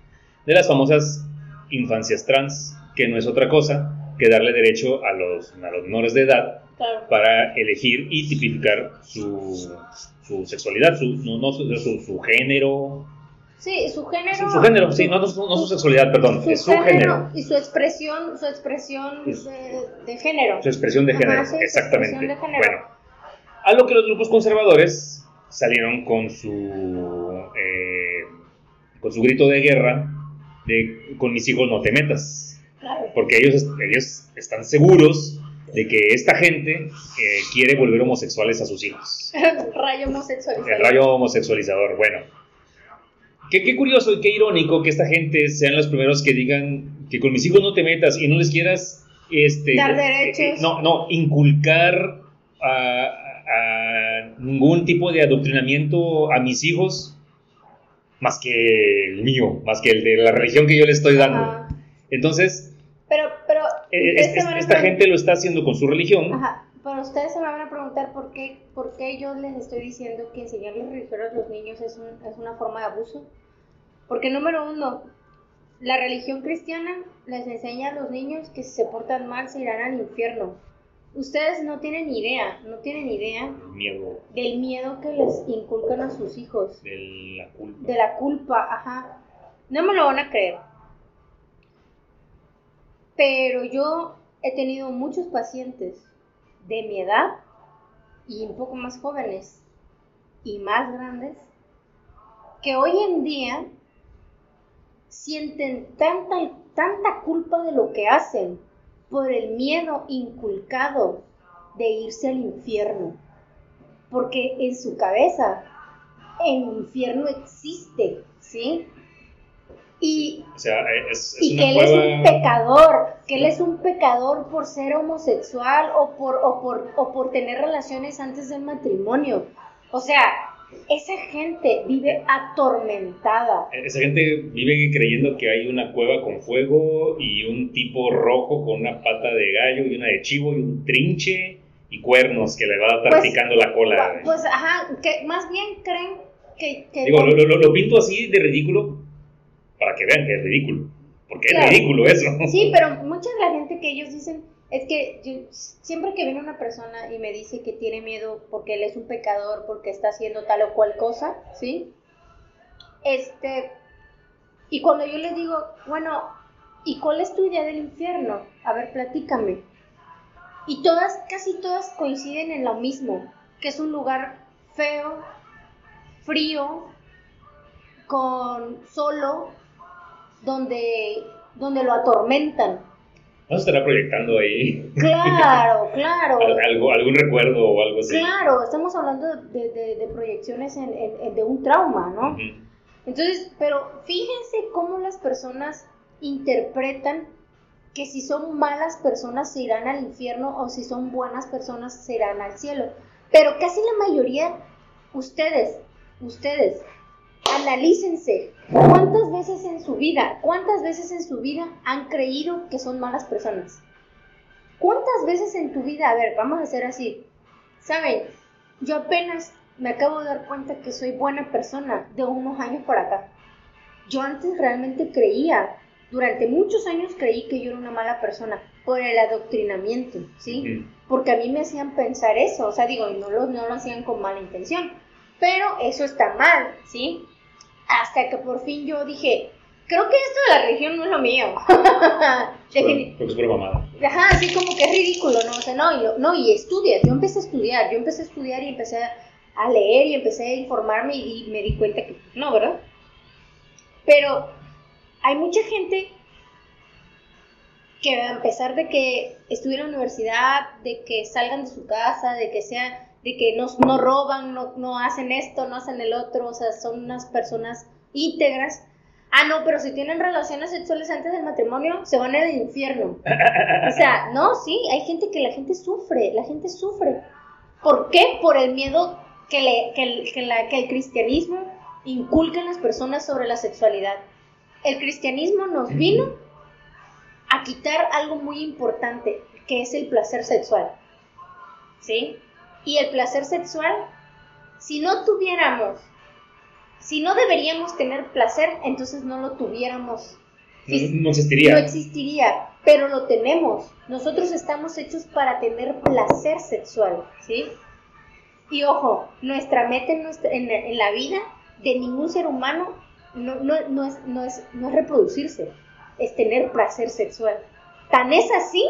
de las famosas infancias trans, que no es otra cosa que darle derecho a los, a los menores de edad Claro. para elegir y tipificar su, su sexualidad, su, no, no su, su- su género, Sí, su género. su, género, sí, no, no su- no su sexualidad, perdón, su es su género. y su expresión, su expresión Es- de, de género. Su expresión de Ajá, género, sí, exactamente. expresión de género. Bueno, a lo que los grupos conservadores salieron con su eh, con su grito de guerra de con mis hijos no te metas. Porque ellos ellos están seguros de que esta gente eh, quiere volver homosexuales a sus hijos. [LAUGHS] rayo homosexualizado. El rayo homosexualizador, bueno. Qué, qué curioso y qué irónico que esta gente sean los primeros que digan que con mis hijos no te metas y no les quieras este, Dar eh, derechos. eh, no, no, inculcar a, a ningún tipo de adoctrinamiento a mis hijos más que el mío, más que el de la religión que yo le estoy dando. Ajá. Entonces, Pero, pero, eh, esta gente lo está haciendo con su religión. Ajá, pero ustedes se me van a preguntar por qué, por qué yo les estoy diciendo que enseñarles religión a los niños es, un- es una forma de abuso. Porque número uno, la religión cristiana les enseña a los niños que si se portan mal se irán al infierno. Ustedes no tienen idea, no tienen idea miedo del miedo que les inculcan a sus hijos, de la culpa. de la culpa, ajá. No me lo van a creer. Pero yo he tenido muchos pacientes de mi edad y un poco más jóvenes y más grandes que hoy en día sienten tanta, tanta culpa de lo que hacen por el miedo inculcado de irse al infierno. Porque en su cabeza el infierno existe, ¿sí? Y, O sea, es, es y una que él es un pecador, que él es un pecador por ser homosexual o por, o por, o por tener relaciones antes del matrimonio. O sea, esa gente vive atormentada. Esa gente vive creyendo que hay una cueva con fuego y un tipo rojo con una pata de gallo y una de chivo y un trinche y cuernos que le va a estar Pues, picando la cola. Pues, ajá, que más bien creen que... que Digo, lo, lo- lo pinto así de ridículo para que vean que es ridículo. Porque es ridículo eso. Sí, pero mucha de la gente que ellos dicen es que yo, siempre que viene una persona y me dice que tiene miedo porque él es un pecador, porque está haciendo tal o cual cosa, ¿sí? Este, y cuando yo les digo, bueno, ¿y cuál es tu idea del infierno? A ver, platícame. Y todas, casi todas coinciden en lo mismo, que es un lugar feo, frío, con solo, donde, donde lo atormentan. ¿No estará proyectando ahí? Claro, [LAUGHS] claro. ¿Algo, ¿Algún recuerdo o algo así? Claro, estamos hablando de, de, proyecciones en, en, de un trauma, ¿no? Entonces, pero fíjense cómo las personas interpretan que si son malas personas se irán al infierno o si son buenas personas se irán al cielo. Pero casi la mayoría, ustedes, ustedes, analícense cuántas veces su vida, cuántas veces en su vida han creído que son malas personas. ¿Cuántas veces en tu vida, a ver, vamos a hacer así, saben, yo apenas me acabo de dar cuenta que soy buena persona de unos años por acá. Yo antes realmente creía, durante muchos años creí que yo era una mala persona por el adoctrinamiento, ¿sí? Porque a mí me hacían pensar eso, o sea, digo, no lo, no lo hacían con mala intención, pero eso está mal, ¿sí? Hasta que por fin yo dije, creo que esto de la religión no es lo mío. [LAUGHS] Creo que es. Ajá, así como que es ridículo, ¿no? O sea, no, y, no, y estudias, yo empecé a estudiar, yo empecé a estudiar y empecé a leer y empecé a informarme y me di cuenta que no, ¿verdad? Pero hay mucha gente que a pesar de que estuvieran en la universidad, de que salgan de su casa, de que sea, de que no, no roban, no, no hacen esto, no hacen el otro, o sea, son unas personas íntegras. Ah, no, pero si tienen relaciones sexuales antes del matrimonio, se van al infierno. O sea, no, sí, hay gente que la gente sufre, la gente sufre. ¿Por qué? Por el miedo que, le, que, el, que, la, que el cristianismo inculca en las personas sobre la sexualidad. El cristianismo nos vino a quitar algo muy importante, que es el placer sexual. ¿Sí? Y el placer sexual, si no tuviéramos, si no deberíamos tener placer, entonces no lo tuviéramos. No, existiría. No existiría, pero lo tenemos. Nosotros estamos hechos para tener placer sexual, ¿sí? Y ojo, nuestra meta en, en, la vida de ningún ser humano no, no, no, es, no, es, no es reproducirse, es tener placer sexual. Tan es así,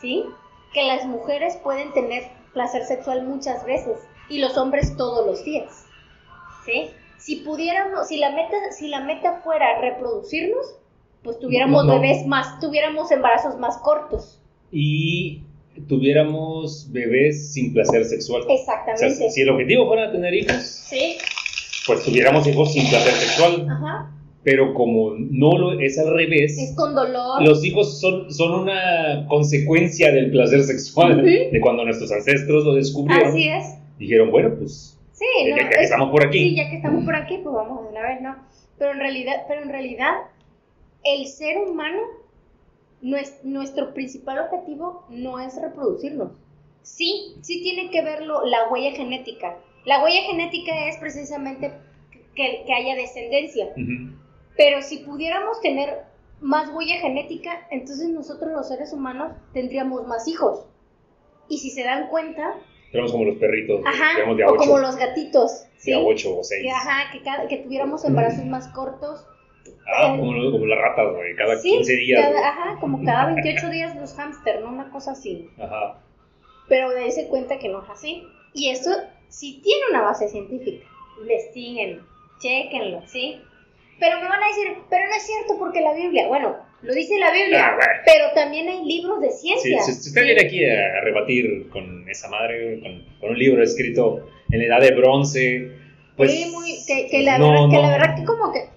¿sí? Que las mujeres pueden tener placer sexual muchas veces y los hombres todos los días, ¿sí? Si pudiéramos, si la meta, si la meta fuera reproducirnos, pues tuviéramos bebés más, tuviéramos embarazos más cortos. Y tuviéramos bebés sin placer sexual. Exactamente. si el objetivo fuera tener hijos, pues tuviéramos hijos sin placer sexual. Ajá. Pero como no lo es al revés, es con dolor. Los hijos son, son una consecuencia del placer sexual, de cuando nuestros ancestros lo descubrieron. Así es. Dijeron, bueno, pues sí, ya, que estamos por aquí. Sí, ya que estamos por aquí, pues vamos de una vez, ¿no? Pero en realidad, pero en realidad el ser humano nuestro principal objetivo no es reproducirnos. Sí, sí tiene que verlo la huella genética. La huella genética es precisamente que, haya descendencia. Pero si pudiéramos tener más huella genética, entonces nosotros los seres humanos tendríamos más hijos. Y si se dan cuenta... Tenemos como los perritos, o como los gatitos. De a 8 o 6. ajá, que, que tuviéramos embarazos más cortos Ah, como, como, las ratas, güey, cada 15 días. ajá, como cada [LAUGHS] 28 días los hámster, ¿no? Una cosa así. Ajá. Pero dése cuenta que no es así. Y eso sí tiene una base científica. Investíguenlo, chequenlo, ¿sí? Pero me van a decir, pero no es cierto porque la Biblia, bueno, lo dice la Biblia, ah, pero también hay libros de ciencia. Sí, si usted viene aquí a rebatir con esa madre, con, con un libro escrito en la edad de bronce, pues, muy, que, la verdad, que la verdad que como que,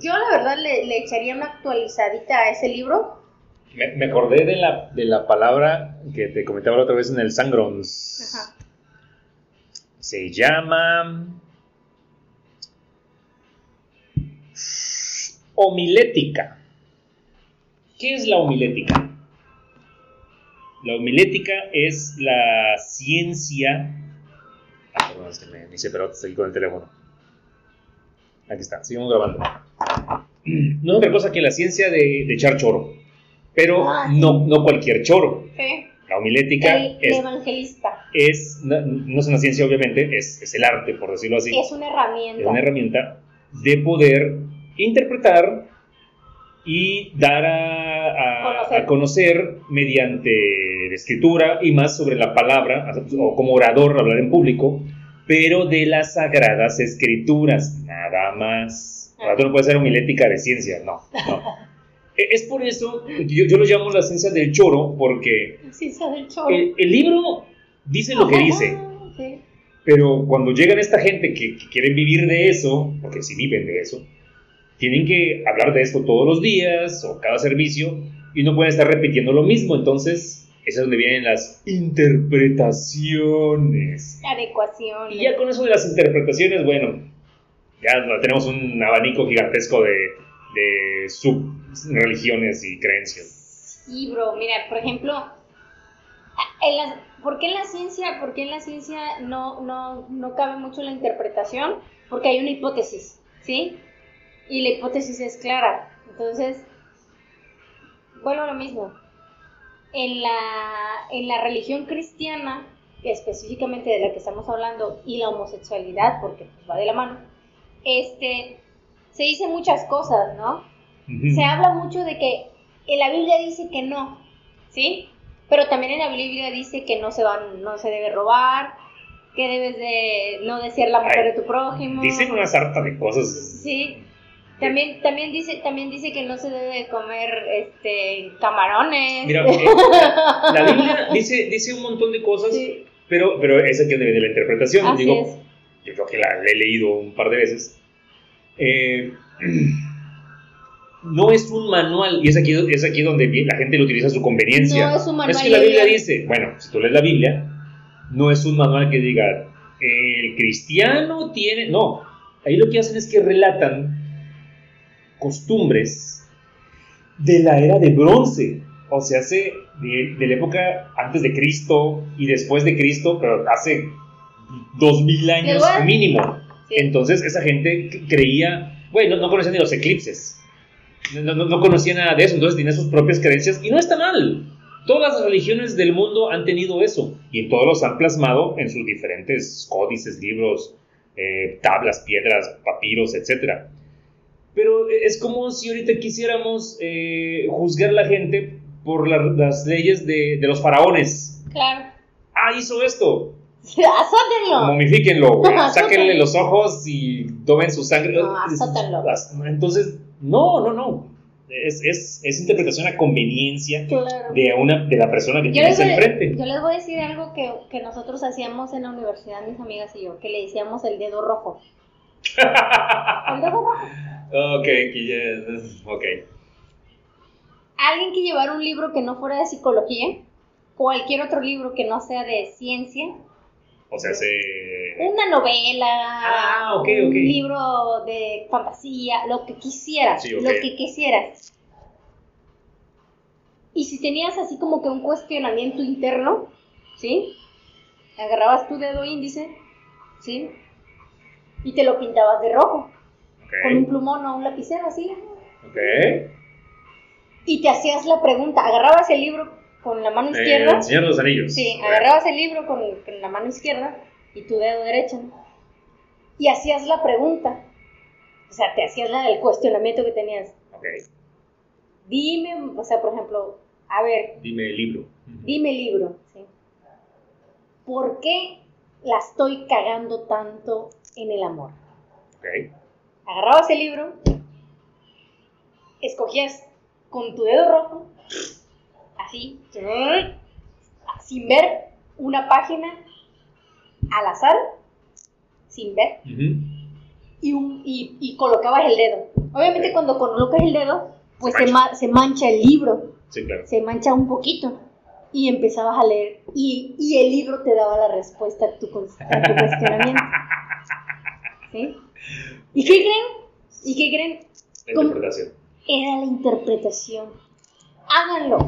yo la verdad le, echaría una actualizadita a ese libro. Me, acordé de la, de la palabra que te comentaba la otra vez en el Sangrons. Ajá. Se llama homilética. ¿Qué es la homilética? La homilética es la ciencia Ah, perdón, es que me, me hice pero seguí con el teléfono. Aquí está, seguimos grabando. [CLEARS THROAT] no es otra cosa que la ciencia de, de echar choro. Pero Ah, no, no cualquier choro. La homilética El, el es, evangelista es- no, no es una ciencia, obviamente, es, es el arte, por decirlo así. es una herramienta. Es una herramienta de poder interpretar y dar a, a- Conocer. a conocer mediante la escritura y más sobre la palabra, o como orador, hablar en público, pero de las sagradas escrituras, nada más. Tú no puedes ser homilética de ciencia, no. no. E- Es por eso yo, yo lo llamo la ciencia del choro, porque ciencia del choro. el, el libro dice lo que dice. Ah, sí. Pero cuando llegan esta gente que, que quieren vivir de eso, porque si viven de eso, tienen que hablar de esto todos los días o cada servicio y no pueden estar repitiendo lo mismo. Entonces, es donde vienen las interpretaciones. Adecuación. Y ya con eso de las interpretaciones, bueno, ya tenemos un abanico gigantesco de, de subreligiones y creencias. Sí, bro, mira, por ejemplo, en la- ¿por qué en la ciencia, por qué en la ciencia no, no, no cabe mucho la interpretación? Porque hay una hipótesis, ¿sí? Y la hipótesis es clara. Entonces, vuelvo a lo mismo. En la, en la religión cristiana, específicamente de la que estamos hablando, y la homosexualidad, porque pues, va de la mano, este, se dicen muchas cosas, ¿no? Se habla mucho de que en la Biblia dice que no, ¿sí? Pero también en la Biblia dice que no se van, no se debe robar, que debes de no desear la mujer de tu prójimo. Dicen una sarta de cosas. Sí. También, también dice, también dice que no se debe comer este camarones. Mira, la, [LAUGHS] Biblia dice, dice un montón de cosas, Sí, pero, pero es aquí donde viene la interpretación. así Digo, es. yo creo que la, la he leído un par de veces. Eh, [CLEARS THROAT] no es un manual, y es aquí, es aquí donde la gente lo utiliza a su conveniencia. No es un manual Es que la Biblia dice, bueno, si tú lees la Biblia, no es un manual que diga, el cristiano tiene. No, ahí lo que hacen es que relatan costumbres de la era de bronce. O sea, hace de, de la época antes de Cristo y después de Cristo, pero hace dos mil años mínimo. Sí. Entonces esa gente creía, bueno, no, no conocían ni los eclipses, no, no, no conocían nada de eso, entonces tenían sus propias creencias y no está mal. Todas las religiones del mundo han tenido eso y en todos los han plasmado en sus diferentes códices, libros, eh, tablas, piedras, papiros, etc. Pero es como si ahorita quisiéramos eh, juzgar a la gente por la- las leyes de, de los faraones. Claro. Ah, hizo esto, [LAUGHS] Azótenlo. momifíquenlo, güey. [LAUGHS] Sáquenle los ojos y tomen su sangre. No, azótenlo. Entonces, no, no, no. Es, es, es interpretación a conveniencia Claro. de, una, de la persona que Yo tienes enfrente. yo les voy a decir algo que, que nosotros hacíamos en la universidad, mis amigas y yo, que le decíamos el dedo rojo. [LAUGHS] El dedo rojo. Ok, ok. Alguien que llevara un libro que no fuera de psicología, cualquier otro libro que no sea de ciencia, O sea, se... una novela, Ah, un libro de fantasía, lo que quisieras, Sí, lo que quisieras. Y si tenías así como que un cuestionamiento interno, ¿sí? Agarrabas tu dedo índice, ¿sí? Y te lo pintabas de rojo, con un plumón o un lapicero así. ok. Y te hacías la pregunta, agarrabas el libro con la mano Eh, izquierda. el Señor de los Anillos. Sí, agarrabas el libro con, con la mano izquierda y tu dedo derecho. ¿no? Y hacías la pregunta. O sea, te hacías la del cuestionamiento que tenías. Ok, Dime, o sea, por ejemplo, a ver, dime el libro. dime libro. ¿sí? ¿Por qué la estoy cagando tanto en el amor? Ok, Agarrabas el libro, escogías con tu dedo rojo, así, sin ver una página al azar, sin ver, y, un, y, y colocabas el dedo. Obviamente cuando colocas el dedo, pues Se se, mancha. ma- se mancha el libro, Sí, claro. se mancha un poquito. Y empezabas a leer, y, y el libro te daba la respuesta a tu, a tu cuestionamiento. [LAUGHS] ¿Sí? ¿Y qué creen? ¿Y qué creen? La interpretación. era la interpretación. Háganlo,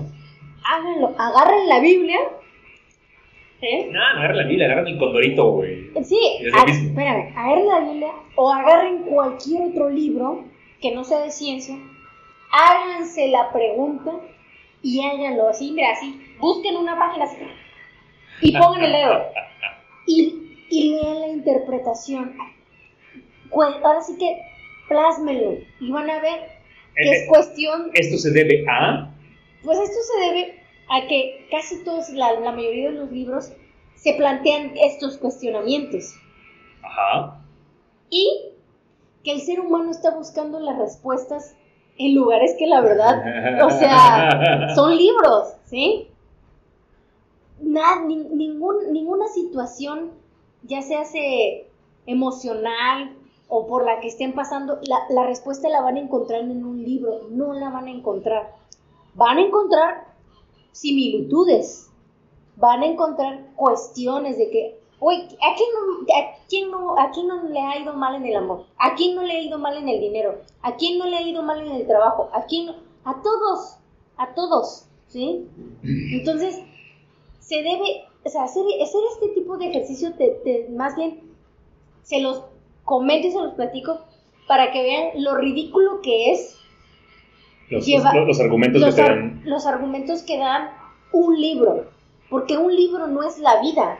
háganlo, agarren la Biblia. ¿eh? No, no agarra la Biblia, agarran el condorito, güey. Sí, Es a- espérame, agarren la Biblia o agarren cualquier otro libro que no sea de ciencia, háganse la pregunta y háganlo así, mira, así, busquen una página así, y [LAUGHS] pongan el dedo y, y lean la interpretación. Pues, ahora sí que plásmenlo y van a ver que es Eh, cuestión, Esto se debe a. pues esto se debe a que casi todos, la, la mayoría de los libros se plantean estos cuestionamientos Ajá. y que el ser humano está buscando las respuestas en lugares que la verdad, o sea, [LAUGHS] son libros, ¿sí? Nada, ni- ningún, ninguna situación, ya sea se emocional o por la que estén pasando, la, la respuesta la van a encontrar en un libro, no la van a encontrar. Van a encontrar similitudes, van a encontrar cuestiones de que, oye, ¿a quién, no, a, quién no, ¿a quién no le ha ido mal en el amor? ¿A quién no le ha ido mal en el dinero? ¿A quién no le ha ido mal en el trabajo? ¿A quién? A todos, a todos, ¿sí? Entonces, se debe, o sea, hacer, hacer este tipo de ejercicio, te, te- más bien, se los comento y se los platico para que vean lo ridículo que es Los, Lleva- los- los argumentos los, que ar- dan. los argumentos que dan un libro, porque un libro no es la vida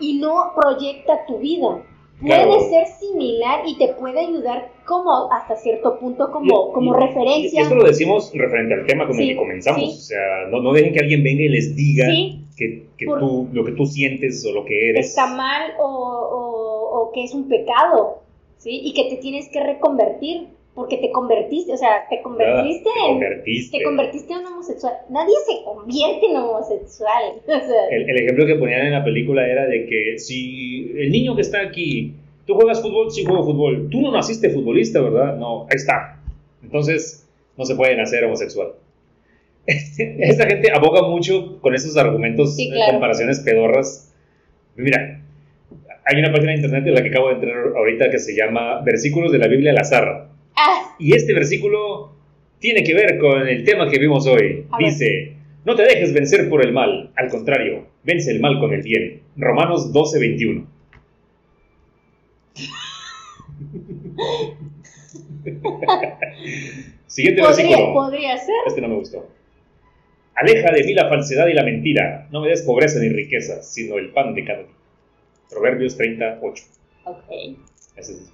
y no proyecta tu vida. Puede Claro. ser similar y te puede ayudar como hasta cierto punto como, Y- como y- referencia. Y esto lo decimos referente al tema con el Sí, que comenzamos. sí. O sea, no, no dejen que alguien venga y les diga Sí. que, que tú, lo que tú sientes o lo que eres. está mal o, o- o que es un pecado, ¿sí? Y que te tienes que reconvertir porque te convertiste, o sea, te convertiste Ah, te en... convertiste. Te convertiste en homosexual. Nadie se convierte en homosexual. [LAUGHS] O sea, El, el ejemplo que ponían en la película era de que si el niño que está aquí, tú juegas fútbol, sí juego fútbol. Tú no naciste futbolista, ¿verdad? No, ahí está. Entonces, no se puede nacer homosexual. [LAUGHS] Esta gente aboga mucho con esos argumentos, Sí, eh, claro. comparaciones pedorras. Mira, hay una página de internet en la que acabo de entrar ahorita que se llama Versículos de la Biblia al azar. ah, Y este versículo tiene que ver con el tema que vimos hoy. A ver. Dice, no te dejes vencer por el mal, al contrario, vence el mal con el bien. Romanos 12, 21. [LAUGHS] Siguiente podría, versículo. podría ser. Este no me gustó. Aleja de mí la falsedad y la mentira. No me des pobreza ni riqueza, sino el pan de cada día. Proverbios 38. Ok. Ese es-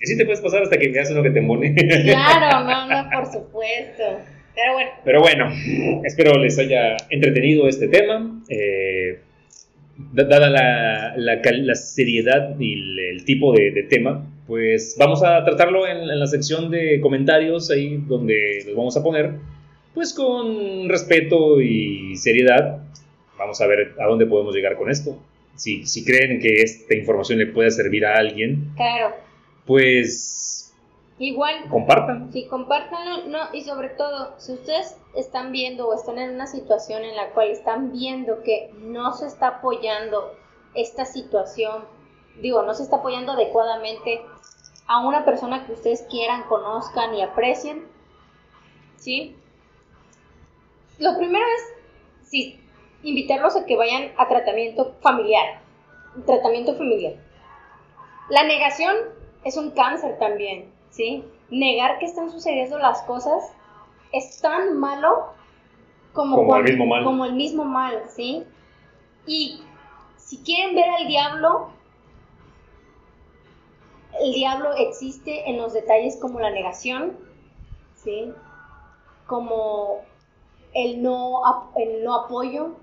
Y sí te puedes pasar hasta que veas uno que te mone. Claro, [LAUGHS] no, no, por supuesto. Pero bueno, Pero bueno, espero les haya entretenido este tema. Eh, da- dada la, la la seriedad y el, el tipo de, de tema, pues vamos a tratarlo en, en la sección de comentarios, ahí donde los vamos a poner, pues con respeto y seriedad. Vamos a ver a dónde podemos llegar con esto. Si, si creen que esta información le puede servir a alguien, claro. pues Igual, compartan. si compártanlo, no, y sobre todo, si ustedes están viendo o están en una situación en la cual están viendo que no se está apoyando esta situación, digo, no se está apoyando adecuadamente a una persona que ustedes quieran, conozcan y aprecien, ¿sí? Lo primero es, sí, invitarlos a que vayan a tratamiento familiar, tratamiento familiar. La negación es un cáncer también, ¿sí? Negar que están sucediendo las cosas es tan malo como, Como el mismo mal. como el mismo mal, ¿sí? Y si quieren ver al diablo, el diablo existe en los detalles como la negación, ¿sí? Como el no, el no apoyo,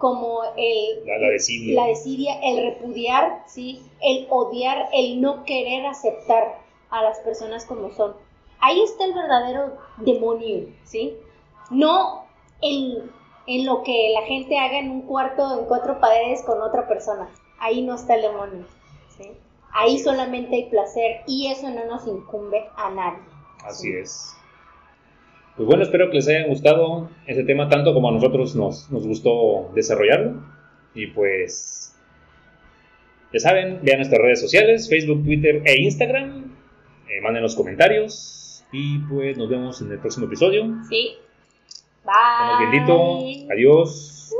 como el, La, la desidia. la desidia, el repudiar, ¿sí? El odiar, el no querer aceptar a las personas como son. Ahí está el verdadero demonio, ¿sí? No en, en lo que la gente haga en un cuarto, en cuatro paredes con otra persona. Ahí no está el demonio, ¿sí? Ahí solamente hay placer y eso no nos incumbe a nadie. Así es. Pues bueno, espero que les haya gustado ese tema tanto como a nosotros nos, nos gustó desarrollarlo. Y pues, ya saben, vean nuestras redes sociales, Facebook, Twitter e Instagram. Eh, manden los comentarios y pues nos vemos en el próximo episodio. ¿Sí? Bye. biendito. Adiós.